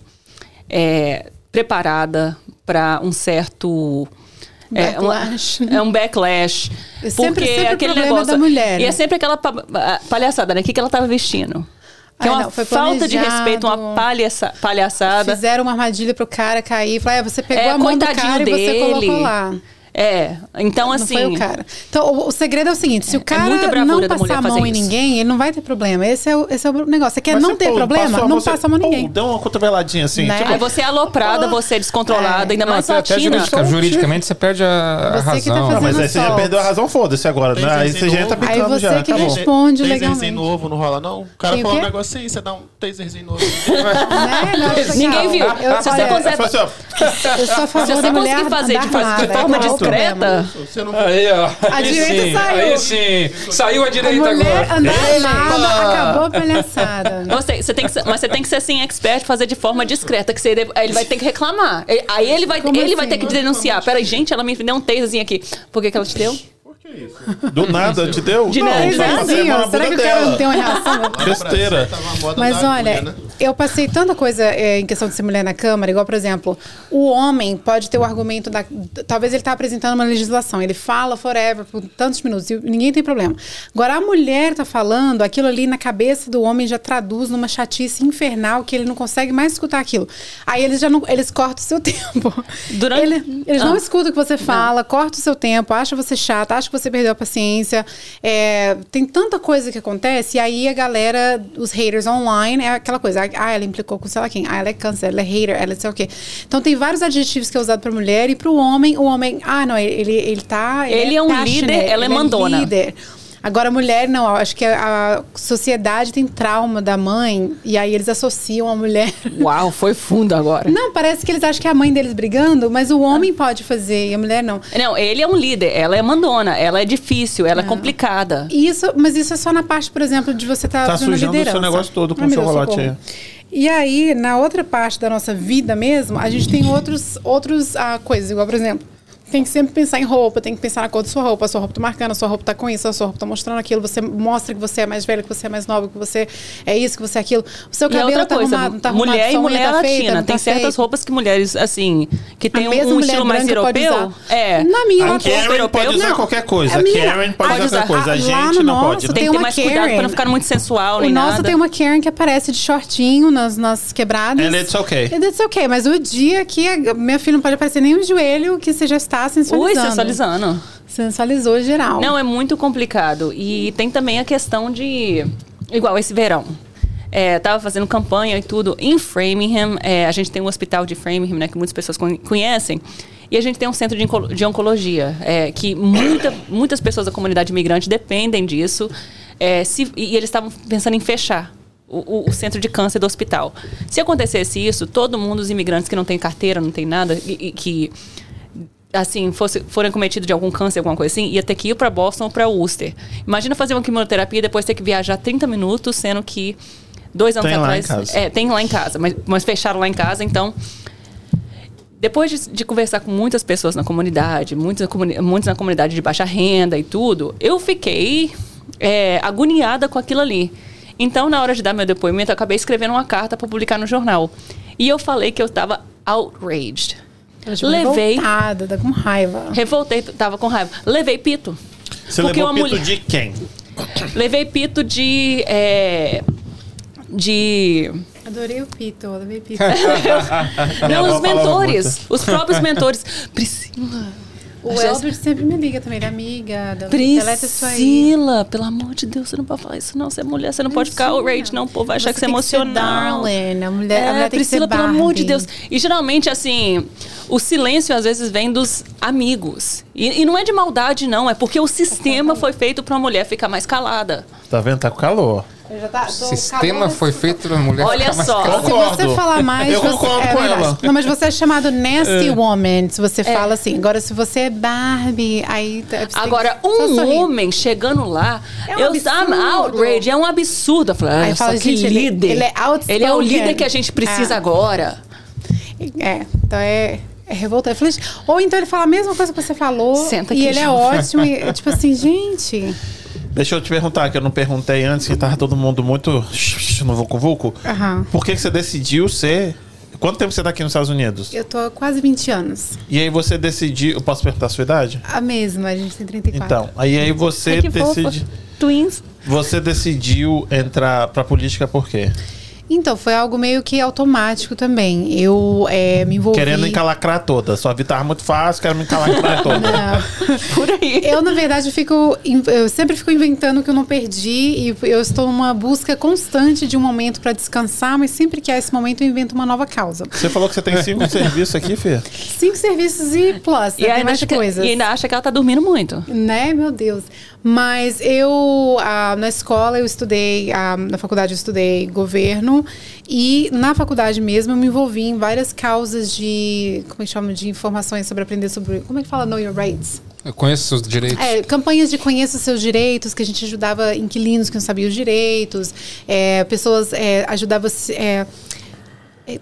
é, preparada para um certo Backlash. É, um, é um backlash. É sempre, porque sempre aquele negócio. Da mulher, E é sempre aquela palhaçada, né? O que, que ela estava vestindo? Que é uma não, falta de respeito, uma palhaça, palhaçada. Fizeram uma armadilha pro cara cair. Falaram, ah, você pegou é, a mão do cara dele. e você colocou lá. É, então não assim. Não foi o cara. Então, o, o segredo é o seguinte: se é, o cara é não passar a mão em ninguém, ele não vai ter problema. Esse é o, esse é o negócio. Você quer Mas não ter pô, problema? Não você, passa a mão em ninguém. Dá uma cotoveladinha assim. Né? Tipo, Aí você é aloprada, você é descontrolada, é. ainda mais até jurídica, juridicamente você perde a, a razão. Tá não, mas aí você já perdeu a razão, foda-se agora. Né? Aí você já tá picando Aí você já. que responde legalmente. Taserzinho novo não rola, não? O cara falou um negócio aí, você dá um taserzinho novo. Ninguém viu. Se você consegue. Eu só Se você conseguir fazer de forma não... Aí, ó. A aí direita sim, saiu. Aí sim. Saiu a direita a mulher agora. Andar armada, acabou a palhaçada. Você, você tem que ser, mas você tem que ser assim, expert, fazer de forma discreta, que você, ele vai ter que reclamar. Aí ele vai, ele assim? vai ter que denunciar. Peraí, gente, ela me deu um taserzinho aqui. Por que, que ela te deu? Do nada, te deu? De não, nada. Será que o cara não tem uma reação? Besteira. Mas olha, né? eu passei tanta coisa é, em questão de ser mulher na Câmara, igual, por exemplo, o homem pode ter o argumento da. Talvez ele está apresentando uma legislação, ele fala forever por tantos minutos e ninguém tem problema. Agora, a mulher está falando, aquilo ali na cabeça do homem já traduz numa chatice infernal que ele não consegue mais escutar aquilo. Aí eles já não. Eles cortam o seu tempo. Durante... Ele, eles ah. não escutam o que você fala, cortam o seu tempo, acham você chata, acham que você perdeu a paciência. É, tem tanta coisa que acontece, e aí a galera, os haters online, é aquela coisa. Ah, ela implicou com sei lá quem. Ah, ela é câncer, ela é hater, ela é sei o quê. Então tem vários adjetivos que é usado pra mulher e pro homem, o homem, ah, não, ele, ele tá. Ele, ele é, é um líder, ela é mandona. É líder. Agora, a mulher, não. Acho que a, a, sociedade tem trauma da mãe e aí eles associam a mulher. Uau, foi fundo agora. Não, parece que eles acham que é a mãe deles brigando, mas o homem pode fazer e a mulher não. Não, ele é um líder, ela é mandona, ela é difícil, ela é, é complicada. Isso, mas isso é só na parte, por exemplo, de você estar tá, tá sujando o seu negócio todo com o chocolate aí. E aí, na outra parte da nossa vida mesmo, a gente tem outros, outros ah, coisas, igual, por exemplo, tem que sempre pensar em roupa, tem que pensar na cor da sua roupa, a sua roupa tá marcando, a sua roupa tá com isso, a sua roupa tá mostrando aquilo, você mostra que você é mais velho, que você é mais nova, que você é isso, que você é aquilo. O seu cabelo tá coisa, arrumado, não tá arrumado, Mulher e mulher tá latina, feita, tem tá certas feita. roupas que mulheres, assim, que tem um, um estilo mais europeu. É. Na minha A Karen pode usar Não. qualquer coisa. A A minha- Karen pode pode usar qualquer coisa. A lá gente no não nosso pode. tem Tem que ter mais cuidado Karen. pra não ficar muito sensual, O nem nosso nada. tem uma Karen que aparece de shortinho nas, nas quebradas. And it's okay. And it's okay. Mas o dia que a minha filha não pode aparecer nem o joelho, que você já está sensualizando. Ui, sensualizando. Sensualizou geral. Não, é muito complicado. E tem também a questão de. Igual esse verão. É, tava fazendo campanha e tudo. Em Framingham, é, a gente tem um hospital de Framingham, né, que muitas pessoas con- conhecem. E a gente tem um centro de, onco- de oncologia, é, que muita, muitas pessoas da comunidade imigrante dependem disso. É, se- e, eles estavam pensando em fechar. O, o- o centro de câncer do hospital. Se acontecesse isso, todo mundo, os imigrantes que não tem carteira, não tem nada, e, e que assim, fosse, forem cometidos de algum câncer, alguma coisa assim, ia ter que ir para Boston ou para Worcester. Imagina fazer uma quimioterapia e depois ter que viajar 30 minutos, sendo que dois anos Tem lá atrás. em casa. É, tem lá em casa, mas, mas fecharam lá em casa, então. Depois de, de conversar com muitas pessoas na comunidade, muitos, muitos na comunidade de baixa renda e tudo, eu fiquei é, agoniada com aquilo ali. Então, na hora de dar meu depoimento, eu acabei escrevendo uma carta para publicar no jornal. E eu falei que eu estava outraged. Tipo, Levei. revoltada, tá com raiva. Revoltei, tava com raiva. Levei pito. Você Porque levou uma pito mulher- de quem? Levei pito de. é, de. Adorei o Pito, adorei Pito. Não, avó os mentores. Os próprios mentores. Priscila. O Elbert sempre me liga também, da amiga, da. Priscila, pelo amor de Deus, você não pode falar isso, não. Você é mulher, você não pode ficar Imagina. outraged, não. O povo vai achar que você é tem que ser emocional. darling, a mulher, a É, mulher tem Priscila, que ser pelo amor de. Deus. E geralmente, assim, o silêncio às vezes vem dos amigos. E, e não é de maldade, não. É porque o sistema foi feito pra uma mulher ficar mais calada. Tá vendo? Tá com calor. Eu já tá- O sistema foi feito pra mulher Olha ficar mais só. calma. Se você Concordo. falar mais, Eu você, concordo é com ela. Não, mas você é chamado nasty woman, se você fala assim. Agora, se você é Barbie, aí tá- Agora, um homem chegando lá, É um eu absurdo. I'm outrage, é um absurdo. Eu Aí ah, fala, que gente, ele- líder. ele é outspoken. Ele é o líder que a gente precisa É. agora. É, então é, é revoltante. Ou então ele fala a mesma coisa que você falou. Senta e aqui, ele é jovem. ótimo. E, tipo assim, gente. Deixa eu te perguntar, que eu não perguntei antes, que tava todo mundo muito no Vucu Vucu. Aham. Por que, que você decidiu ser. Quanto tempo você tá aqui nos Estados Unidos? Eu tô há quase 20 anos. E aí você decidiu. Eu posso perguntar a sua idade? A mesma, a gente tem 34. Então, aí, aí você fofa. decide. Twins. Você decidiu entrar pra política por quê? Então, foi algo meio que automático também. Eu é, me envolvi... Querendo encalacrar toda. Sua vida tava muito fácil, quero me encalacrar toda. Não. Por aí. Eu, na verdade, fico. Eu sempre fico inventando o que eu não perdi e eu estou numa busca constante de um momento para descansar, mas sempre que há esse momento eu invento uma nova causa. Você falou que você tem cinco serviços aqui, Fê? Cinco serviços e plus, E né? tem ainda, mais acha que, coisas. e ainda acha que ela tá dormindo muito. Né, meu Deus. Mas eu, ah, na escola, eu estudei, ah, na faculdade eu estudei governo e na faculdade mesmo eu me envolvi em várias causas de, como é que chama, de informações sobre aprender sobre, como é que fala, know your rights? Eu conheço seus direitos. É, campanhas de conheça os seus direitos, que a gente ajudava inquilinos que não sabiam os direitos, é, pessoas é, ajudava é,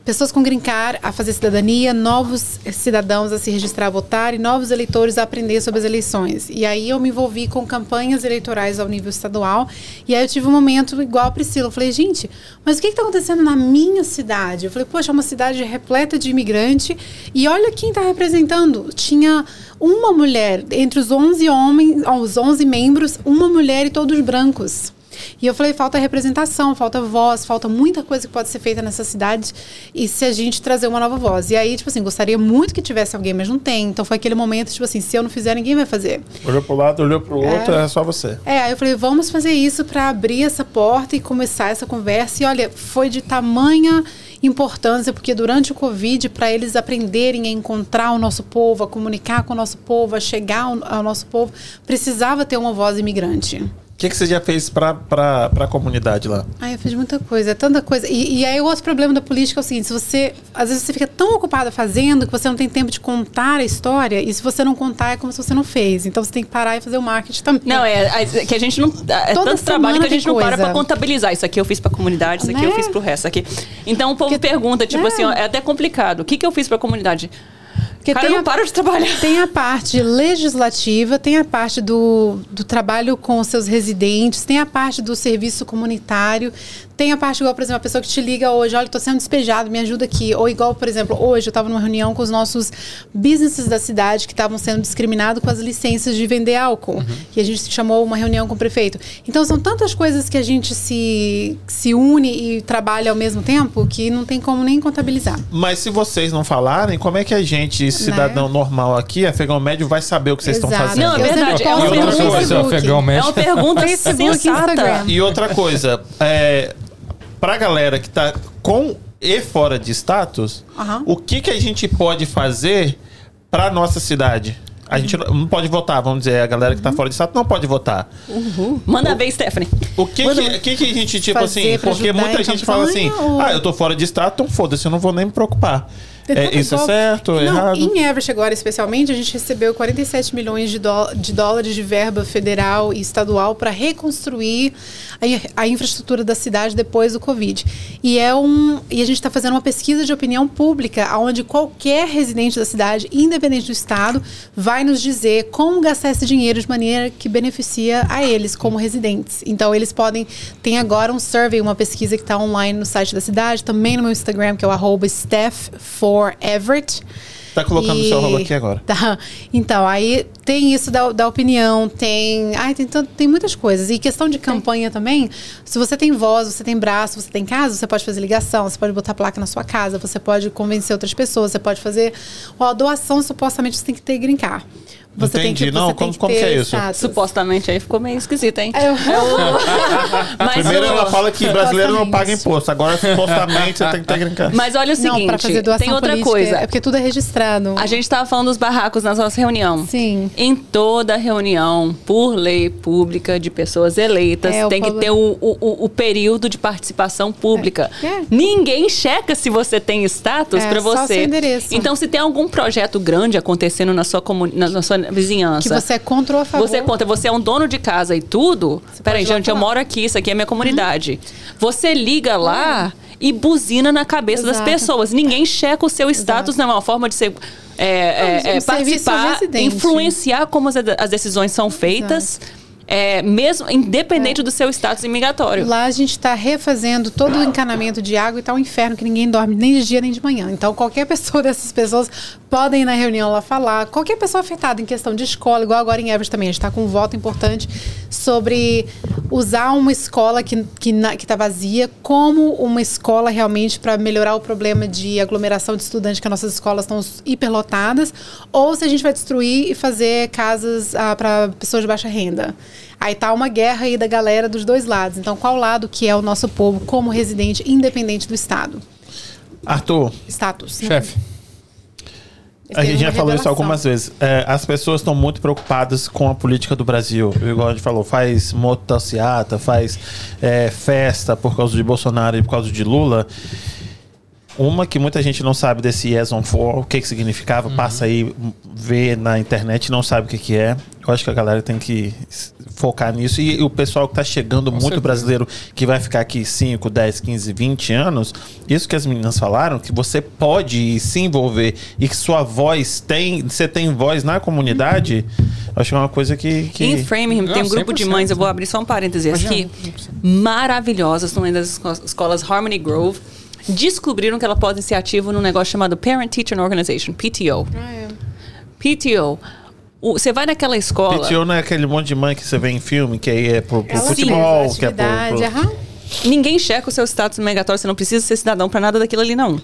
pessoas com green card a fazer cidadania, novos cidadãos a se registrar a votar e novos eleitores a aprender sobre as eleições. E aí eu me envolvi com campanhas eleitorais ao nível estadual. E aí eu tive um momento igual a Priscila. Eu falei, gente, mas o que está acontecendo na minha cidade? Eu falei, poxa, é uma cidade repleta de imigrante. E olha quem está representando. Tinha uma mulher entre os 11 homens, os 11 membros, uma mulher e todos brancos. E eu falei, falta representação, falta voz, falta muita coisa que pode ser feita nessa cidade e se a gente trazer uma nova voz. E aí, tipo assim, gostaria muito que tivesse alguém, mas não tem. Então foi aquele momento, tipo assim, se eu não fizer, ninguém vai fazer. Olhou pro lado, olhou pro outro, é só você. É, aí eu falei, vamos fazer isso para abrir essa porta e começar essa conversa. E olha, foi de tamanha importância, porque durante o Covid, para eles aprenderem a encontrar o nosso povo, a comunicar com o nosso povo, a chegar ao, ao nosso povo, precisava ter uma voz imigrante. O que, que você já fez pra, pra, pra comunidade lá? Ai, eu fiz muita coisa, tanta coisa. E, e aí o outro problema da política é o seguinte: se você. Às vezes você fica tão ocupada fazendo que você não tem tempo de contar a história, e se você não contar, é como se você não fez. Então você tem que parar e fazer o marketing também. Não, é, é que a gente não. É Toda tanto trabalho que a gente não para coisa. pra contabilizar. Isso aqui eu fiz pra comunidade, isso aqui eu Né? fiz pro resto aqui. Então o povo Porque- pergunta, tipo né? assim, ó, é até complicado. O que, que eu fiz pra comunidade? Porque Cara, tem não a, para de trabalhar. Tem a parte legislativa, tem a parte do, do trabalho com os seus residentes, tem a parte do serviço comunitário, tem a parte igual, por exemplo, a pessoa que te liga hoje, olha, estou sendo despejado, me ajuda aqui. Ou igual, por exemplo, hoje eu estava numa reunião com os nossos businesses da cidade que estavam sendo discriminados com as licenças de vender álcool. Uhum. E a gente chamou uma reunião com o prefeito. Então são tantas coisas que a gente se, se une e trabalha ao mesmo tempo que não tem como nem contabilizar. Mas se vocês não falarem, como é que a gente, cidadão né? normal aqui, afegão médio, vai saber o que vocês Exato. estão fazendo? Não, é verdade. É uma, pergunta, é uma pergunta sensata. E outra coisa, é, pra galera que tá com e fora de status, uhum. o que, que a gente pode fazer pra nossa cidade? A gente não pode votar, vamos dizer, a galera que tá uhum. fora de status não pode votar. Uhum. Manda o, ver, Stephanie. O que que, que, que, a gente, tipo assim, porque muita gente fala assim, ah, eu tô fora de status, então foda-se, eu não vou nem me preocupar. É, isso é certo ou errado? Em Everest agora, especialmente, a gente recebeu 47 milhões de, de dólares de verba federal e estadual para reconstruir a, a, infraestrutura da cidade depois do Covid. E, é um, e a gente está fazendo uma pesquisa de opinião pública, onde qualquer residente da cidade, independente do estado, vai nos dizer como gastar esse dinheiro de maneira que beneficia a eles como residentes. Então, eles podem... Tem agora um survey, uma pesquisa que está online no site da cidade, também no meu Instagram, que é o arroba Steph4 for Everett. Tá colocando o seu rolo aqui agora. Tá. Então, aí tem isso da, da opinião, tem. Ai, tem, tem muitas coisas. E questão de campanha tem. também, se você tem voz, você tem braço, você tem casa, você pode fazer ligação, você pode botar placa na sua casa, você pode convencer outras pessoas, você pode fazer. Ó, a doação, supostamente, você tem que ter green card. Você Entendi. Tem que, não, como, como que é isso? Status. Supostamente aí ficou meio esquisito, hein? Eu... Mas Primeiro ela fala que brasileiro não paga imposto. Agora, supostamente, você tem que ter green Mas olha o seguinte, não, fazer tem outra coisa. É porque tudo é registrado. A gente estava falando dos barracos na nossa reunião. Sim. Em toda reunião, por lei pública de pessoas eleitas, é, tem que ter o, o, o, período de participação pública. É. É. Ninguém checa se você tem status é, para você. Só seu endereço. Então, se tem algum projeto grande acontecendo na sua, comunidade, na sua vizinhança. Que você é contra ou a favor. Você é contra, você é um dono de casa e tudo. Você Peraí, gente, eu moro aqui, isso aqui é minha comunidade. Uhum. Você liga lá e buzina na cabeça Exato. das pessoas. Ninguém checa o seu status, Exato. não é uma forma de ser. É, é, é, participar, influenciar como as, as decisões são feitas. Exato é, mesmo independente é. do seu status imigratório. Lá a gente está refazendo todo o encanamento de água e está um inferno que ninguém dorme nem de dia nem de manhã. Então qualquer pessoa dessas pessoas podem ir na reunião lá falar. Qualquer pessoa afetada em questão de escola, igual agora em Everest também, a gente está com um voto importante sobre usar uma escola que que está vazia como uma escola realmente para melhorar o problema de aglomeração de estudantes que as nossas escolas estão hiperlotadas, ou se a gente vai destruir e fazer casas ah, para pessoas de baixa renda. Aí tá uma guerra aí da galera dos dois lados. Então, qual lado que é o nosso povo como residente independente do Estado? Arthur. Status. Né? A gente já falou isso algumas vezes. É, as pessoas estão muito preocupadas com a política do Brasil. Igual a gente falou, faz motociata, faz é, festa por causa de Bolsonaro e por causa de Lula. Uma que muita gente não sabe desse Yes on For, o que, que significava, uhum. passa aí, vê na internet e não sabe o que, que é. Eu acho que a galera tem que focar nisso. E o pessoal que está chegando, Com muito certeza. brasileiro, que vai ficar aqui 5, 10, 15, 20 anos, isso que as meninas falaram, que você pode se envolver e que sua voz tem, você tem voz na comunidade, uhum. acho que é uma coisa que. que... Em Framingham tem um grupo de mães, eu vou abrir só um parêntese aqui, maravilhosas, são das escolas Harmony Grove descobriram que ela pode ser ativa num negócio chamado Parent Teacher Organization, PTO. Ah, é. PTO. Você vai naquela escola. PTO não é aquele monte de mãe que você vê em filme, que aí é pro, pro futebol, que é pro. pro... Ninguém checa o seu status migratório, você não precisa ser cidadão para nada daquilo ali, não.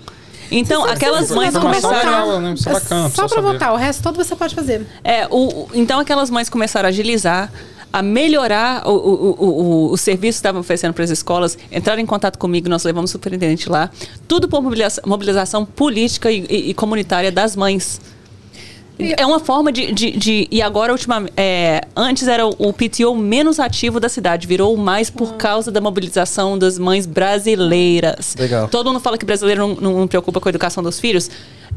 Então, você aquelas mães começaram. Legal, né? é bacana, só para votar, o resto todo você pode fazer. É, o, então aquelas mães começaram a agilizar a melhorar o, o, o, o serviço que estavam oferecendo para as escolas, entraram em contato comigo, nós levamos o superintendente lá, tudo por mobilização, mobilização política e, e, e comunitária das mães. É uma forma de, de, de, E agora, ultima, é, antes era o, PTO menos ativo da cidade, virou o mais por ah. causa da mobilização das mães brasileiras. Legal. Todo mundo fala que brasileiro não, não, não preocupa com a educação dos filhos.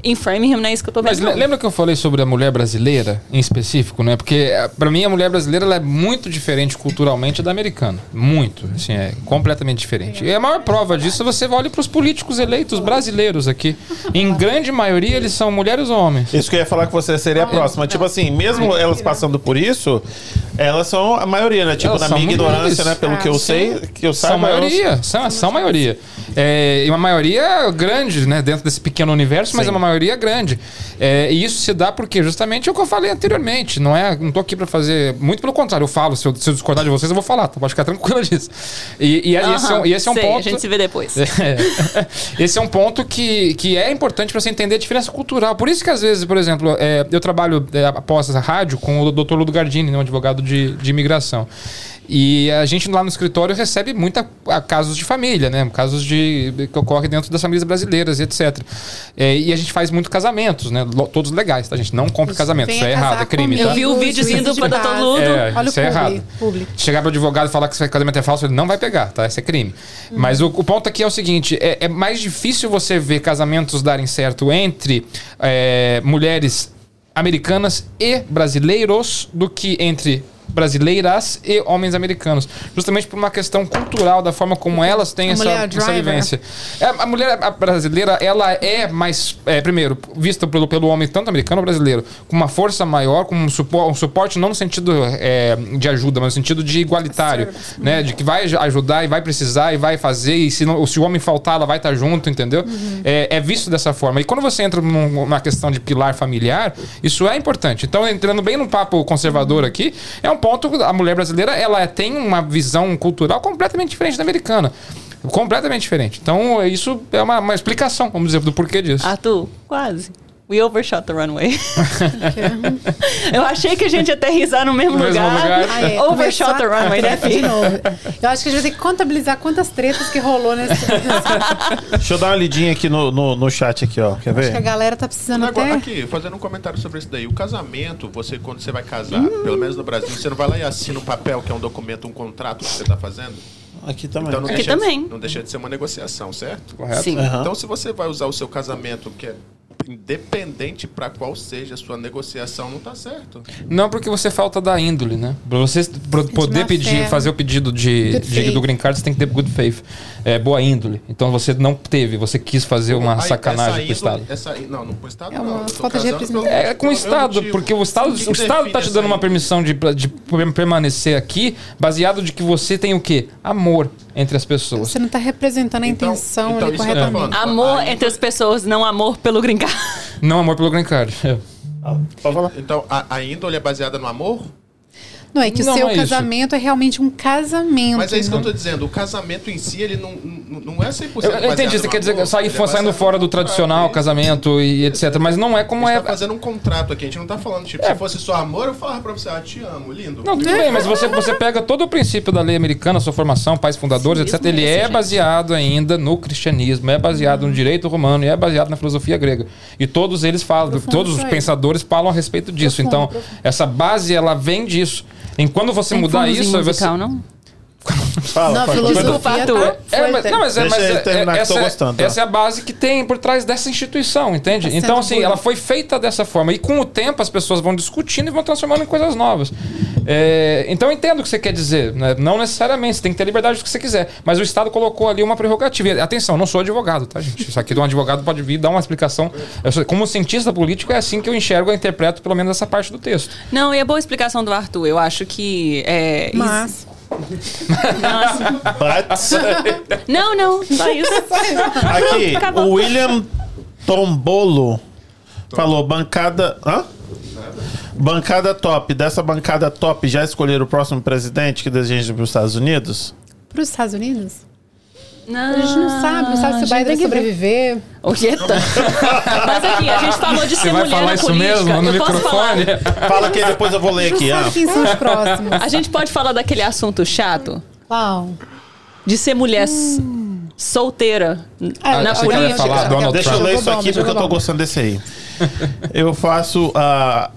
Em Framingham não é isso que eu tô vendo. Mas lembra que eu falei sobre a mulher brasileira em específico, né? Porque eh, para mim a mulher brasileira ela é muito diferente culturalmente da americana. Muito. Assim, é completamente diferente. E a maior prova disso é você olha para os políticos eleitos brasileiros aqui. Em grande maioria eles são mulheres ou homens. Isso que eu ia falar que você seria a próxima. Tipo assim, mesmo elas passando por isso, elas são a maioria, né? Tipo, Elas na são minha ignorância, mulheres. né? Pelo Ah, que eu sim. sei, que eu São saiba. elas- maioria, são, são maioria. É, e uma maioria grande, né? Dentro desse pequeno universo, mas Sim. é uma maioria grande. É, e isso se dá porque justamente é o que eu falei anteriormente. Não é, não tô aqui para fazer. Muito pelo contrário, eu falo. Se eu, se eu discordar de vocês, eu vou falar. Tá? Pode ficar tranquilo disso. E, e esse, é, um- e esse é um Sei, ponto. A gente se vê depois. É. Esse é um ponto que, que é importante para você entender a diferença cultural. Por isso que, às vezes, por exemplo, é, eu trabalho é, após a rádio com o Dr. Ludo Gardini, né, um advogado de, de imigração. E a gente lá no escritório recebe muita a, casos de família, né? Casos de que ocorrem dentro das famílias brasileiras, etc. É, e a gente faz muito casamentos, né? Lo- todos legais, tá? A gente não compra casamento, isso é errado, é crime, tá? Eu vi o vídeo indo de pra Dr. paz. Ludo. É, Olha isso o é publi, errado. publi. Chegar pro advogado e falar que esse casamento é falso, ele não vai pegar, tá? Isso é crime. Mas o, o ponto aqui é o seguinte: é, é mais difícil você ver casamentos darem certo entre é, mulheres americanas e brasileiros do que entre brasileiras e homens americanos. Justamente por uma questão cultural, da forma como elas têm A essa, mulher essa vivência. É, a mulher a brasileira, ela é mais, é, primeiro, vista pelo, pelo homem, tanto americano brasileiro, com uma força maior, com um, supo, um suporte não no sentido é, de ajuda, mas no sentido de igualitário, né? De que vai ajudar e vai precisar e vai fazer, e se, não, se o homem faltar, ela vai estar junto, entendeu? É, é visto dessa forma. E quando você entra num- numa questão de pilar familiar, isso é importante. Então, entrando bem no papo conservador aqui, é um ponto, a mulher brasileira, ela tem uma visão cultural completamente diferente da americana. Completamente diferente. Então, isso é uma, uma explicação, vamos dizer, do porquê disso. Arthur, quase. We overshot the runway. eu achei que a gente ia aterrizar no mesmo, No mesmo lugar. lugar. Ah, é. Overshot the runway, né, filho? Eu acho que a gente vai ter que contabilizar quantas tretas que rolou nesse. Deixa eu dar uma lidinha aqui no, no, no chat aqui, ó. Quer Acho que a ver? galera tá precisando Agora, até. aqui, fazendo um comentário sobre isso daí. O casamento, você, quando você vai casar, pelo menos no Brasil, você não vai lá e assina um papel, que é um documento, um contrato que você está fazendo? Aqui também. Então não Aqui deixa de- também. não deixa de ser uma negociação, certo? Correto? Sim. Aham. Então, se você vai usar o seu casamento, que é independente para qual seja a sua negociação, não tá certo. Não, porque você falta da índole, né? Pra você poder pedir, fé. fazer o pedido de, Good de- faith. do green card, você tem que ter good faith. É, boa índole. Então você não teve, você quis fazer uma Aí, sacanagem essa pro Estado. Essa, não, não pro Estado É uma não. Falta de representação. É com o Estado, porque o Estado, O o Estado tá te dando uma índole? permissão de, de permanecer aqui, baseado de que você tem o quê? Amor entre as pessoas. Você não tá representando a Então- intenção então corretamente. falando. Amor entre as pessoas, não amor pelo green card. Não amor pelo green card. É. Pode falar. Então, a, a índole é baseada no amor? Não, é que Não, o seu não é isso. casamento é realmente um casamento. Mas é isso que eu não- tô dizendo. O casamento em si, ele não, não, não é 100% Eu, eu entendi, você quer dizer amor, sair é saindo fora do tradicional, contrato. casamento e etc. Mas não é como A é. gente tá fazendo um contrato aqui, a gente não tá falando, tipo, se fosse só amor, eu falava pra você, ah, te amo, lindo. Não, tudo bem, mas você, você pega todo o princípio da lei americana, sua formação, pais fundadores, Sim, etc. Ele isso, é gente. baseado ainda no cristianismo, é baseado no direito romano e é baseado na filosofia grega. E todos eles falam, Profundo todos os isso pensadores falam a respeito disso. Profundo, então, profundo. essa base, ela vem disso. E quando você Tem mudar isso, você... musical, não? Fala, Não, filosofia Desculpa, tá Arthur. É, mas, foi- não, mas, é, mas é- terminar que essa, gostando, tá? essa é a base que tem por trás dessa instituição, entende? Tá então, assim, ela foi feita dessa forma. E com o tempo as pessoas vão discutindo e vão transformando em coisas novas. É, então eu entendo o que você quer dizer. né? Não necessariamente, você tem que ter liberdade do que você quiser. Mas o Estado colocou ali uma prerrogativa. Atenção, eu não sou advogado, tá, gente? Isso aqui de um advogado pode vir dar uma explicação. Eu sou- como cientista político, é assim que eu enxergo e interpreto, pelo menos, essa parte do texto. Não, e a boa explicação do Arthur. Eu acho que. É, Mas. But- Não, não, só isso. Aqui, Acabou. o William Tombolo falou: bancada. Hã? Bancada top. Dessa bancada top, já escolheram o próximo presidente que deseja para os Estados Unidos? Para os Estados Unidos? Não, A gente não sabe, não sabe se o Biden vai sobreviver. O que tá? Mas aqui, a gente falou de ser Você vai mulher falar na isso política. mesmo no Eu posso microfone? falar. Fala que depois eu vou ler aqui. Ah. quem são os próximos. A gente pode falar daquele assunto chato Qual? de ser mulher s- solteira Ah, na política. falar Donald Deixa eu Trump. ler Jogou isso aqui porque eu tô gostando desse aí. Eu faço a.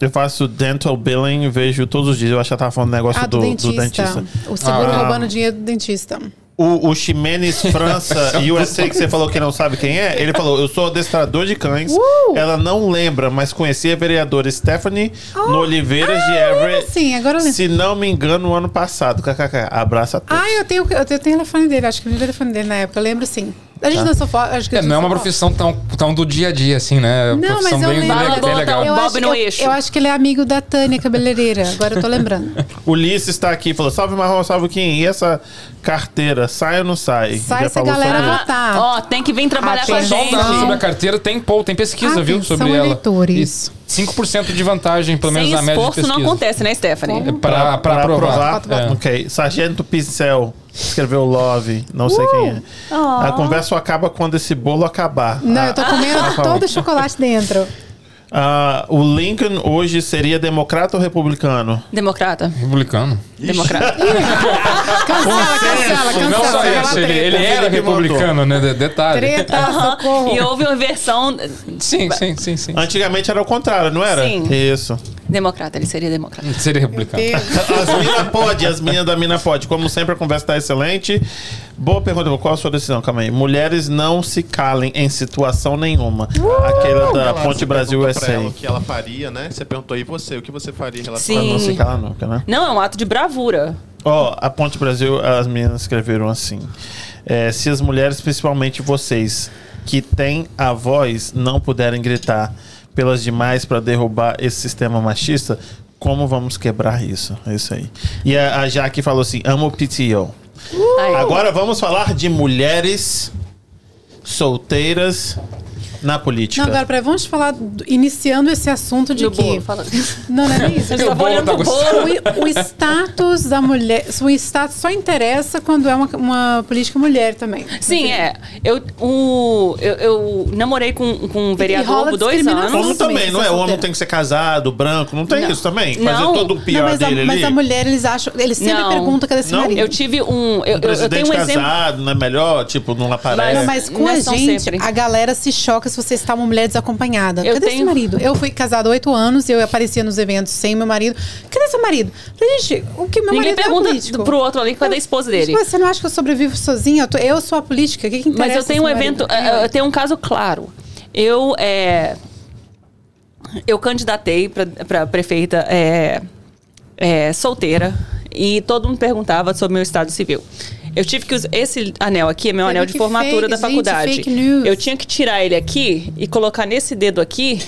eu faço dental billing, vejo todos os dias. Eu acho que ela tava falando do negócio Ah, do, do, dentista. do dentista. O seguro Ah. roubando dinheiro do dentista. O, o Ximenes França USA, que você falou que não sabe quem é, ele falou: Eu sou adestrador de cães. Uh! Ela não lembra, mas conhecia a vereadora Stephanie Oh. no Oliveiras de Ah, Everett. sim, agora eu lembro. Se não me engano, no ano passado. KKK. Abraço a todos. Ah, eu tenho, eu tenho o telefone dele. Acho que eu vi o telefone dele na época. Eu lembro sim. A gente Tá. dançou foto. Acho que É, não é uma profissão tão, tão do dia a dia, assim, né? É Não, profissão mas eu bem, lembro. bem, legal. um Eu Bob acho, no eu, eixo. eu acho que ele é amigo da Tânia Cabeleireira. Agora eu tô lembrando. Ulisses está aqui e falou: Salve Marrom, salve Kim. E essa carteira, sai ou não sai? Sai Já essa galera sobre isso. Tá. Ó, tem que vir trabalhar com a gente. sobre a carteira, tem, poll, tem pesquisa, viu? Atenção, Sobre ela. eleitores. E 5% de vantagem, pelo menos Sem na média de esforço pesquisa. não acontece, né, Stephanie? É pra, pra, aprovar. É. Ok. Sargento Pincel escreveu Love. Não sei quem é. A conversa só acaba quando esse bolo acabar. Não, eu tô Ah, comendo ah, todo o chocolate dentro. Ah, o Lincoln hoje seria democrata ou republicano? Democrata. Republicano. Democrata. Cancela, cancela, cancela. Não só isso, ele, ele era Ele republicano, né? De- Detalhe. Treta, e houve uma versão Sim, sim, sim, sim. Antigamente era o contrário, não era? Sim. Isso. democrata, ele seria democrata. Seria republicano. As minas pode, as meninas da mina pode. Como sempre, a conversa está excelente. Boa pergunta, qual a sua decisão? Calma aí. Mulheres não se calem em situação nenhuma. Aquela da Ela- Ponte Brasil USA. ela o que ela faria, né? Você perguntou aí você, o que você faria em relação Sim. Ela não se cala nunca, né? Não, é um ato de bravura. Ó, a Ponte Brasil, as meninas escreveram assim. é, se as mulheres, principalmente vocês, que têm a voz, não puderem gritar pelas demais para derrubar esse sistema machista, como vamos quebrar isso? É isso aí. E a, a Jaque falou assim: amo o PTO. Agora vamos falar de mulheres solteiras na política. Não, agora, peraí, vamos falar, do- iniciando esse assunto de Do que... bolo. Não, não é nem isso. Estavam bolo olhando tá pro bolo. O, o status da mulher, o status só interessa quando é uma, uma política mulher também. Sim, é. Eu, o, eu, eu namorei com, com um vereador rola por dois anos. também, também, não é? O homem tem que ser casado, branco, não tem Não. isso também? Não. Fazer todo o pior Não, mas, a, dele mas ali? a mulher, eles acham. Eles sempre Não. perguntam cadê esse Não? marido. Eu tive um. Eu, Um eu, eu tenho presidente um exemplo. casado, não é melhor? Tipo, não aparece. Não, mas com Não a gente, sempre. a galera se choca se você está uma mulher desacompanhada. Eu Cadê tenho- marido? Eu fui casada há oito anos e eu aparecia nos eventos sem meu marido. Cadê seu marido? Falei, gente, o que meu Ninguém marido é pergunta político. pro outro ali cadê a esposa dele. Mas Você não acha que eu sobrevivo sozinha? Eu, tô- eu sou a política. O que, que interessa? Mas eu tenho um evento, marido? eh, eu tenho um caso claro. Eu é, eu candidatei para prefeita é, é, solteira e todo mundo perguntava sobre meu estado civil. Eu tive que usar esse anel aqui, é meu Você anel de formatura fake, da gente, faculdade. fake news. Eu tinha que tirar ele aqui e colocar nesse dedo aqui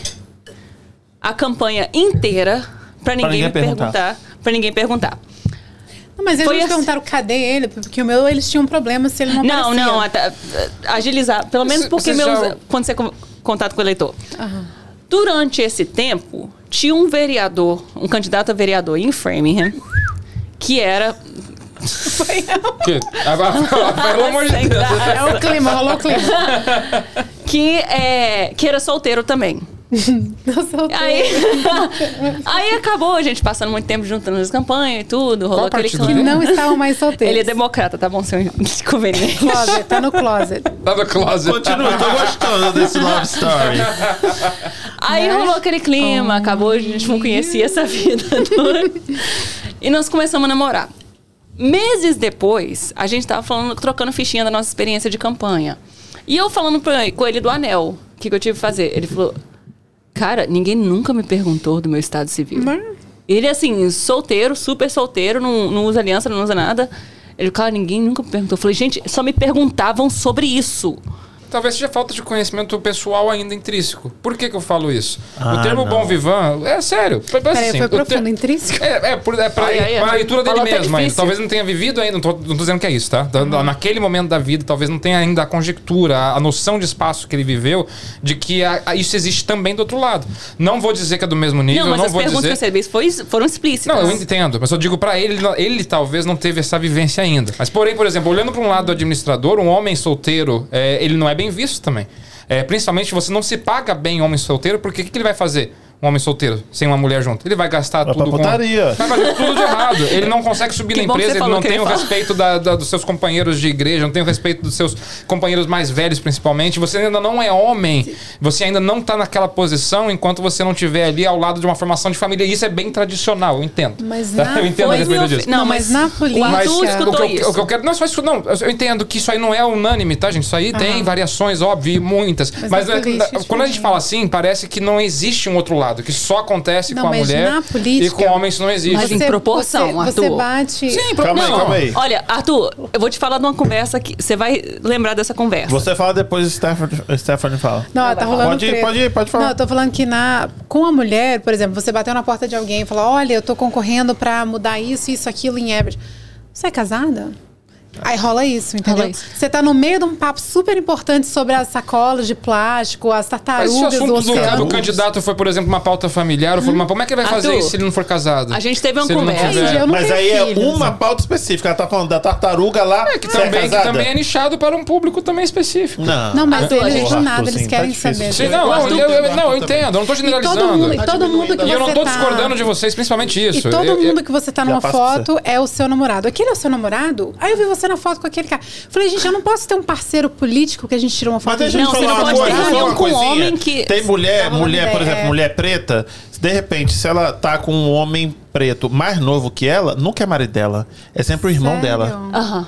a campanha inteira para ninguém, ninguém me perguntar. perguntar, para ninguém perguntar. Não, mas eles Foi me assim. perguntaram cadê ele, porque o meu eles tinham um problema se ele não Não, aparecia. não, até, agilizar. Pelo menos porque você meus, já- quando você contato com o eleitor. Durante esse tempo, tinha um vereador, um candidato a vereador em Framingham, que era. Que? Agora, pelo amor de Deus. É o clima, rolou o clima. Que, é, que era solteiro também. Aí, aí acabou a gente passando muito tempo juntando as campanhas e tudo, rolou Qual aquele partido Que clima. não estavam mais solteiros. Ele é democrata, tá bom, seu inconveniente. Closet, tá no closet. Tá no closet. Continua, tô gostando desse love story. Aí Mas- rolou aquele clima, acabou, a gente não conhecia essa vida. e nós começamos a namorar. Meses depois, a gente tava falando, trocando fichinha da nossa experiência de campanha. E eu falando pra, com ele do anel, o que, que eu tive que fazer? Ele falou: Cara, ninguém nunca me perguntou do meu estado civil. Mas- Ele, assim, solteiro, super solteiro, não, não usa aliança, não usa nada. Ele, cara, ninguém nunca me perguntou. Eu falei, gente, só me perguntavam sobre isso. Talvez seja falta de conhecimento pessoal ainda intrínseco. Por que, que eu falo isso? Ah, o termo não. bom vivant é sério. Peraí, assim, foi o ter- profundo, intrínseco. É, é, por, é pra, Ai, ai, ai. pra leitura dele mesmo ainda. Talvez não tenha vivido ainda, não tô, não tô dizendo que é isso, tá? Tá- Naquele momento da vida, talvez não tenha ainda a conjectura, a, a noção de espaço que ele viveu, de que a- a- isso existe também do outro lado. Não vou dizer que é do mesmo nível, não, mas não as vou perguntas dizer... que você fez foi, foram explícitas. Não, eu entendo, mas eu digo pra ele, ele talvez não teve essa vivência ainda. Mas porém, por exemplo, olhando para um lado do administrador, um homem solteiro, é, ele não é bem visto também. É, principalmente você não se paga bem homem solteiro, porque o que, que ele vai fazer? Um homem solteiro, sem uma mulher junto? Ele vai gastar Vai tudo pra com... putaria. Vai fazer tudo de errado. Ele não consegue subir Que na empresa, ele não tem o respeito da- da- dos seus companheiros de igreja, não tem o respeito dos seus companheiros mais velhos, principalmente. Você ainda não é homem, você ainda não tá naquela posição enquanto você não estiver ali ao lado de uma formação de família. E isso é bem tradicional, eu entendo. Mas Tá? na- Eu entendo a respeito meu disso. Não, Não, mas mas na política- Mas o, que eu, isso. o que eu quero. Não, só isso. Não, eu entendo que isso aí não é unânime, tá, gente? Isso aí tem variações, óbvio, muitas. Mas, Mas na é- política, quando a gente tipo, fala assim, parece que não existe um outro lado, que só acontece Não, com a mas mulher na política- e com isso não existe. Mas em proporção, você, você Arthur. bate. Sim, pro- Calma aí, calma aí. Olha, Arthur, eu vou te falar de uma conversa que você vai lembrar dessa conversa. Você fala depois, Stephanie, Stephanie fala. Não, tá rolando Pode ir, treta. pode ir, pode falar. Não, eu tô falando que na, com a mulher, por exemplo, você bateu na porta de alguém e falou: Olha, eu tô concorrendo pra mudar isso, isso, aquilo em Everett. Você é casada? Aí rola isso, entendeu? Rola isso. Você tá no meio de um papo super importante sobre as sacolas de plástico, as o tartarugas do do, oceano. do candidato foi, por exemplo, uma pauta familiar, eu falei, mas como é que ele vai fazer Arthur, isso se ele não for casado? a gente teve uma conversa. tiver- Mas aí é filhos. uma pauta específica. Ela tá falando da tartaruga lá. É, que é também, que casada? também é nichado para um público também específico. Não, Não, mas Arthur, eles do nada, Arthur, eles sim, querem tá saber. Sim, não, Arthur eu, eu- não, eu entendo, eu não tô E generalizando. todo mundo, e Tá todo mundo que E eu não tô tá... discordando de vocês, principalmente isso. E todo mundo que você tá numa foto é o seu namorado. Aquele é o seu namorado? Aí eu vi você na foto com aquele cara. Falei, gente, eu não posso ter um parceiro político que a gente tirou uma foto Mas deixa eu Não, você falar não uma pode ter reunião com um coisinha. homem que- Tem mulher, mulher, por exemplo, é. mulher preta, de repente, se ela tá com um homem preto mais novo que ela, nunca é marido dela. É sempre o irmão Sério? dela. Aham.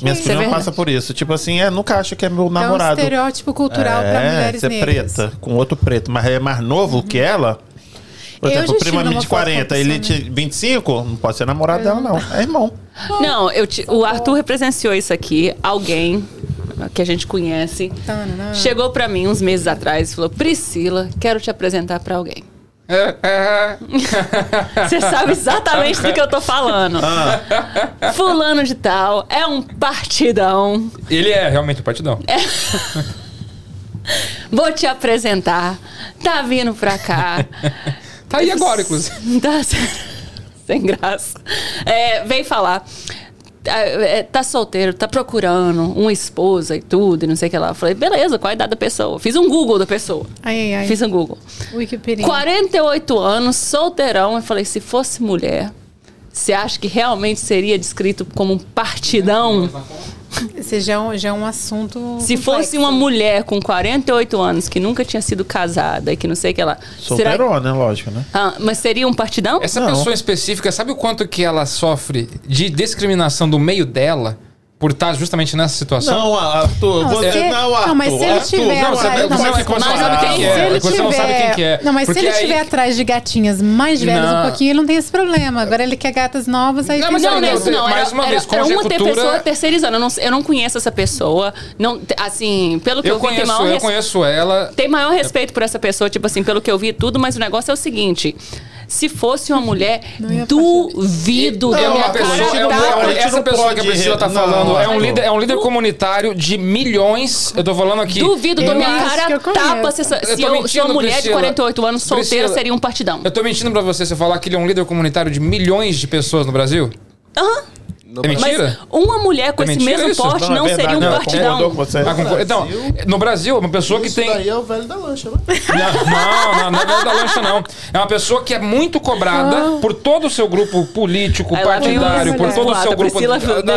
Minhas isso é filhas verdade. passam por isso. Tipo assim, é, nunca acha que é meu É um namorado. estereótipo cultural pra é, mulheres ser negras. preta com outro preto, mas é mais novo que ela. Por exemplo, o primo é numa de foto com uma 40, ele te 25, não pode ser namorado dela, não. É irmão. Não, eu te- o Arthur represenciou isso aqui. Alguém que a gente conhece Tanana. chegou pra mim uns meses atrás e falou: Priscila, quero te apresentar pra alguém. É, é. Você sabe exatamente do que eu tô falando. Ah. Fulano de tal é um partidão. Ele é realmente o partidão. Vou te apresentar. Tá vindo pra cá. Tá aí agora, inclusive. Tá sem- graça. É, vem falar. Tá, é, tá solteiro, tá procurando uma esposa e tudo, e não sei o que lá. Eu falei, beleza, qual a idade da pessoa? Fiz um Google da pessoa. Ai, ai, ai. Fiz um Google. Wikipedia. 48 anos, solteirão. Eu falei, se fosse mulher, você acha que realmente seria descrito como um partidão? Esse já é um, já é um assunto. Se complexo. fosse uma mulher com 48 anos que nunca tinha sido casada e que não sei o que lá. Será... Solteirona, lógico, né? Ah, mas seria um partidão? Essa Não. pessoa específica, sabe o quanto que ela sofre de discriminação do meio dela por estar justamente nessa situação? Não, Arthur, Não, você se- não, Arthur. não, mas se ele Arthur, tiver Não, você, não, você, não sabe tem- quem Se que é. ele Você não sabe quem que é. Não, mas se Porque ele estiver aí- atrás de gatinhas mais velhas Não. um pouquinho, ele não tem esse problema. Agora ele quer gatas novas, aí Não, mas Não, não, é não, isso não. mais Era, uma era, vez, era uma ter- pessoa terceirizando. Eu não, eu não conheço essa pessoa. Não, assim, pelo que eu, Eu vi, tem conheço, maior, eu res- conheço ela. tem maior respeito por essa pessoa, tipo assim, pelo que eu vi tudo, mas o negócio é o seguinte. Se fosse uma mulher, duvido da É minha uma cara é essa pessoa que a Priscila tá falando é um líder, é um líder comunitário de milhões. Eu tô falando aqui. Duvido da minha cara tapa se, se eu, uma mulher de Priscila. 48 anos solteira seria um partidão. Eu tô mentindo pra você se eu falar que ele é um líder comunitário de milhões de pessoas no Brasil? Aham. No É mentira? Mas uma mulher com É esse mesmo isso? porte Não, é não, verdade, seria um não, partidão. você. Ah. Então, no Brasil, uma pessoa que Isso tem. daí é o velho da lancha, né? Não, não, não é velho da lancha, não. É uma pessoa que é muito cobrada por todo o seu grupo político, vem partidário, o por todo o seu grupo da,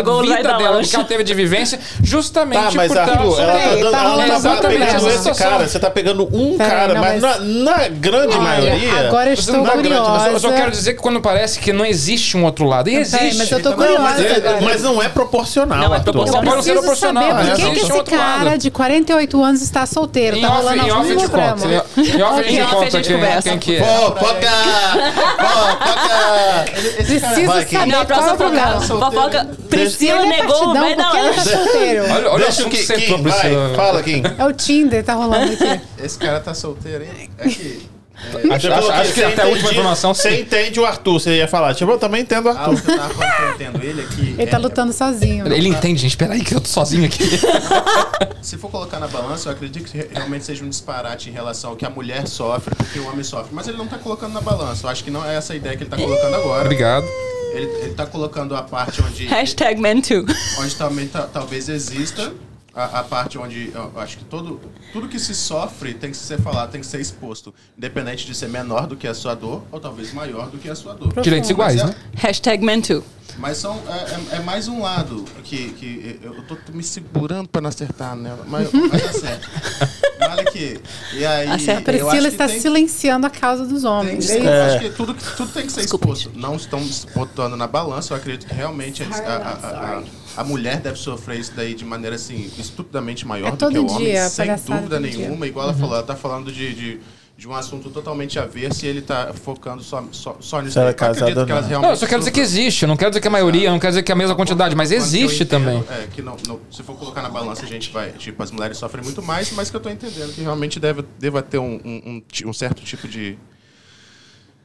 da o vida da dela, do que ela teve de vivência, justamente Tá, mas por estar Arthur, ela tá, dando, tá ela rolando tá pegando esse Situação. cara. Você tá pegando um cara, não, mas, mas- Na, na grande Olha, maioria. agora eu estou curiosa. eu só quero dizer que quando parece que não existe um outro lado. E existe. Mas eu tô Não, mas curiosa É, mas não é proporcional. Não é proporcional. Ser Preciso proporcional, saber né? por que, que Existe esse cara lado. de 48 anos está solteiro. Em tá off, rolando em off problema. conta. Em off a Em gente off a conta quem, que é. Fofoca! Fofoca! Preciso Vai, saber qual é o problema. fofoca. Priscila é negou velho da que o Deixa o assunto que você entrou, Kim, Priscila. vai, fala, Kim. É o Tinder, tá rolando aqui. Esse cara tá solteiro, hein? É que. Acho, acho- acho que até a última informação Você sim. entende o Arthur, você ia falar. Tipo, eu também entendo o Ah, Arthur. o que eu tava falando eu entendo ele é que. Ele tá é- lutando sozinho. Ele entende, gente. Peraí, que eu tô sozinho aqui. Se for colocar na balança, eu acredito que re- realmente seja um disparate em relação ao que a mulher sofre porque o homem sofre. Mas ele não tá colocando na balança. Eu acho que não é essa a ideia que ele tá colocando agora. Obrigado. Ele, ele tá colocando a parte onde, Hashtag man too. onde também ta- talvez exista a, a, parte onde eu acho que todo, tudo que se sofre tem que ser falado, tem que ser exposto. Independente de ser menor do que a sua dor ou talvez maior do que a sua dor. Direitos iguais, é, né? Hashtag MenToo. Mas são, é, é, é, mais um lado que, que eu tô me segurando para não acertar nela. Mas, mas é certo. Olha aqui. E aí, a Priscila está tem, silenciando a causa dos homens. Tem, é. Acho que tudo, tudo tem que ser Desculpa. exposto. Não estamos botando na balança. Eu acredito que realmente a, a, a, a, mulher deve sofrer isso daí de maneira assim, estupidamente maior é do que o homem. Dia, sem dúvida nenhuma. Dia. Igual ela uhum. falou, ela está falando de, de de um assunto totalmente avesso e ele está focando só, só, só nisso. Ela é casada que elas realmente não, eu só quero dizer que existe. Não quero dizer que é a maioria, não quero dizer que é a mesma quantidade, mas existe entendo, também. É, que não, não, se for colocar na balança, a gente vai. Tipo, as mulheres sofrem muito mais, mas que eu estou entendendo que realmente deve, deva ter um, um, um certo tipo de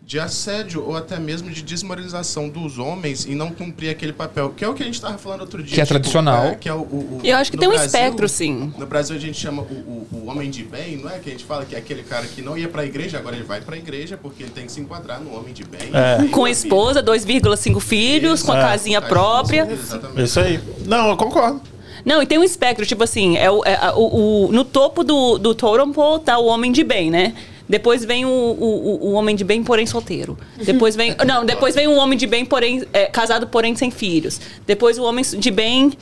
de assédio ou até mesmo de desmoralização dos homens em não cumprir aquele papel, que é o que a gente estava falando outro dia. Que é tipo, tradicional. É, que é o, o, o Eu acho que tem um Brasil, espectro, sim. No Brasil a gente chama o, o, homem de bem, não é? Que a gente fala que é aquele cara que não ia para a igreja, agora ele vai para a igreja porque ele tem que se enquadrar no homem de bem. É. Com esposa, 2,5 filhos, Isso. com a é. casinha própria. Exatamente. Isso aí. Não, eu concordo. Não, e tem um espectro, tipo assim, é o, é, o, o, no topo do, do totem pole tá o homem de bem, né? Depois vem o, o, o, homem de bem, porém solteiro. Depois vem. Não, depois vem o homem de bem, porém. É, casado, porém sem filhos. Depois o homem de bem,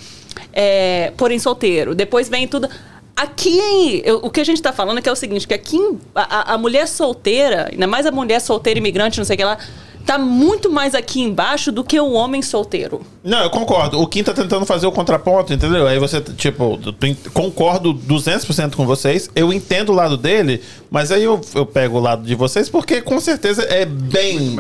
é, porém solteiro. Depois vem tudo. Aqui, eu, o que a gente está falando é que é o seguinte, que aqui a, a mulher solteira, ainda mais a mulher solteira imigrante, não sei o que lá, tá muito mais aqui embaixo do que o homem solteiro. Não, eu concordo. O Kim tá tentando fazer o contraponto, entendeu? Aí você, tipo, concordo 200% com vocês. Eu entendo o lado dele, mas aí eu, eu pego o lado de vocês porque com certeza é bem.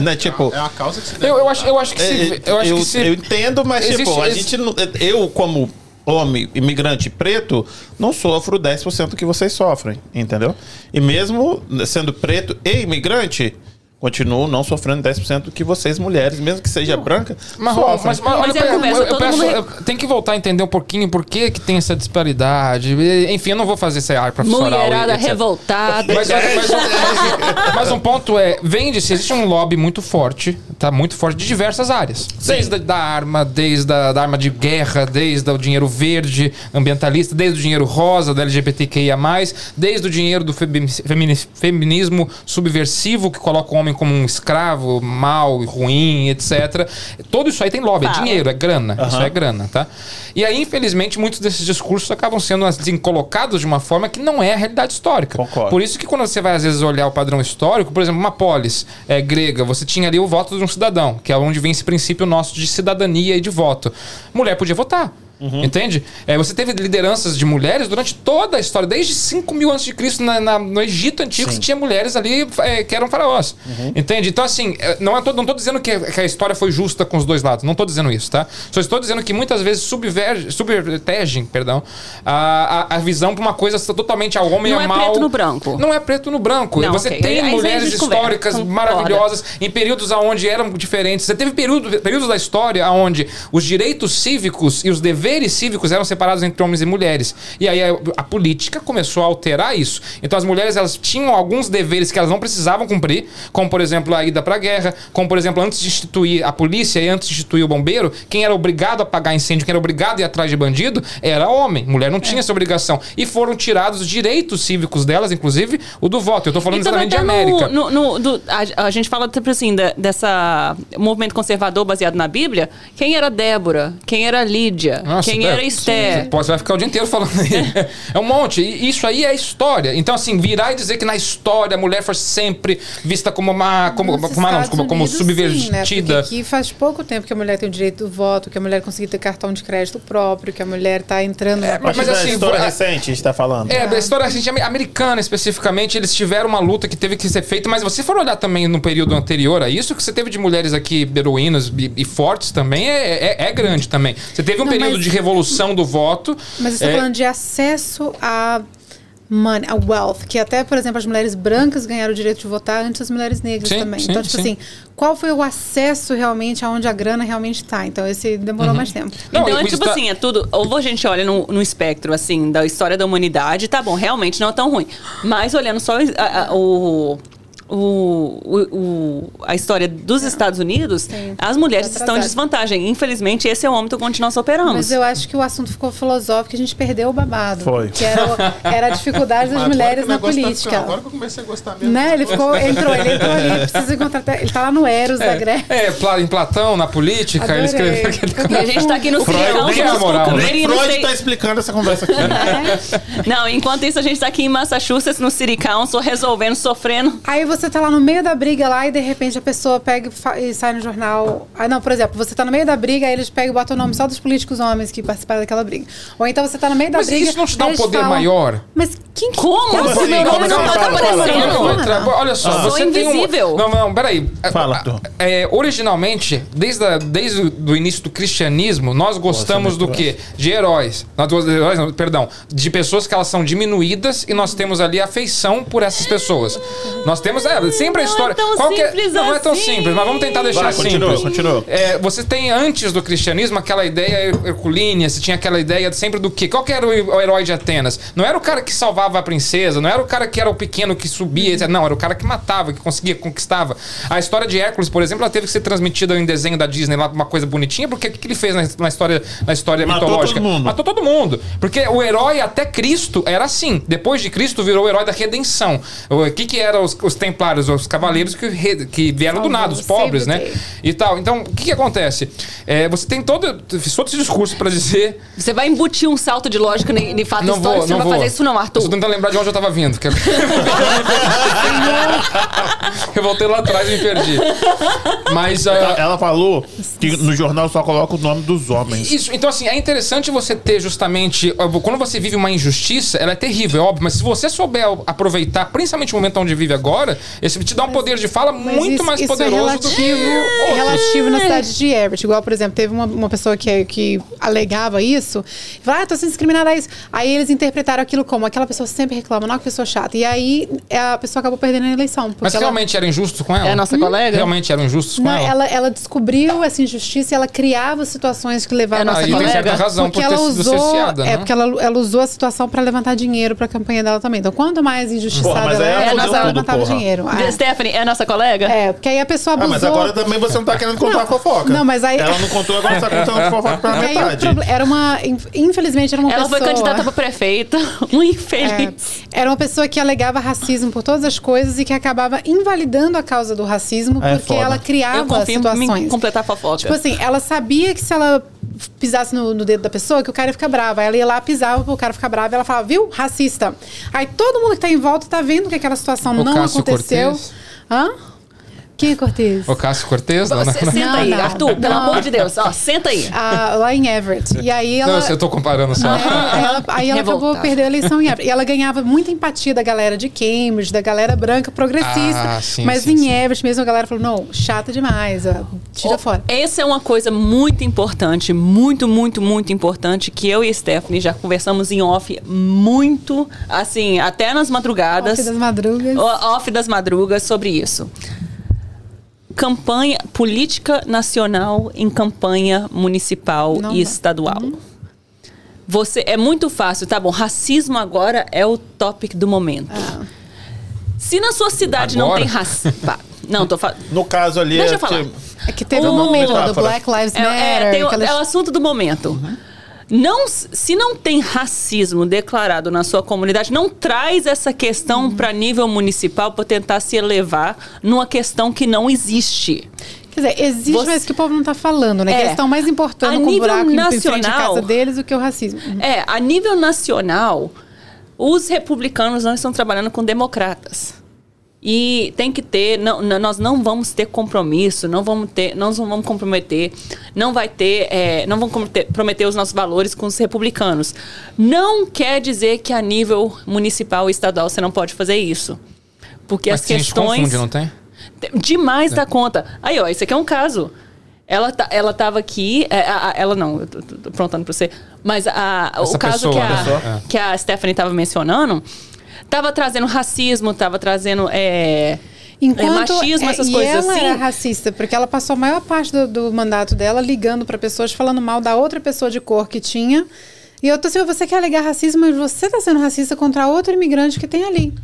né, tipo, é a causa que você eu, eu, acho, eu acho que se, eu, acho eu, que se, eu entendo, mas existe, tipo, a gente eu como homem imigrante preto, não sofro 10% que vocês sofrem, entendeu? E mesmo sendo preto e imigrante, continuo não sofrendo 10% do que vocês, mulheres, mesmo que seja não. branca, mas, sofrem. Mas, mas, mas é conversa, eu, eu, peço, eu, tem que voltar a entender um pouquinho por que, que tem essa disparidade. Enfim, eu não vou fazer esse ar profissional. Mulherada revoltada. Mas, mas, mas, um ponto é, vende-se, existe um lobby muito forte, tá? Muito forte de diversas áreas. Sim. Desde a, da arma, desde a da arma de guerra, desde o dinheiro verde, ambientalista, desde o dinheiro rosa, da LGBTQIA+, desde o dinheiro do feminismo subversivo que coloca o homem como um escravo, mal, ruim, etc. Tudo isso aí tem lobby, é dinheiro, é grana. Uhum. Isso é grana, tá? E aí, infelizmente, muitos desses discursos acabam sendo assim, colocados de uma forma que não é a realidade histórica. Concordo. Por isso que quando você vai, às vezes, olhar o padrão histórico, por exemplo, uma polis é, grega, você tinha ali o voto de um cidadão, que é onde vem esse princípio nosso de cidadania e de voto. Mulher podia votar. Uhum. Entende? É, você teve lideranças de mulheres durante toda a história, desde 5 mil antes de Cristo na, na, no Egito Antigo, Sim. você tinha mulheres ali é, que eram faraós. Uhum. Entende? Então, assim, é, não, é, não tô dizendo que, que, a história foi justa com os dois lados. Não estou dizendo isso, tá? Só estou dizendo que muitas vezes subvergem, subvertegem, perdão, a, a, a visão para uma coisa totalmente ao homem não é mal. Não é preto no branco. Não é preto no branco. Não, você okay. tem Aí, mulheres históricas maravilhosas em períodos onde eram diferentes. Você teve período, períodos da história onde os direitos cívicos e os deveres cívicos eram separados entre homens e mulheres. E aí a, a, política começou a alterar isso. Então as mulheres elas tinham alguns deveres que elas não precisavam cumprir, como por exemplo a ida para a guerra, como por exemplo antes de instituir a polícia e antes de instituir o bombeiro, quem era obrigado a apagar incêndio, quem era obrigado a ir atrás de bandido, era homem. Mulher não é. tinha essa obrigação. E foram tirados os direitos cívicos delas, inclusive o do voto. Eu estou falando exatamente de América. No, no, do, a, a, gente fala tipo assim da, dessa movimento conservador baseado na Bíblia. Quem era Débora? Quem era Lídia? Nossa, quem era Esther? Você vai ficar o dia inteiro falando aí. É um monte. E isso aí é história. Então, assim, virar e dizer que na história a mulher foi sempre vista como uma. Como, como, não, como, como subvertida. Sim, né? aqui faz pouco tempo que a mulher tem o direito do voto, que a mulher conseguiu ter cartão de crédito próprio, que a mulher está entrando é, Mas, mas assim, história recente a gente está falando. É, a história recente americana especificamente, eles tiveram uma luta que teve que ser feita, mas você for olhar também no período anterior a isso, que você teve de mulheres aqui heroínas e, e fortes também, é, é, é, grande também. Você teve um não, período. De revolução do voto. Mas você está é... falando de acesso a money, a wealth, que até, por exemplo, as mulheres brancas ganharam o direito de votar antes das mulheres negras sim, também. Sim, então, tipo sim. assim, qual foi o acesso realmente aonde a grana realmente está? Então, esse demorou uhum. mais tempo. Não, então, é tipo tá... assim, é tudo. Ou a gente olha no, no, espectro, assim, da história da humanidade, tá bom, realmente não é tão ruim. Mas olhando só a, a, o o, o, o, a história dos Estados Unidos, Sim. as mulheres estão em desvantagem. Infelizmente, esse é o âmbito onde nós operamos. Mas eu acho que o assunto ficou filosófico, a gente perdeu o babado. Foi. Que era, era a dificuldade das mulheres na política. agora que eu comecei a gostar mesmo. Né? Ele ficou, entrou, ele entrou ali, precisa encontrar. Ele tá lá no Eros é, da Grécia. É, em Platão, na política, Adorei. ele escreveu aquele. E a gente tá aqui no Freud, é a moral. Nem Freud tá explicando essa conversa aqui. É. Não, enquanto isso, a gente tá aqui em Massachusetts, no City Council, resolvendo, sofrendo. Aí você tá lá no meio da briga lá e de repente a pessoa pega e sai no jornal. Ah, não, por exemplo, você tá no meio da briga, aí eles pegam e botam o nome só dos políticos homens que participaram daquela briga. Ou então você tá no meio da mas briga. Mas isso não te dá um poder falam, maior? Mas quem que. Como? Assim, meu nome não tá aparecendo. Olha só, ah. você tem um. Não, não, peraí. Fala, é, Originalmente, desde, a, desde o início do cristianismo, nós gostamos do quê? De heróis. Não, perdão. De pessoas que elas são diminuídas e nós temos ali afeição por essas pessoas. Nós temos. É, sempre a história. Não é tão simples Não, não é tão assim. simples, mas vamos tentar deixar Vai, simples. Continua, continua. É, você tem antes do cristianismo aquela ideia herculínea, você tinha aquela ideia sempre do quê? Qual que era o herói de Atenas? Não era o cara que salvava a princesa, não era o cara que era o pequeno que subia, etc. Não, era o cara que matava, que conseguia, conquistava. A história de Hércules, por exemplo, ela teve que ser transmitida em desenho da Disney lá, uma coisa bonitinha, porque o que, ele fez na, na, história, na história Matou mitológica? Todo mundo. Matou todo mundo. Porque o herói até Cristo era assim. Depois de Cristo virou o herói da redenção. O que, que eram os, os templários, os cavaleiros que, que vieram do nada, os pobres, né? E tal. Então, o que, que acontece? É, você tem todo, fiz todo esse discurso para dizer. Você vai embutir um salto de lógica em fato não histórico, vou, você não vai vou. fazer isso não, Arthur. Eu tô tentando lembrar de onde eu tava vindo. Que... eu voltei lá atrás e me perdi. Mas. Uh... Ela falou que no jornal só coloca o nome dos homens. Isso, então assim, é interessante você ter justamente. Quando você vive uma injustiça, ela é terrível, é óbvio, mas se você souber aproveitar, principalmente o momento onde vive agora, esse te dá um poder de fala mas muito isso, mais isso poderoso é relativo, do que. É relativo na cidade de Everett. Igual, por exemplo, teve uma, uma pessoa que, que alegava isso, e falou, ah, tô sendo discriminada a isso. Aí eles interpretaram aquilo como aquela pessoa sempre reclama, não, que pessoa chata. E aí a pessoa acabou perdendo a eleição. Mas ela... realmente era injusto com ela? É a nossa hum? colega? Realmente eram injustos com não, ela? ela? Ela descobriu essa injustiça e ela criava situações que levavam é a nossa Aí colega. tem certa razão porque por ter ela sido usou, cerceada, É, né? porque ela, ela usou a situação para levantar dinheiro para a campanha dela também. Então, quanto mais injustiçada Porra, mas ela era, mais ela levantava porra. Dinheiro. Ah. Stephanie, é a nossa colega? É, porque aí a pessoa Ah, abusou. mas agora também você não tá querendo contar Não, a fofoca. não, mas aí- Ela não contou, agora você tá contando a fofoca pela E aí o metade. proble- era uma. Infelizmente, era uma Ela pessoa. foi candidata pra prefeita. Um infeliz. É, era uma pessoa que alegava racismo por todas as coisas e que acabava invalidando a causa do racismo É porque foda. ela Eu criava confio em situações. completar a fofoca. Tipo assim, ela sabia que se ela pisasse no, no dedo da pessoa, que o cara ia ficar bravo. Aí ela ia lá, pisava pro cara ficar bravo e ela falava, viu? Racista. Aí todo mundo que tá em volta tá vendo que aquela situação O não Cássio aconteceu. Cortez? Hã? Quem é Cortez? O Cássio Cortez? Não, não, senta Não, aí, não. Arthur, pelo amor de Deus. Ó, senta aí. Ah, lá em Everett. E aí ela. não, eu tô comparando só. É, aí ela, aí ela acabou perdendo a eleição em Everett. E ela ganhava muita empatia da galera de Cambridge, da galera branca progressista. Ah, sim, mas sim, em sim. Everett mesmo a galera falou: não, chata demais, ó, tira Ó, fora. Essa é uma coisa muito importante, muito, muito, muito importante, que eu e a Stephanie já conversamos em off muito, assim, até nas madrugadas. Off das madrugas. Off das madrugas sobre isso. Campanha, política nacional em campanha municipal Não e estadual. Você é muito fácil, tá bom? Racismo agora é o tópico do momento. Ah. Se na sua cidade não Agora? tem racismo, não tô falando. No caso ali... Deixa é eu falar. que- É que teve O- um momento do. Black Lives É, Matter. é, tem o- aquelas- é o assunto do momento. Não, se não tem racismo declarado na sua comunidade, não traz essa questão para nível municipal para tentar se elevar numa questão que não existe. Quer dizer, existe, Você- mas que o povo não tá falando, né? Que É. eles estão mais importando A com o nível buraco em nacional- casa deles do que o racismo. Uhum. É, a nível nacional, os republicanos não estão trabalhando com democratas. E tem que ter, não, nós não vamos ter compromisso, não vamos ter, nós não vamos comprometer, não vai ter, é, não vamos comprometer, prometer os nossos valores com os republicanos. Não quer dizer que a nível municipal e estadual você não pode fazer isso. Porque Mas as questões. confunde, não tem? Demais da conta. Aí, ó, esse aqui é um caso. Ela, tá, ela tava aqui. é, ela não, eu tô, tô- tô aprontando pra você. Mas a, Essa o caso pessoa, que, né? a, Pessoa. que a Stephanie tava mencionando tava trazendo racismo, tava trazendo. É, Enquanto, é, machismo, é, essas e coisas ela assim. era racista, porque ela passou a maior parte do, do mandato dela ligando para pessoas, falando mal da outra pessoa de cor que tinha. E eu tô assim, você quer alegar racismo, mas você tá sendo racista contra outro imigrante que tem ali.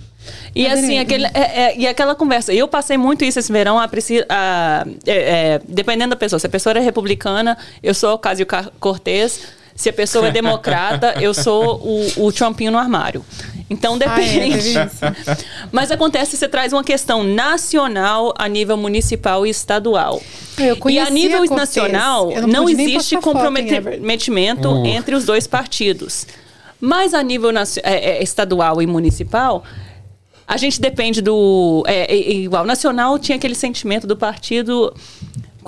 E assim, aquele, é, é, e aquela conversa. Eu passei muito isso esse verão, a, a, é, é, dependendo da pessoa. Se a pessoa é republicana, eu sou Ocasio Cortez. Se a pessoa é democrata, eu sou o, o Trumpinho no armário. Então depende. Ah, é, Mas acontece, você traz uma questão nacional a nível municipal e estadual. e a nível a nacional, não, não existe comprometimento uh. entre os dois partidos. Mas a nível é, é, estadual e municipal, a gente depende do. É, é, igual, nacional tinha aquele sentimento do partido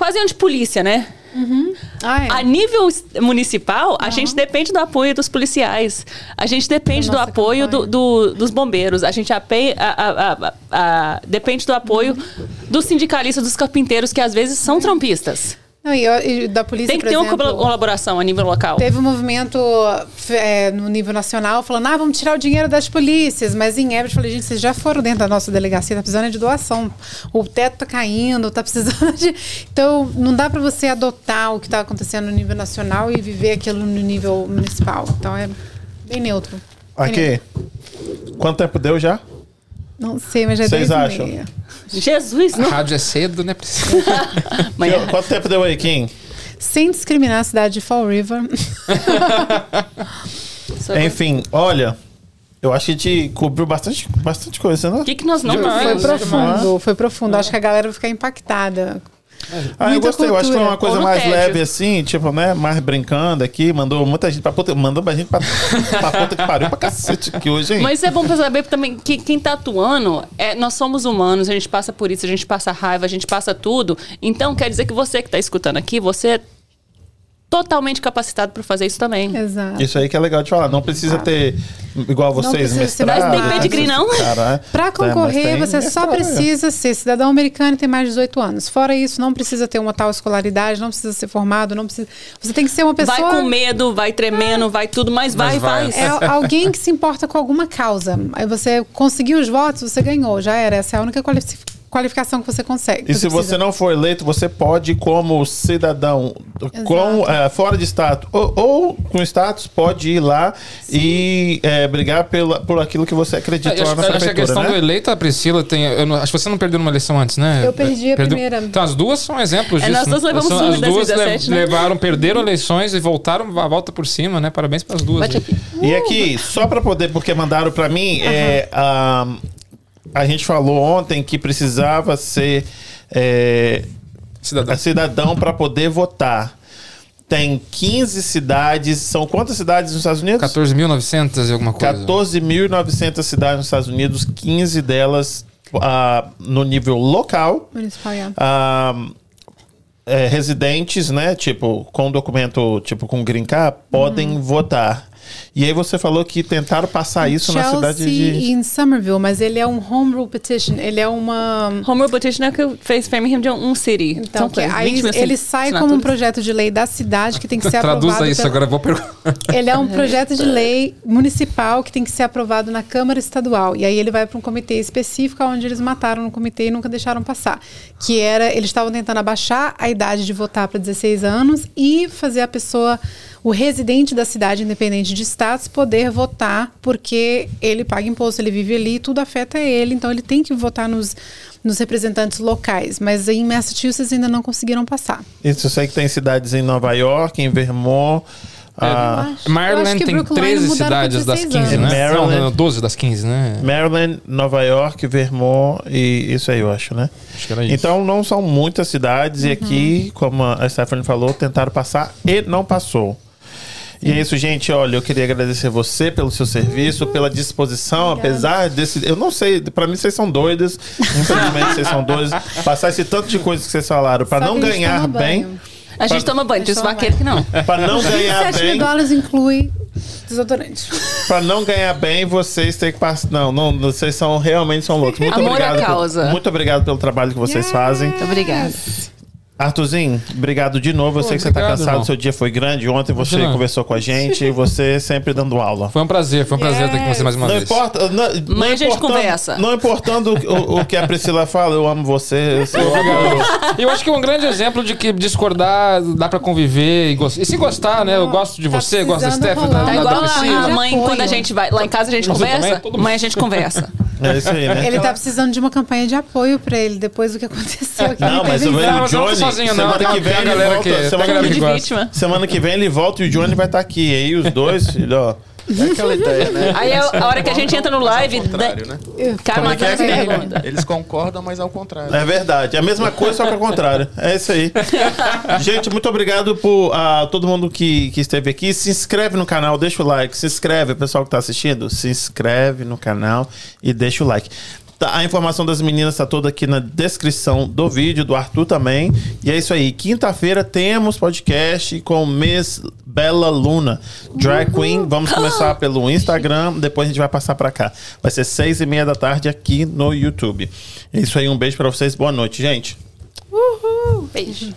quase antipolícia, né? Uhum. Ah, é. A nível municipal, uhum. a gente depende do apoio dos policiais. A gente depende do apoio do, do, dos bombeiros. A gente ape, a, a, depende do apoio uhum. dos sindicalistas, dos carpinteiros, que às vezes são trompistas. Não, e, e, da polícia, Tem que ter exemplo, uma colaboração a nível local. Teve um movimento é, no nível nacional falando, ah, vamos tirar o dinheiro das polícias. Mas em Everett, eu falei, gente, vocês já foram dentro da nossa delegacia, tá precisando de doação. O teto tá caindo, tá precisando de... Então, não dá para você adotar o que está acontecendo no nível nacional e viver aquilo no nível municipal. Então, é bem neutro. Aqui, quanto tempo deu já? Não sei, mas já é Vocês acham? Jesus, não. A rádio é cedo, né? mas... Quanto tempo deu aí, Kim? Sem discriminar a cidade de Fall River. Enfim, olha, eu acho que a gente cobriu bastante, bastante coisa, né? O que, que nós não Foi profundo, foi profundo. Acho que a galera vai ficar impactada ah, eu gostei. Cultura. Eu acho que foi uma coisa mais tédio. leve assim, tipo, né? Mais brincando aqui. Mandou muita gente pra puta. Mandou pra gente pra, pra puta que pariu pra cacete aqui hoje, hein? Mas é bom pra saber também que quem tá atuando, é, nós somos humanos, a gente passa por isso, a gente passa raiva, a gente passa tudo. Então quer dizer que você que tá escutando aqui, você totalmente capacitado para fazer isso também. Exato. Isso aí que é legal de falar. Não precisa ter, igual vocês, mestrado. Mas tem pedigree, não? Para concorrer, é, você só precisa ser cidadão americano e ter mais de 18 anos. Fora isso, não precisa ter uma tal escolaridade, não precisa ser formado, não precisa... Você tem que ser uma pessoa... Vai com medo, vai tremendo, é. vai tudo, mas, mas vai, vai. É alguém que se importa com alguma causa. Aí você conseguiu os votos, você ganhou, já era. Essa é a única qualificação qualificação que você consegue. E se precisa. você não for eleito, você pode, como cidadão com, é, fora de status ou, ou, com status, pode ir lá Sim. e é, brigar pela, por aquilo que você acredita é, lá na prefeitura, Acho que a questão né? do eleito, a Priscila tem... Não, acho que você não perdeu numa eleição antes, né? Eu perdi a Perdeu, primeira. Então as duas são exemplos é, disso. Nós duas levamos são, As duas 2017, né? levaram, perderam eleições e voltaram a volta por cima, né? Parabéns para as duas. E aqui, só para poder, porque mandaram para mim, uhum. é, a gente falou ontem que precisava ser é, cidadão, cidadão para poder votar. Tem 15 cidades. São quantas cidades nos Estados Unidos? 14.900 e alguma coisa. 14.900 cidades nos Estados Unidos, 15 delas uh, no nível local. Municipal, uh, é, residentes, né? Tipo, com documento, tipo, com green card, podem uhum. votar. E aí você falou que tentaram passar isso Chelsea na cidade de... em Somerville, mas ele é um home rule petition. Ele é uma... Home rule petition é que fez Framingham de um city. Então, que, aí ele sai como um projeto de lei da cidade que tem que ser aprovado... Traduza isso, pela... agora eu vou perguntar. Ele é um projeto de lei municipal que tem que ser aprovado na Câmara Estadual. E aí ele vai para um comitê específico onde eles mataram no comitê e nunca deixaram passar. Que era... Eles estavam tentando abaixar a idade de votar para 16 anos e fazer a pessoa o residente da cidade, independente de status, poder votar, porque ele paga imposto, ele vive ali, tudo afeta ele, então ele tem que votar nos, nos representantes locais. Mas em Massachusetts ainda não conseguiram passar. Isso eu sei que tem cidades em Nova York, em Vermont. É, ah, Maryland tem 13 cidades das 15, né? Maryland, não, não, 12 das 15, né? Maryland, Nova York, Vermont e isso aí, eu acho, né? Acho que era isso. Então não são muitas cidades uhum. e aqui, como a Stephanie falou, tentaram passar e não passou. E é isso, gente. Olha, eu queria agradecer você pelo seu serviço, pela disposição, Obrigada. apesar desse. Eu não sei, para mim vocês são doidas. Infelizmente vocês são doidas. Passar esse tanto de coisas que vocês falaram para não ganhar bem. A gente pra... toma banho, diz vaqueiro que não. Para não ganhar 7 bem. mil dólares inclui desodorante. Para não ganhar bem, vocês têm que passar. Não, não, vocês são realmente são loucos. Muito Amor obrigado. causa. Por... muito obrigado pelo trabalho que vocês yes. fazem. Muito obrigada. Arthurzinho, obrigado de novo. Eu Pô, sei que obrigado, você está cansado, irmão. seu dia foi grande. Ontem você Imagina. conversou com a gente e você sempre dando aula. Foi um prazer, foi um prazer yes. ter com você mais uma não vez. Importa, não, não a gente conversa. Não importando o, o, que a Priscila fala, eu amo você. Eu, eu, eu acho que é um grande exemplo de que discordar dá para conviver e, e, se gostar, né? Eu gosto de tá você, gosto da Stephanie, da, tá igual da, a mãe, quando a gente vai lá em casa a gente conversa, mãe a gente conversa. É isso aí, né? Ele tá precisando de uma campanha de apoio pra ele depois do que aconteceu aqui. Não, mas o Não, mas não Johnny, sozinho, não. semana Tem que vem a ele galera volta. que- tem a semana, galera que gosta. vítima. semana que vem ele volta e o Johnny vai estar aqui. Aí os dois, filho, ó. É aquela ideia, né? Aí é a hora que a gente entra no live, contrário, né? Cara, é que é é? pergunta. Eles concordam, mas ao contrário. É verdade. É a mesma coisa, só que ao contrário. É isso aí. Gente, muito obrigado por a todo mundo que, que esteve aqui. Se inscreve no canal, deixa o like. Se inscreve, pessoal que tá assistindo. Se inscreve no canal e deixa o like. Tá, A informação das meninas está toda aqui na descrição do vídeo, do Arthur também. E é isso aí. Quinta-feira temos podcast com Miss Bela Luna, Drag Queen. Vamos começar pelo Instagram, depois a gente vai passar para cá. Vai ser seis e meia da tarde aqui no YouTube. É isso aí, um beijo para vocês. Boa noite, gente. Uhul. Beijo.